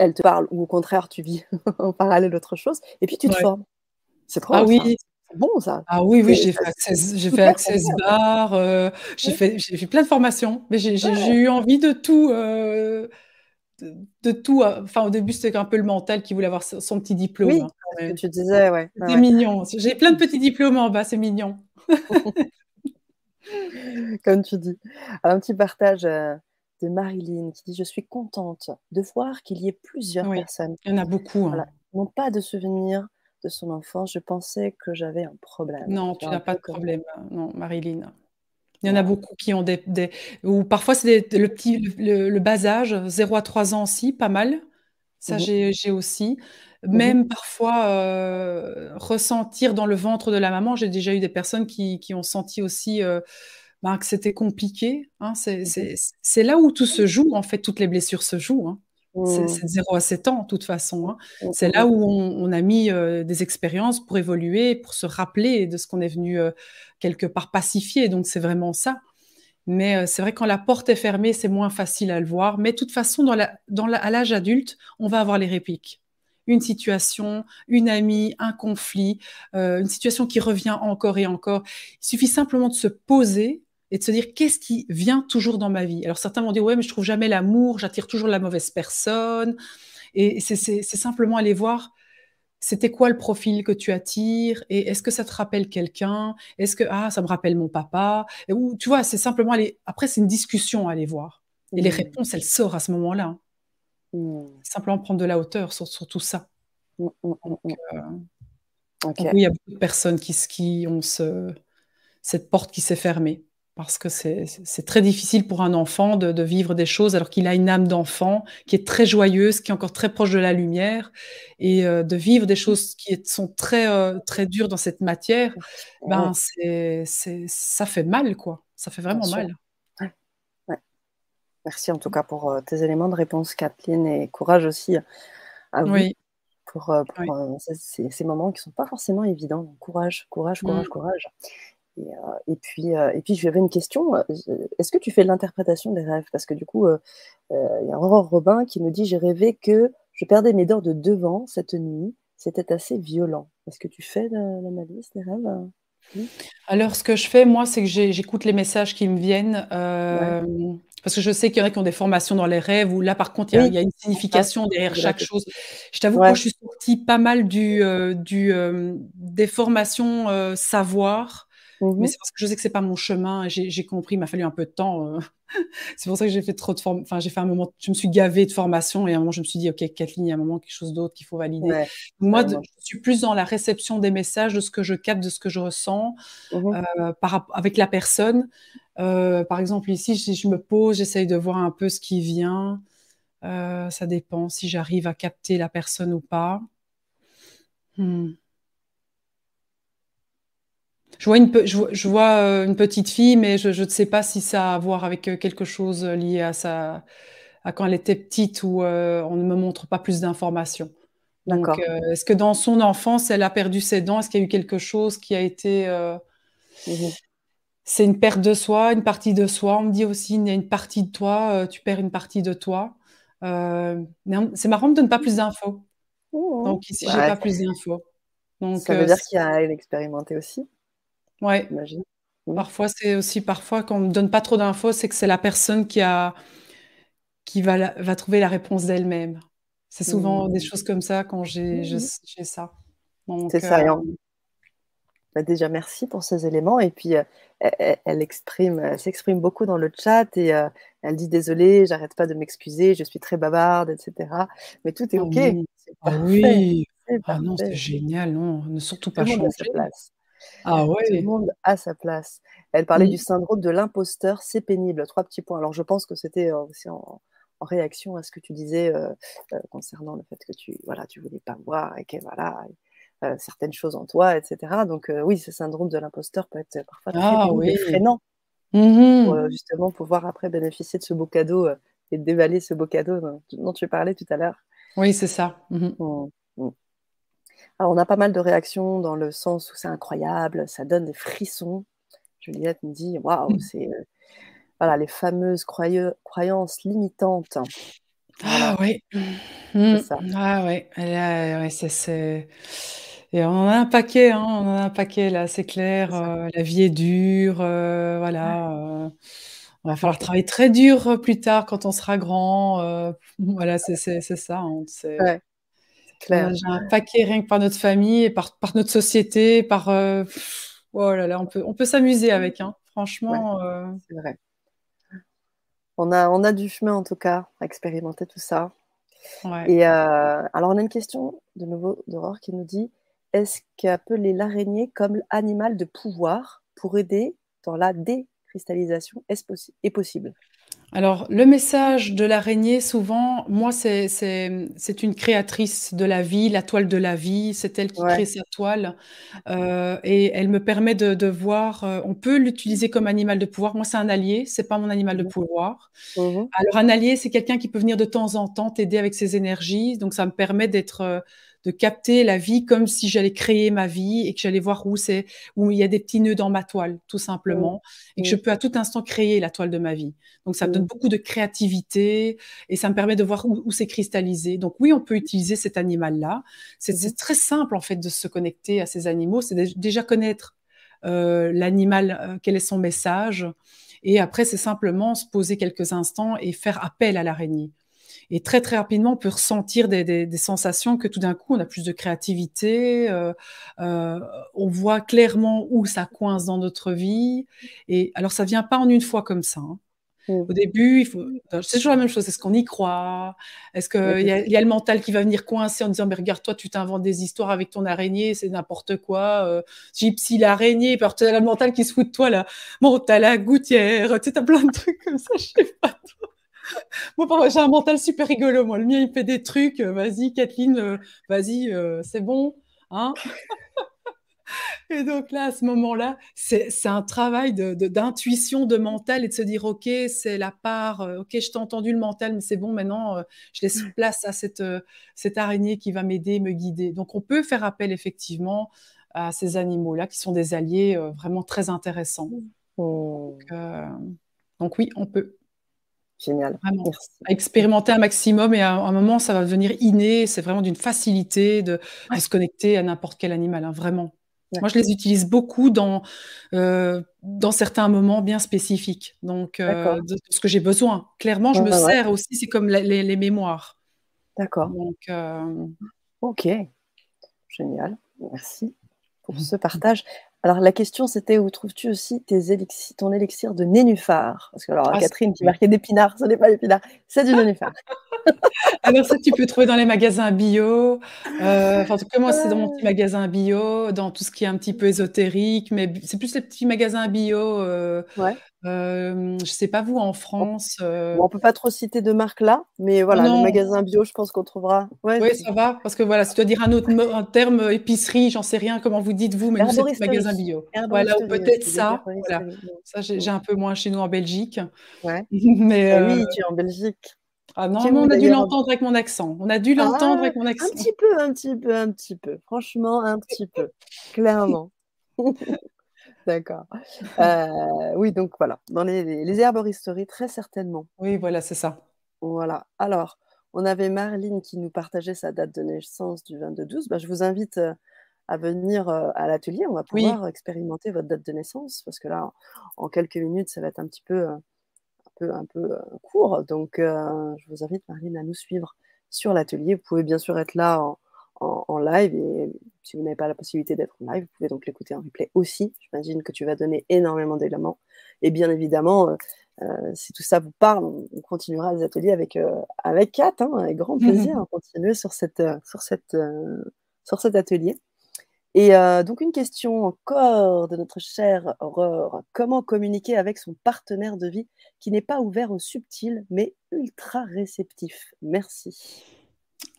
elle te parle, ou au contraire, tu vis en parallèle autre chose, et puis tu te formes. C'est trop ah, oui. C'est bon ça. Ah oui, oui, j'ai fait Access, j'ai fait Access Bar, euh, j'ai fait, fait plein de formations, mais j'ai eu envie de tout. Euh, de, tout. Euh, enfin, au début, c'était un peu le mental qui voulait avoir son petit diplôme. Oui, hein, que tu disais, ouais. C'est mignon. J'ai plein de petits diplômes en bas, c'est mignon. Comme tu dis. un petit partage de Marilyn qui dit Je suis contente de voir qu'il y ait plusieurs personnes. Il y en a beaucoup. Hein. n'ont pas de souvenirs de son enfance. Je pensais que j'avais un problème. Non, tu n'as pas de problème. Non, Marilyn. Il y en a beaucoup qui ont des, ou parfois c'est le petit, le, bas âge, 0 à 3 ans aussi, pas mal. Ça, mmh j'ai aussi. Mmh Même parfois, euh, ressentir dans le ventre de la maman, j'ai déjà eu des personnes qui, qui ont senti aussi euh, ben, que c'était compliqué. Hein. Mmh c'est là où tout se joue, en fait, toutes les blessures se jouent. Hein. C'est 0 à 7 ans, de toute façon. Hein. C'est là où on, on a mis euh, des expériences pour évoluer, pour se rappeler de ce qu'on est venu quelque part pacifier. Donc, c'est vraiment ça. Mais c'est vrai, quand la porte est fermée, c'est moins facile à le voir. Mais de toute façon, dans la, dans la, à l'âge adulte, on va avoir les répliques une situation, une amie, un conflit, euh, une situation qui revient encore et encore. Il suffit simplement de se poser et de se dire qu'est-ce qui vient toujours dans ma vie? Alors certains vont dire ouais mais je trouve jamais l'amour, j'attire toujours la mauvaise personne. Et c'est simplement aller voir c'était quoi le profil que tu attires? Et est-ce que ça te rappelle quelqu'un? Est-ce que ah ça me rappelle mon papa? Ou tu vois c'est simplement aller après c'est une discussion à aller voir et les mmh. réponses elles sortent à ce moment-là. Mmh. Simplement prendre de la hauteur sur, tout ça. Mmh, euh, oui, il y a beaucoup de personnes qui, qui ont ce, cette porte qui s'est fermée. Parce que c'est très difficile pour un enfant de, vivre des choses alors qu'il a une âme d'enfant qui est très joyeuse, qui est encore très proche de la lumière, et euh, de vivre des choses qui sont très, euh, très dures dans cette matière, ben c'est ça fait mal, quoi. Ça fait vraiment mal. Merci en tout cas pour euh, tes éléments de réponse, Kathleen, et courage aussi à vous oui. pour, ces, moments qui ne sont pas forcément évidents. courage, courage, courage, mmh. courage. Et, puis, et puis, j'avais une question. Est-ce que tu fais de l'interprétation des rêves? Parce que du coup, il y a Aurore Robin qui me dit J'ai rêvé que je perdais mes dents de devant cette nuit. C'était assez violent. Est-ce que tu fais l'analyse des rêves? Alors, ce que je fais, moi, c'est que j'écoute les messages qui me viennent. Parce que je sais qu'il y en a qui ont des formations dans les rêves où là, par contre, il y, a, une signification derrière chaque chose. Je t'avoue que je suis sortie pas mal du, euh, du, euh, des formations euh, Mais mmh c'est parce que je sais que c'est pas mon chemin. J'ai compris, il m'a fallu un peu de temps. c'est pour ça que j'ai fait trop de formations. Enfin, j'ai fait un moment, je me suis gavée de formation et à un moment, je me suis dit, OK, Kathleen, il y a un moment quelque chose d'autre qu'il faut valider. Moi, je suis plus dans la réception des messages, de ce que je capte, de ce que je ressens mmh par, avec la personne. Euh, par exemple, ici, si je me pose, j'essaye de voir un peu ce qui vient. Euh, ça dépend si j'arrive à capter la personne ou pas. Hmm. Je vois, une, je, vois euh, une, petite fille, mais je, ne sais pas si ça a à voir avec quelque chose lié à, sa, à quand elle était petite ou on ne me montre pas plus d'informations. Donc, est-ce que dans son enfance, elle a perdu ses dents? Est-ce qu'il y a eu quelque chose qui a été mmh c'est une perte de soi, une partie de soi? On me dit aussi, il y a une partie de toi, euh, tu perds une partie de toi. Euh, c'est marrant de ne pas plus d'infos. Mmh. Donc ici, j'ai pas plus d'infos. Donc, ça veut euh, dire qu'il y a à l'expérimenter aussi. Ouais. Mmh. Parfois, c'est aussi parfois quand on ne donne pas trop d'infos, c'est que c'est la personne qui a qui va, va trouver la réponse d'elle-même. C'est souvent des mmh. choses comme ça quand j'ai ça. C'est ça. Bah, déjà, merci pour ces éléments. Et puis, euh, elle, exprime, s'exprime beaucoup dans le chat et euh, elle dit désolée, j'arrête pas de m'excuser, je suis très bavarde, etc. Mais tout est ah OK. Ah oui. Ah non, c'est génial, non, ne surtout pas changer. Place. Ah ouais. Tout le monde a sa place. Elle parlait du syndrome de l'imposteur, c'est pénible. Trois petits points. Alors, je pense que c'était euh, aussi en, réaction à ce que tu disais concernant le fait que tu voilà, tu voulais pas voir et que voilà, euh, certaines choses en toi, etc. Donc euh, oui, ce syndrome de l'imposteur peut être parfois très ah, oui. freinant mmh pour euh, justement pouvoir après bénéficier de ce beau cadeau et dévaler ce beau cadeau dont, tu parlais tout à l'heure. Oui, c'est ça. Mmh mmh. Alors on a pas mal de réactions dans le sens où c'est incroyable, ça donne des frissons. Juliette me dit waouh, c'est voilà les fameuses croyances limitantes. Ah oui. Ça. Ah ouais, c'est et on en a un paquet, hein, on en a un paquet là, c'est clair. Euh, la vie est dure, euh, voilà. Euh, on va falloir travailler très dur plus tard quand on sera grand. voilà, c'est ça. Hein, c'est clair. J'ai un paquet rien que par notre famille et par, par notre société, par. oh là là, on peut, on peut s'amuser avec, hein, franchement. c'est vrai. On a, on a du chemin en tout cas à expérimenter tout ça. Et alors, on a une question de nouveau d'Aurore qui nous dit est-ce qu'appeler l'araignée comme animal de pouvoir pour aider dans la cristallisation est, possible? Alors, le message de l'araignée, souvent, moi, c'est une créatrice de la vie, la toile de la vie, c'est elle qui crée sa toile. Euh, et elle me permet de, voir, euh, on peut l'utiliser comme animal de pouvoir. Moi, c'est un allié, c'est pas mon animal de mmh. pouvoir. Mmh Alors, un allié, c'est quelqu'un qui peut venir de temps en temps t'aider avec ses énergies. Donc, ça me permet d'être euh, de capter la vie comme si j'allais créer ma vie et que j'allais voir où c'est où il y a des petits nœuds dans ma toile tout simplement mmh. et que je mmh. peux à tout instant créer la toile de ma vie. Donc ça me donne mmh. beaucoup de créativité et ça me permet de voir où, c'est cristallisé. Donc oui, on peut utiliser cet animal là. C'est très simple en fait de se connecter à ces animaux. C'est déjà connaître euh, l'animal, euh, quel est son message. Et après, c'est simplement se poser quelques instants et faire appel à l'araignée. Et très, très rapidement, on peut ressentir des, sensations que tout d'un coup, on a plus de créativité, euh, euh, on voit clairement où ça coince dans notre vie. Et alors, ça vient pas en une fois comme ça. Hein. Mmh. Au début, il faut. C'est toujours la même chose. Est-ce qu'on y croit? Est-ce qu'il y, a, y a le mental qui va venir coincer en disant Mais regarde, toi, tu t'inventes des histoires avec ton araignée, c'est n'importe quoi. Euh, gypsy, l'araignée, puis tu as le mental qui se fout de toi, là. Bon, t'as la gouttière, tu t'as plein de trucs comme ça, je sais pas moi, j'ai un mental super rigolo. Moi, le mien, il fait des trucs. Euh, vas-y, Kathleen, euh, vas-y, euh, c'est bon. Hein et donc là, à ce moment-là, c'est un travail d'intuition, de, mental et de se dire, OK, c'est la part, OK, je t'ai entendu le mental, mais c'est bon, maintenant, je laisse mmh. place à cette, cette araignée qui va m'aider, me guider. Donc, on peut faire appel effectivement à ces animaux-là qui sont des alliés vraiment très intéressants. Mmh. donc, oui, on peut. Génial. expérimenter un maximum et à un moment, ça va devenir inné. C'est vraiment d'une facilité de, se connecter à n'importe quel animal, hein, vraiment. Moi, je les utilise beaucoup dans, euh, dans certains moments bien spécifiques. Donc, euh, de, ce que j'ai besoin. Clairement, je me sers aussi, c'est comme les, mémoires. D'accord. Donc, euh, Ok. Génial. Merci pour ce partage. Alors la question c'était où trouves-tu aussi tes ton élixir de nénuphar Parce que alors ah, Catherine qui marquait d'épinards, ce n'est pas l'épinard, c'est du nénuphar. alors ça tu peux trouver dans les magasins bio. Euh, enfin en tout cas moi c'est dans mon petit magasin bio, dans tout ce qui est un petit peu ésotérique, mais c'est plus les petits magasins bio. Euh, ouais. Euh, je sais pas vous en France. Euh... Bon, on peut pas trop citer de marque là, mais voilà, le magasin bio, je pense qu'on trouvera. Ouais, oui, ça va, parce que voilà, si tu dois dire un autre un terme épicerie, j'en sais rien, comment vous dites vous, mais nous c'est magasin bio. Voilà, ou peut-être ça. Voilà. Ça, j'ai un peu moins chez nous en Belgique. Ouais. mais ah oui, euh, tu es en Belgique. Ah non, on a dû l'entendre avec mon accent. On a dû l'entendre ah, avec mon accent. Un petit peu, un petit peu, un petit peu. Franchement, un petit peu. Clairement. D'accord. Euh, oui, donc voilà, dans les, les herboristeries, très certainement. Oui, voilà, c'est ça. Voilà. Alors, on avait Marline qui nous partageait sa date de naissance du 22-12. Bah, je vous invite euh, à venir euh, à l'atelier. On va pouvoir expérimenter votre date de naissance parce que là, en quelques minutes, ça va être un petit peu, un peu, un peu court. Donc, je vous invite, Marline, à nous suivre sur l'atelier. Vous pouvez bien sûr être là en, en, live. Et si vous n'avez pas la possibilité d'être en live, vous pouvez donc l'écouter en replay aussi. J'imagine que tu vas donner énormément d'éléments. Et bien évidemment, euh, euh, si tout ça vous parle, on, continuera les ateliers avec, euh, avec Kat, hein, avec grand plaisir, à continuer sur, cette, sur, cette, sur cet atelier. Et donc une question encore de notre chère Aurore. Comment communiquer avec son partenaire de vie qui n'est pas ouvert au subtil mais ultra réceptif? Merci.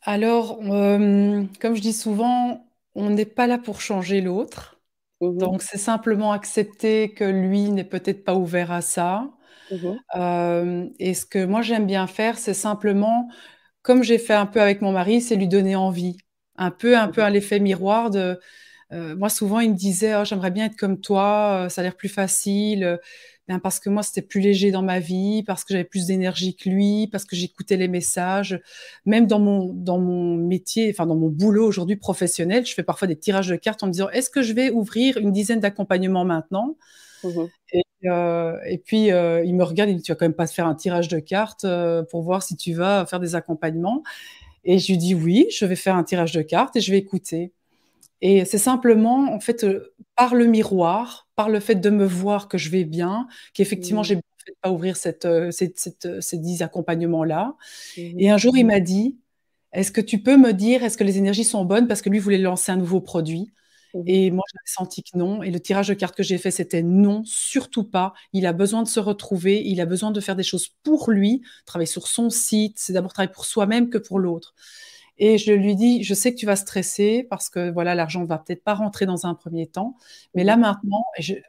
Alors, euh, comme je dis souvent, on n'est pas là pour changer l'autre. Mmh Donc, c'est simplement accepter que lui n'est peut-être pas ouvert à ça. Mmh euh, et ce que moi j'aime bien faire, c'est simplement, comme j'ai fait un peu avec mon mari, c'est lui donner envie. Un peu, un peu à l'effet miroir de. Euh, moi, souvent, il me disait, «Oh, j'aimerais bien être comme toi, ça a l'air plus facile parce que moi c'était plus léger dans ma vie, parce que j'avais plus d'énergie que lui, parce que j'écoutais les messages. Même dans mon dans mon métier, enfin dans mon boulot aujourd'hui professionnel, je fais parfois des tirages de cartes en me disant est-ce que je vais ouvrir une dizaine d'accompagnements maintenant? Mmh euh, et, puis euh, il me regarde, il me dit tu vas quand même pas faire un tirage de cartes euh, pour voir si tu vas faire des accompagnements? Et je lui dis oui, je vais faire un tirage de cartes et je vais écouter. Et c'est simplement, en fait, par le miroir, par le fait de me voir que je vais bien, qu'effectivement, mmh. j'ai fait pas ouvrir cette, ces dix accompagnements-là. Mmh et un jour, il m'a dit, est-ce que tu peux me dire, est-ce que les énergies sont bonnes? Parce que lui voulait lancer un nouveau produit. Mmh et moi, j'avais senti que non. Et le tirage de cartes que j'ai fait, c'était non, surtout pas. Il a besoin de se retrouver, il a besoin de faire des choses pour lui, travailler sur son site. C'est d'abord travailler pour soi-même que pour l'autre. Et je lui dis, je sais que tu vas stresser parce que voilà, l'argent ne va peut-être pas rentrer dans un premier temps. Mais là maintenant,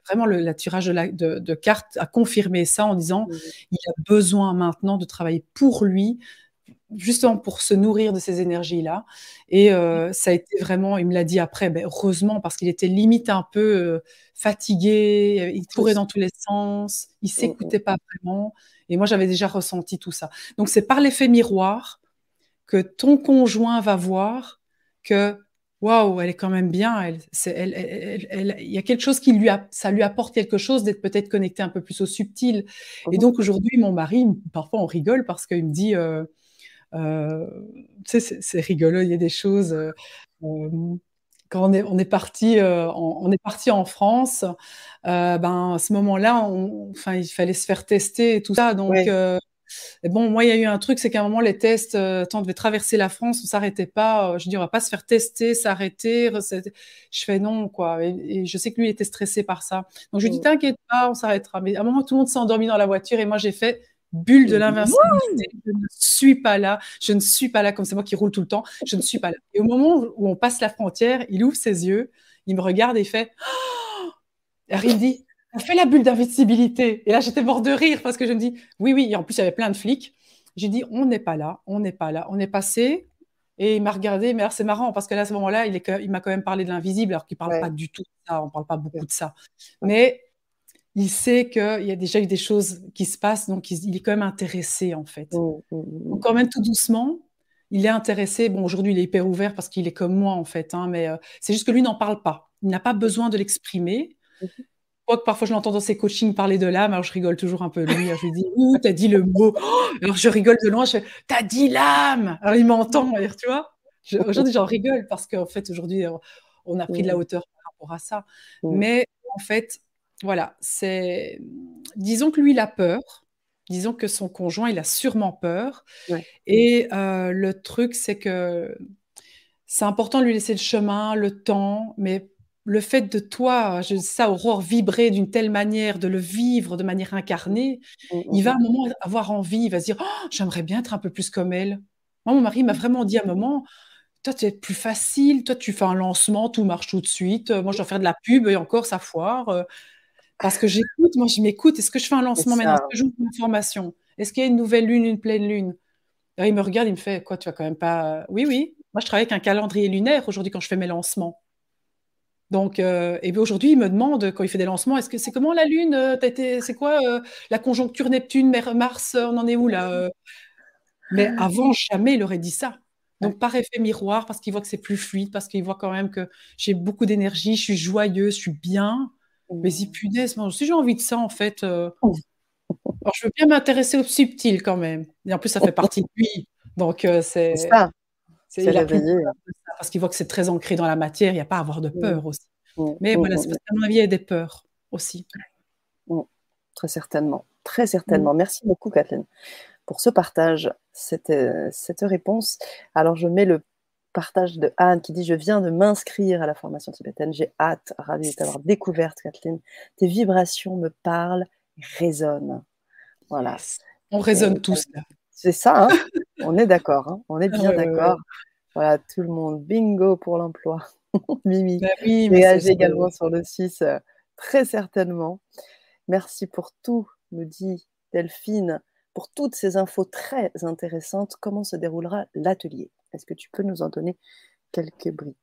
vraiment le tirage de, cartes a confirmé ça en disant, mmh il a besoin maintenant de travailler pour lui, justement pour se nourrir de ces énergies-là. Et euh, ça a été vraiment, il me l'a dit après, ben, heureusement, parce qu'il était limite un peu euh, fatigué, il courait dans tous les sens, il mmh, s'écoutait mmh. pas vraiment. Et moi, j'avais déjà ressenti tout ça. Donc, c'est par l'effet miroir que ton conjoint va voir que waouh, elle est quand même bien. Elle, elle, il y a quelque chose qui lui a, ça lui apporte quelque chose d'être peut-être connecté un peu plus au subtil. Et mmh donc aujourd'hui, mon mari, parfois on rigole parce qu'il me dit, euh, euh, tu sais, c'est rigolo, il y a des choses. Euh, quand on est, on est parti, on est parti en France, ben à ce moment-là, enfin, il fallait se faire tester et tout ça. Donc, bon, moi, il y a eu un truc, c'est qu'à un moment, les tests, euh, on devait traverser la France, on s'arrêtait pas. je dis, on va pas se faire tester, s'arrêter. Je fais non, quoi. Et, je sais que lui, il était stressé par ça. Donc, je lui dis, t'inquiète pas, on s'arrêtera. Mais à un moment, tout le monde s'est endormi dans la voiture et moi, j'ai fait bulle de l'invincibilité. Je ne suis pas là. Je ne suis pas là comme c'est moi qui roule tout le temps. Je ne suis pas là. Et au moment où on passe la frontière, il ouvre ses yeux, il me regarde et il fait. Oh il dit, on fait la bulle d'invisibilité. Et là, j'étais mort de rire parce que je me dis, oui, oui. Et en plus, il y avait plein de flics. J'ai dit, on n'est pas là, on n'est pas là. On est passé. Et il m'a regardé, mais c'est marrant parce que là, à ce moment-là, il, il m'a quand même parlé de l'invisible, alors qu'il ne parle pas du tout de ça, on ne parle pas beaucoup de ça. Mais il sait qu'il y a déjà eu des choses qui se passent, donc il, est quand même intéressé en fait. Donc quand même tout doucement, il est intéressé. Bon, aujourd'hui, il est hyper ouvert parce qu'il est comme moi en fait, hein, mais euh, c'est juste que lui n'en parle pas. Il n'a pas besoin de l'exprimer. Que parfois je l'entends dans ses coachings parler de l'âme, alors je rigole toujours un peu lui. Je lui dis, ouh, t'as dit le mot. alors je rigole de loin, je fais, t'as dit l'âme. Alors il m'entend, tu vois. Aujourd'hui, j'en rigole parce qu'en fait, aujourd'hui, on a pris de la hauteur par rapport à ça. Mais en fait, voilà, c'est. Disons que lui, il a peur. Disons que son conjoint, il a sûrement peur. Et euh, le truc, c'est que c'est important de lui laisser le chemin, le temps, mais le fait de toi, je ça, Aurore, vibrer d'une telle manière, de le vivre de manière incarnée, mmh, il va à un mmh. moment avoir envie, il va se dire oh, j'aimerais bien être un peu plus comme elle. Moi, mon mari m'a vraiment dit à un moment toi, tu es plus facile, toi, tu fais un lancement, tout marche tout de suite. Moi, je dois faire de la pub et encore, ça foire. Parce que j'écoute, moi je m'écoute. Est-ce que je fais un lancement maintenant? Est-ce que j'ouvre une formation? Est-ce qu'il y a une nouvelle lune, une pleine lune? Il me regarde, il me fait Quoi, tu vas quand même pas. Oui, oui. Moi je travaille avec un calendrier lunaire aujourd'hui quand je fais mes lancements. Donc, euh, et aujourd'hui, il me demande, quand il fait des lancements, est-ce que c'est comment la Lune euh, C'est quoi euh, la conjoncture Neptune-Mars On en est où là Mais avant, jamais il aurait dit ça. Donc, par effet miroir, parce qu'il voit que c'est plus fluide, parce qu'il voit quand même que j'ai beaucoup d'énergie, je suis joyeuse, je suis bien. Mais si punaise, moi aussi j'ai envie de ça en fait. Euh. Alors, je veux bien m'intéresser au subtil quand même. Et en plus, ça fait partie de lui. Donc, euh, c'est. ça. C'est parce qu'il voit que c'est très ancré dans la matière, il n'y a pas à avoir de mmh. peur aussi. Mmh. Mais voilà, c'est parce qu'à mon avis, il y a des peurs aussi. Très certainement. Très certainement. Merci beaucoup, Kathleen, pour ce partage, cette, euh, cette réponse. Alors, je mets le partage de Anne qui dit Je viens de m'inscrire à la formation tibétaine. J'ai hâte, ravie de t'avoir découverte, Kathleen. Tes vibrations me parlent résonnent. Voilà. On résonne tous. C'est ça, hein. on est d'accord. Hein. on est bien d'accord. Voilà, tout le monde. Bingo pour l'emploi. Mimi. Bah oui, également sur le 6, euh, très certainement. Merci pour tout, me dit Delphine, pour toutes ces infos très intéressantes. Comment se déroulera l'atelier? Est-ce que tu peux nous en donner quelques brides?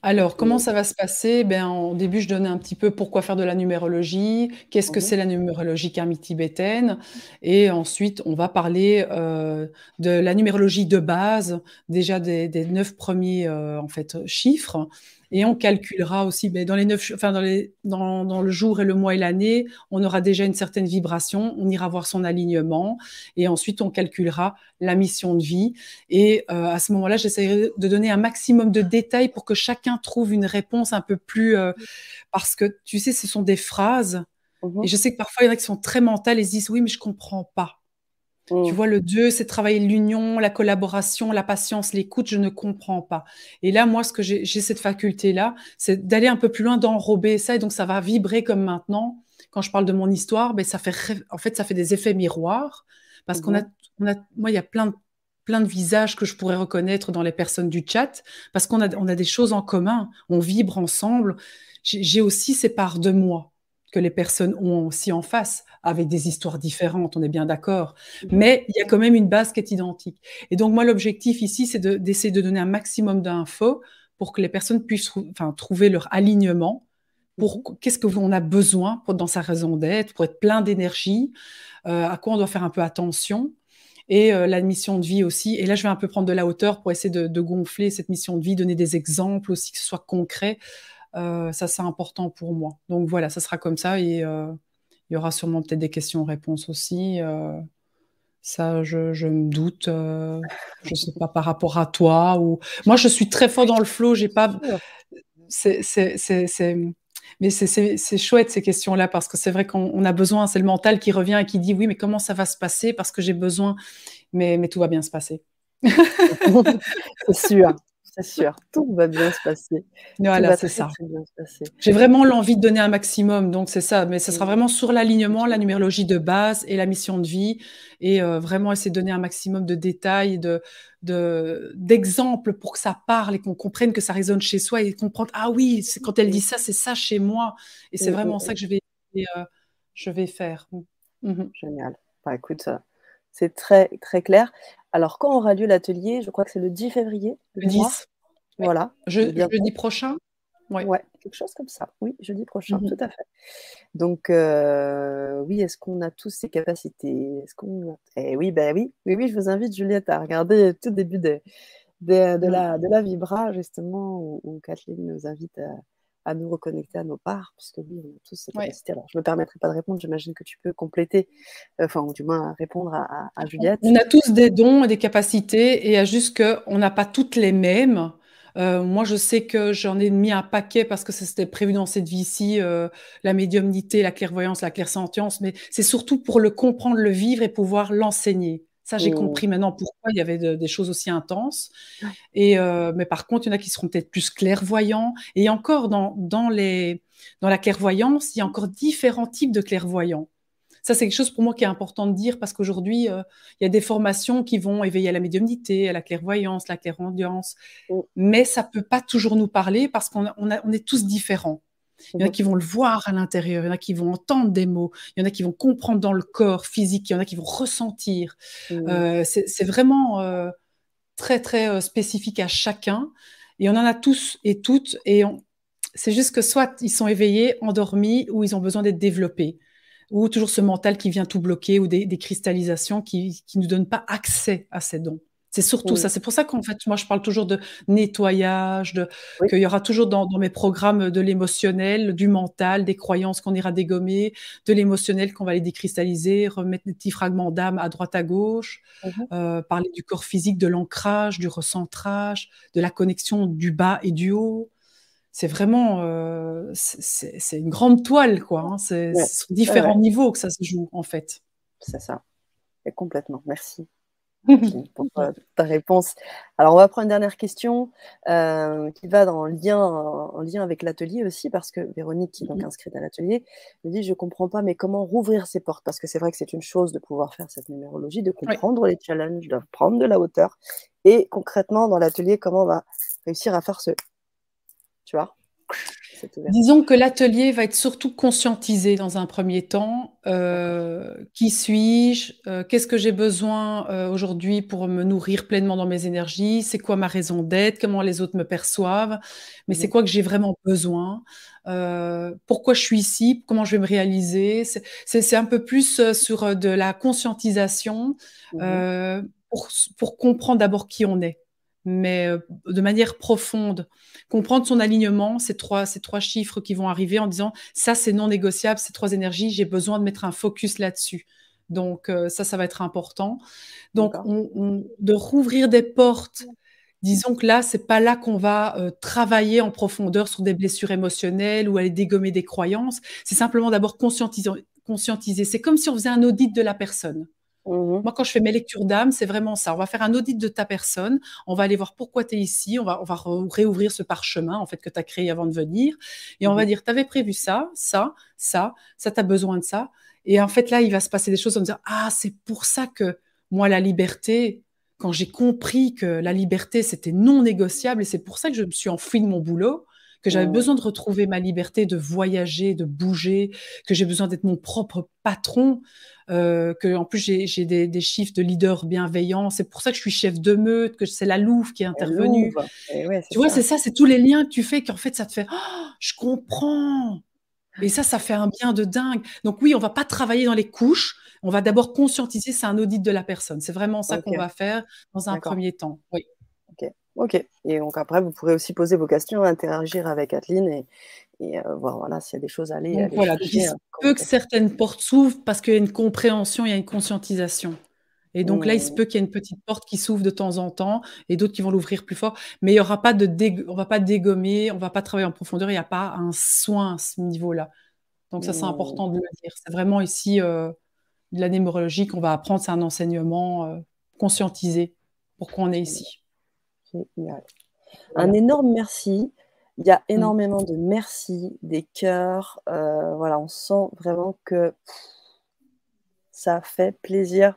Alors, comment ça va se passer? Ben, Au début, je donnais un petit peu pourquoi faire de la numérologie, qu'est-ce que c'est la numérologie karmique tibétaine, et ensuite, on va parler euh, de la numérologie de base, déjà des, neuf premiers euh, en fait, chiffres, et on calculera aussi, mais dans, les neuf, enfin dans, les, dans, dans, le jour et le mois et l'année, on aura déjà une certaine vibration, on ira voir son alignement et ensuite on calculera la mission de vie. Et euh, à ce moment-là, j'essaierai de donner un maximum de détails pour que chacun trouve une réponse un peu plus... Euh, parce que tu sais, ce sont des phrases. Mmh et je sais que parfois, il y en a qui sont très mentales et se disent oui, mais je comprends pas. Tu mmh. vois, le 2, c'est travailler l'union, la collaboration, la patience, l'écoute, je ne comprends pas. Et là, moi, ce que j'ai cette faculté-là, c'est d'aller un peu plus loin, d'enrober ça, et donc ça va vibrer comme maintenant. Quand je parle de mon histoire, ben, ça fait, en fait, ça fait des effets miroirs, parce qu'on a, mmh. on a, moi, il y a plein de, plein de visages que je pourrais reconnaître dans les personnes du chat, parce qu'on a, on a des choses en commun, on vibre ensemble. J'ai aussi ces parts de moi que les personnes ont aussi en face, avec des histoires différentes, on est bien d'accord. Mmh. Mais il y a quand même une base qui est identique. Et donc, moi, l'objectif ici, c'est d'essayer de, donner un maximum d'infos pour que les personnes puissent enfin, trouver leur alignement. Pour mmh. qu'est-ce qu'on a besoin pour, dans sa raison d'être, pour être plein d'énergie, euh, à quoi on doit faire un peu attention, et euh, la mission de vie aussi. Et là, je vais un peu prendre de la hauteur pour essayer de, de gonfler cette mission de vie, donner des exemples aussi, que ce soit concret. Euh, ça, c'est important pour moi. Donc voilà, ça sera comme ça et euh, il y aura sûrement peut-être des questions-réponses aussi. Euh, ça, je, me doute. je ne sais pas par rapport à toi ou moi, je suis très fort dans le flow. J'ai pas. C'est, mais c'est chouette ces questions-là parce que c'est vrai qu'on a besoin. C'est le mental qui revient et qui dit oui, mais comment ça va se passer parce que j'ai besoin. Mais, mais tout va bien se passer. c'est sûr c'est sûr, tout va bien se passer. Voilà, c'est ça. J'ai vraiment l'envie de donner un maximum, donc c'est ça. Mais ce sera vraiment sur l'alignement, la numérologie de base et la mission de vie, et euh, vraiment essayer de donner un maximum de détails, de d'exemples pour que ça parle et qu'on comprenne que ça résonne chez soi et comprendre ah oui, quand elle dit ça, c'est ça chez moi, et c'est vraiment ça que je vais euh, je vais faire. Mmh Génial. Bah, écoute, c'est très très clair. Alors, quand aura lieu l'atelier Je crois que c'est le 10 février. Le 10. Voilà. jeudi prochain? Oui, ouais, quelque chose comme ça. Oui, jeudi prochain, mhm. tout à fait. Donc, euh, oui, est-ce qu'on a tous ces capacités? Est-ce qu'on Eh oui, ben oui, oui, oui, je vous invite, Juliette, à regarder tout début de, de, de, la, de la Vibra, justement, où, où Kathleen nous invite à à nous reconnecter à nos parts, puisque oui, on a tous cette capacité. Alors, je ne me permettrai pas de répondre, j'imagine que tu peux compléter, euh, enfin, ou du moins répondre à, Juliette. On a tous des dons et des capacités, et il y a juste qu'on n'a pas toutes les mêmes. Euh, moi, je sais que j'en ai mis un paquet parce que c'était prévu dans cette vie-ci, euh, la médiumnité, la clairvoyance, la clairsentience, mais c'est surtout pour le comprendre, le vivre et pouvoir l'enseigner. Ça, j'ai mmh. compris maintenant pourquoi il y avait des choses aussi intenses. Et, euh, mais par contre, il y en a qui seront peut-être plus clairvoyants. Et encore, dans, dans, les, dans la clairvoyance, il y a encore différents types de clairvoyants. Ça, c'est quelque chose pour moi qui est important de dire parce qu'aujourd'hui, euh, il y a des formations qui vont éveiller à la médiumnité, à la clairvoyance, la clairaudience. Mmh. Mais ça ne peut pas toujours nous parler parce qu'on on on est tous différents. Il y en a qui vont le voir à l'intérieur, il y en a qui vont entendre des mots, il y en a qui vont comprendre dans le corps physique, il y en a qui vont ressentir. Mmh. Euh, c'est vraiment euh, très, très euh, spécifique à chacun. Et on en a tous et toutes. Et c'est juste que soit ils sont éveillés, endormis, ou ils ont besoin d'être développés. Ou toujours ce mental qui vient tout bloquer, ou des, cristallisations qui ne nous donnent pas accès à ces dons. C'est surtout ça. C'est pour ça qu'en fait, moi, je parle toujours de nettoyage, de, qu'il y aura toujours dans, mes programmes de l'émotionnel, du mental, des croyances qu'on ira dégommer, de l'émotionnel qu'on va les décristalliser, remettre des petits fragments d'âme à droite, à gauche, mmh euh, parler du corps physique, de l'ancrage, du recentrage, de la connexion du bas et du haut. C'est vraiment, euh, c'est une grande toile, quoi. Hein. C'est sur différents niveaux que ça se joue, en fait. C'est ça. Et complètement. Merci. pour euh, ta réponse. Alors, on va prendre une dernière question euh, qui va dans lien, en lien avec l'atelier aussi, parce que Véronique, qui est donc inscrite à l'atelier, me dit Je ne comprends pas, mais comment rouvrir ces portes? Parce que c'est vrai que c'est une chose de pouvoir faire cette numérologie, de comprendre les challenges, de prendre de la hauteur. Et concrètement, dans l'atelier, comment on va réussir à faire ce. Tu vois Disons que l'atelier va être surtout conscientisé dans un premier temps. Euh, qui suis-je? Euh, Qu'est-ce que j'ai besoin euh, aujourd'hui pour me nourrir pleinement dans mes énergies? C'est quoi ma raison d'être? Comment les autres me perçoivent? Mais c'est mmh. quoi que j'ai vraiment besoin? Pourquoi je suis ici? Comment je vais me réaliser? C'est un peu plus sur de la conscientisation mmh pour, pour comprendre d'abord qui on est mais de manière profonde comprendre son alignement, ces trois, ces trois chiffres qui vont arriver en disant ça c'est non négociable, ces trois énergies, j'ai besoin de mettre un focus là-dessus. Donc euh, ça, ça va être important. Donc de rouvrir des portes. Disons que là, c'est pas là qu'on va euh, travailler en profondeur sur des blessures émotionnelles ou aller dégommer des croyances. C'est simplement d'abord conscientiser. conscientiser. C'est comme si on faisait un audit de la personne. Mmh Moi, quand je fais mes lectures d'âme, c'est vraiment ça. On va faire un audit de ta personne. On va aller voir pourquoi tu es ici. On va, on va réouvrir ce parchemin en fait que tu as créé avant de venir. Et on va mmh dire, tu avais prévu ça, ça, ça, ça, tu as besoin de ça. Et en fait, là, il va se passer des choses. Va dire, ah, c'est pour ça que moi, la liberté, quand j'ai compris que la liberté, c'était non négociable, et c'est pour ça que je me suis enfouie de mon boulot, que j'avais mmh. besoin de retrouver ma liberté, de voyager, de bouger, que j'ai besoin d'être mon propre patron, euh, que en plus j'ai des, chiffres de leader bienveillant. C'est pour ça que je suis chef de meute, que c'est la Louve qui est intervenue. Eh tu vois, c'est ça, c'est tous les liens que tu fais qu'en fait ça te fait, oh, je comprends. Et ça, ça fait un bien de dingue. Donc oui, on va pas travailler dans les couches. On va d'abord conscientiser, c'est un audit de la personne. C'est vraiment ça qu'on va faire dans un premier temps. Oui. Ok. Et donc après, vous pourrez aussi poser vos questions, interagir avec Kathleen et, et euh, voir voilà, s'il y a des choses à aller. voilà, il se peut que certaines portes s'ouvrent parce qu'il y a une compréhension, il y a une conscientisation. Et donc là, il se mmh. peut qu'il y ait une petite porte qui s'ouvre de temps en temps et d'autres qui vont l'ouvrir plus fort. Mais il y aura pas de on va pas dégommer, on va pas travailler en profondeur, il n'y a pas un soin à ce niveau-là. Donc ça, c'est mmh. important de le dire. C'est vraiment ici euh, de la numérologie qu'on va apprendre, c'est un enseignement euh, conscientisé. Pourquoi on est ici. Un énorme merci. Il y a mmh. énormément de merci, des cœurs. Euh, voilà, on sent vraiment que ça fait plaisir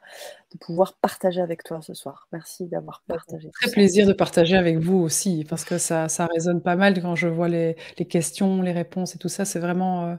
de pouvoir partager avec toi ce soir. Merci d'avoir partagé. Très plaisir de partager avec vous aussi, parce que ça, ça résonne pas mal quand je vois les, questions, les réponses et tout ça. C'est vraiment,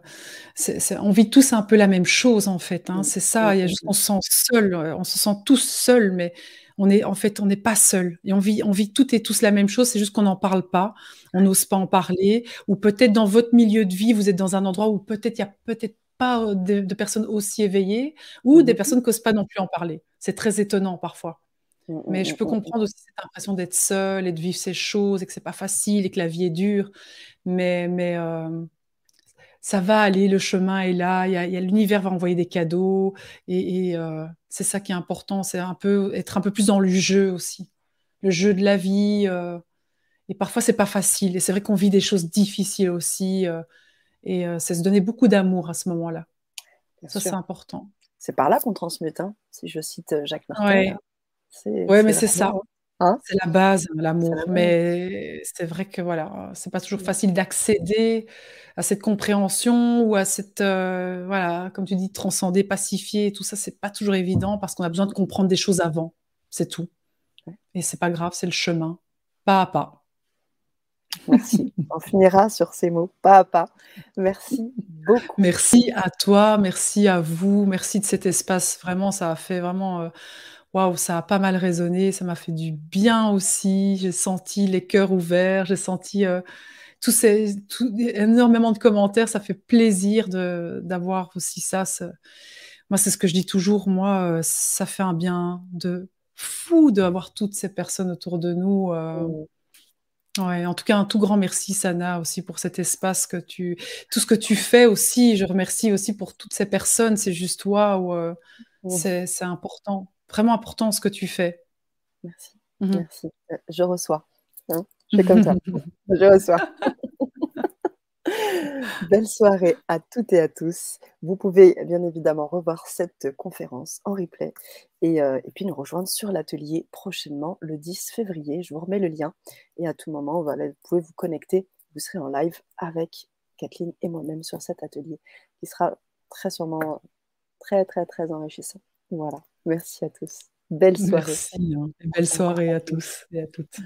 euh, on vit tous un peu la même chose en fait. Hein. C'est ça. Il y a juste, on se sent seul, on se sent tous seuls, mais on est en fait, on n'est pas seul. Et on vit, on vit toutes et tous la même chose. C'est juste qu'on n'en parle pas, on n'ose pas en parler, ou peut-être dans votre milieu de vie, vous êtes dans un endroit où peut-être il y a peut-être pas de, personnes aussi éveillées ou des mmh personnes qui n'osent pas non plus en parler. C'est très étonnant parfois. Mmh, mmh, Mais je peux comprendre aussi cette impression d'être seul et de vivre ces choses et que c'est pas facile et que la vie est dure. Mais, mais ça va aller, le chemin est là, il y a, l'univers va envoyer des cadeaux et, c'est ça qui est important. C'est un peu être un peu plus dans le jeu aussi, le jeu de la vie. et parfois c'est pas facile. Et c'est vrai qu'on vit des choses difficiles aussi. Et euh, c'est se donner beaucoup d'amour à ce moment-là. Ça, c'est important. C'est par là qu'on transmute, hein, si je cite euh, Jacques Martin. Oui, ouais, mais c'est ça. Hein? c'est la base, l'amour. Mais c'est vrai que voilà, c'est pas toujours mm. facile d'accéder à cette compréhension ou à cette, euh, voilà, comme tu dis, transcender, pacifier, tout ça, c'est pas toujours évident parce qu'on a besoin de comprendre des choses avant. C'est tout. Et c'est pas grave, c'est le chemin, pas à pas. Merci. On finira sur ces mots, pas à pas. Merci beaucoup. Merci à toi, merci à vous, merci de cet espace. Vraiment, ça a fait vraiment. Euh, waouh, ça a pas mal résonné, ça m'a fait du bien aussi. J'ai senti les cœurs ouverts, j'ai senti euh, ces, énormément de commentaires. Ça fait plaisir d'avoir aussi ça. moi, c'est ce que je dis toujours. Moi, euh, ça fait un bien de fou d'avoir toutes ces personnes autour de nous. Mm. Ouais, en tout cas, un tout grand merci, Sana, aussi pour cet espace que tu, tout ce que tu fais aussi. Je remercie aussi pour toutes ces personnes. C'est juste toi où euh, c'est, important, vraiment important ce que tu fais. Merci, mmh merci. Euh, je reçois. Hein. je fais comme ça. je reçois. Belle soirée à toutes et à tous. Vous pouvez bien évidemment revoir cette conférence en replay et, euh, puis nous rejoindre sur l'atelier prochainement le 10 février. Je vous remets le lien et à tout moment, vous pouvez vous connecter. Vous serez en live avec Kathleen et moi-même sur cet atelier qui sera très sûrement très très très enrichissant. Voilà. Merci à tous. Belle soirée. Merci. Hein. Belle soirée à tous et à toutes.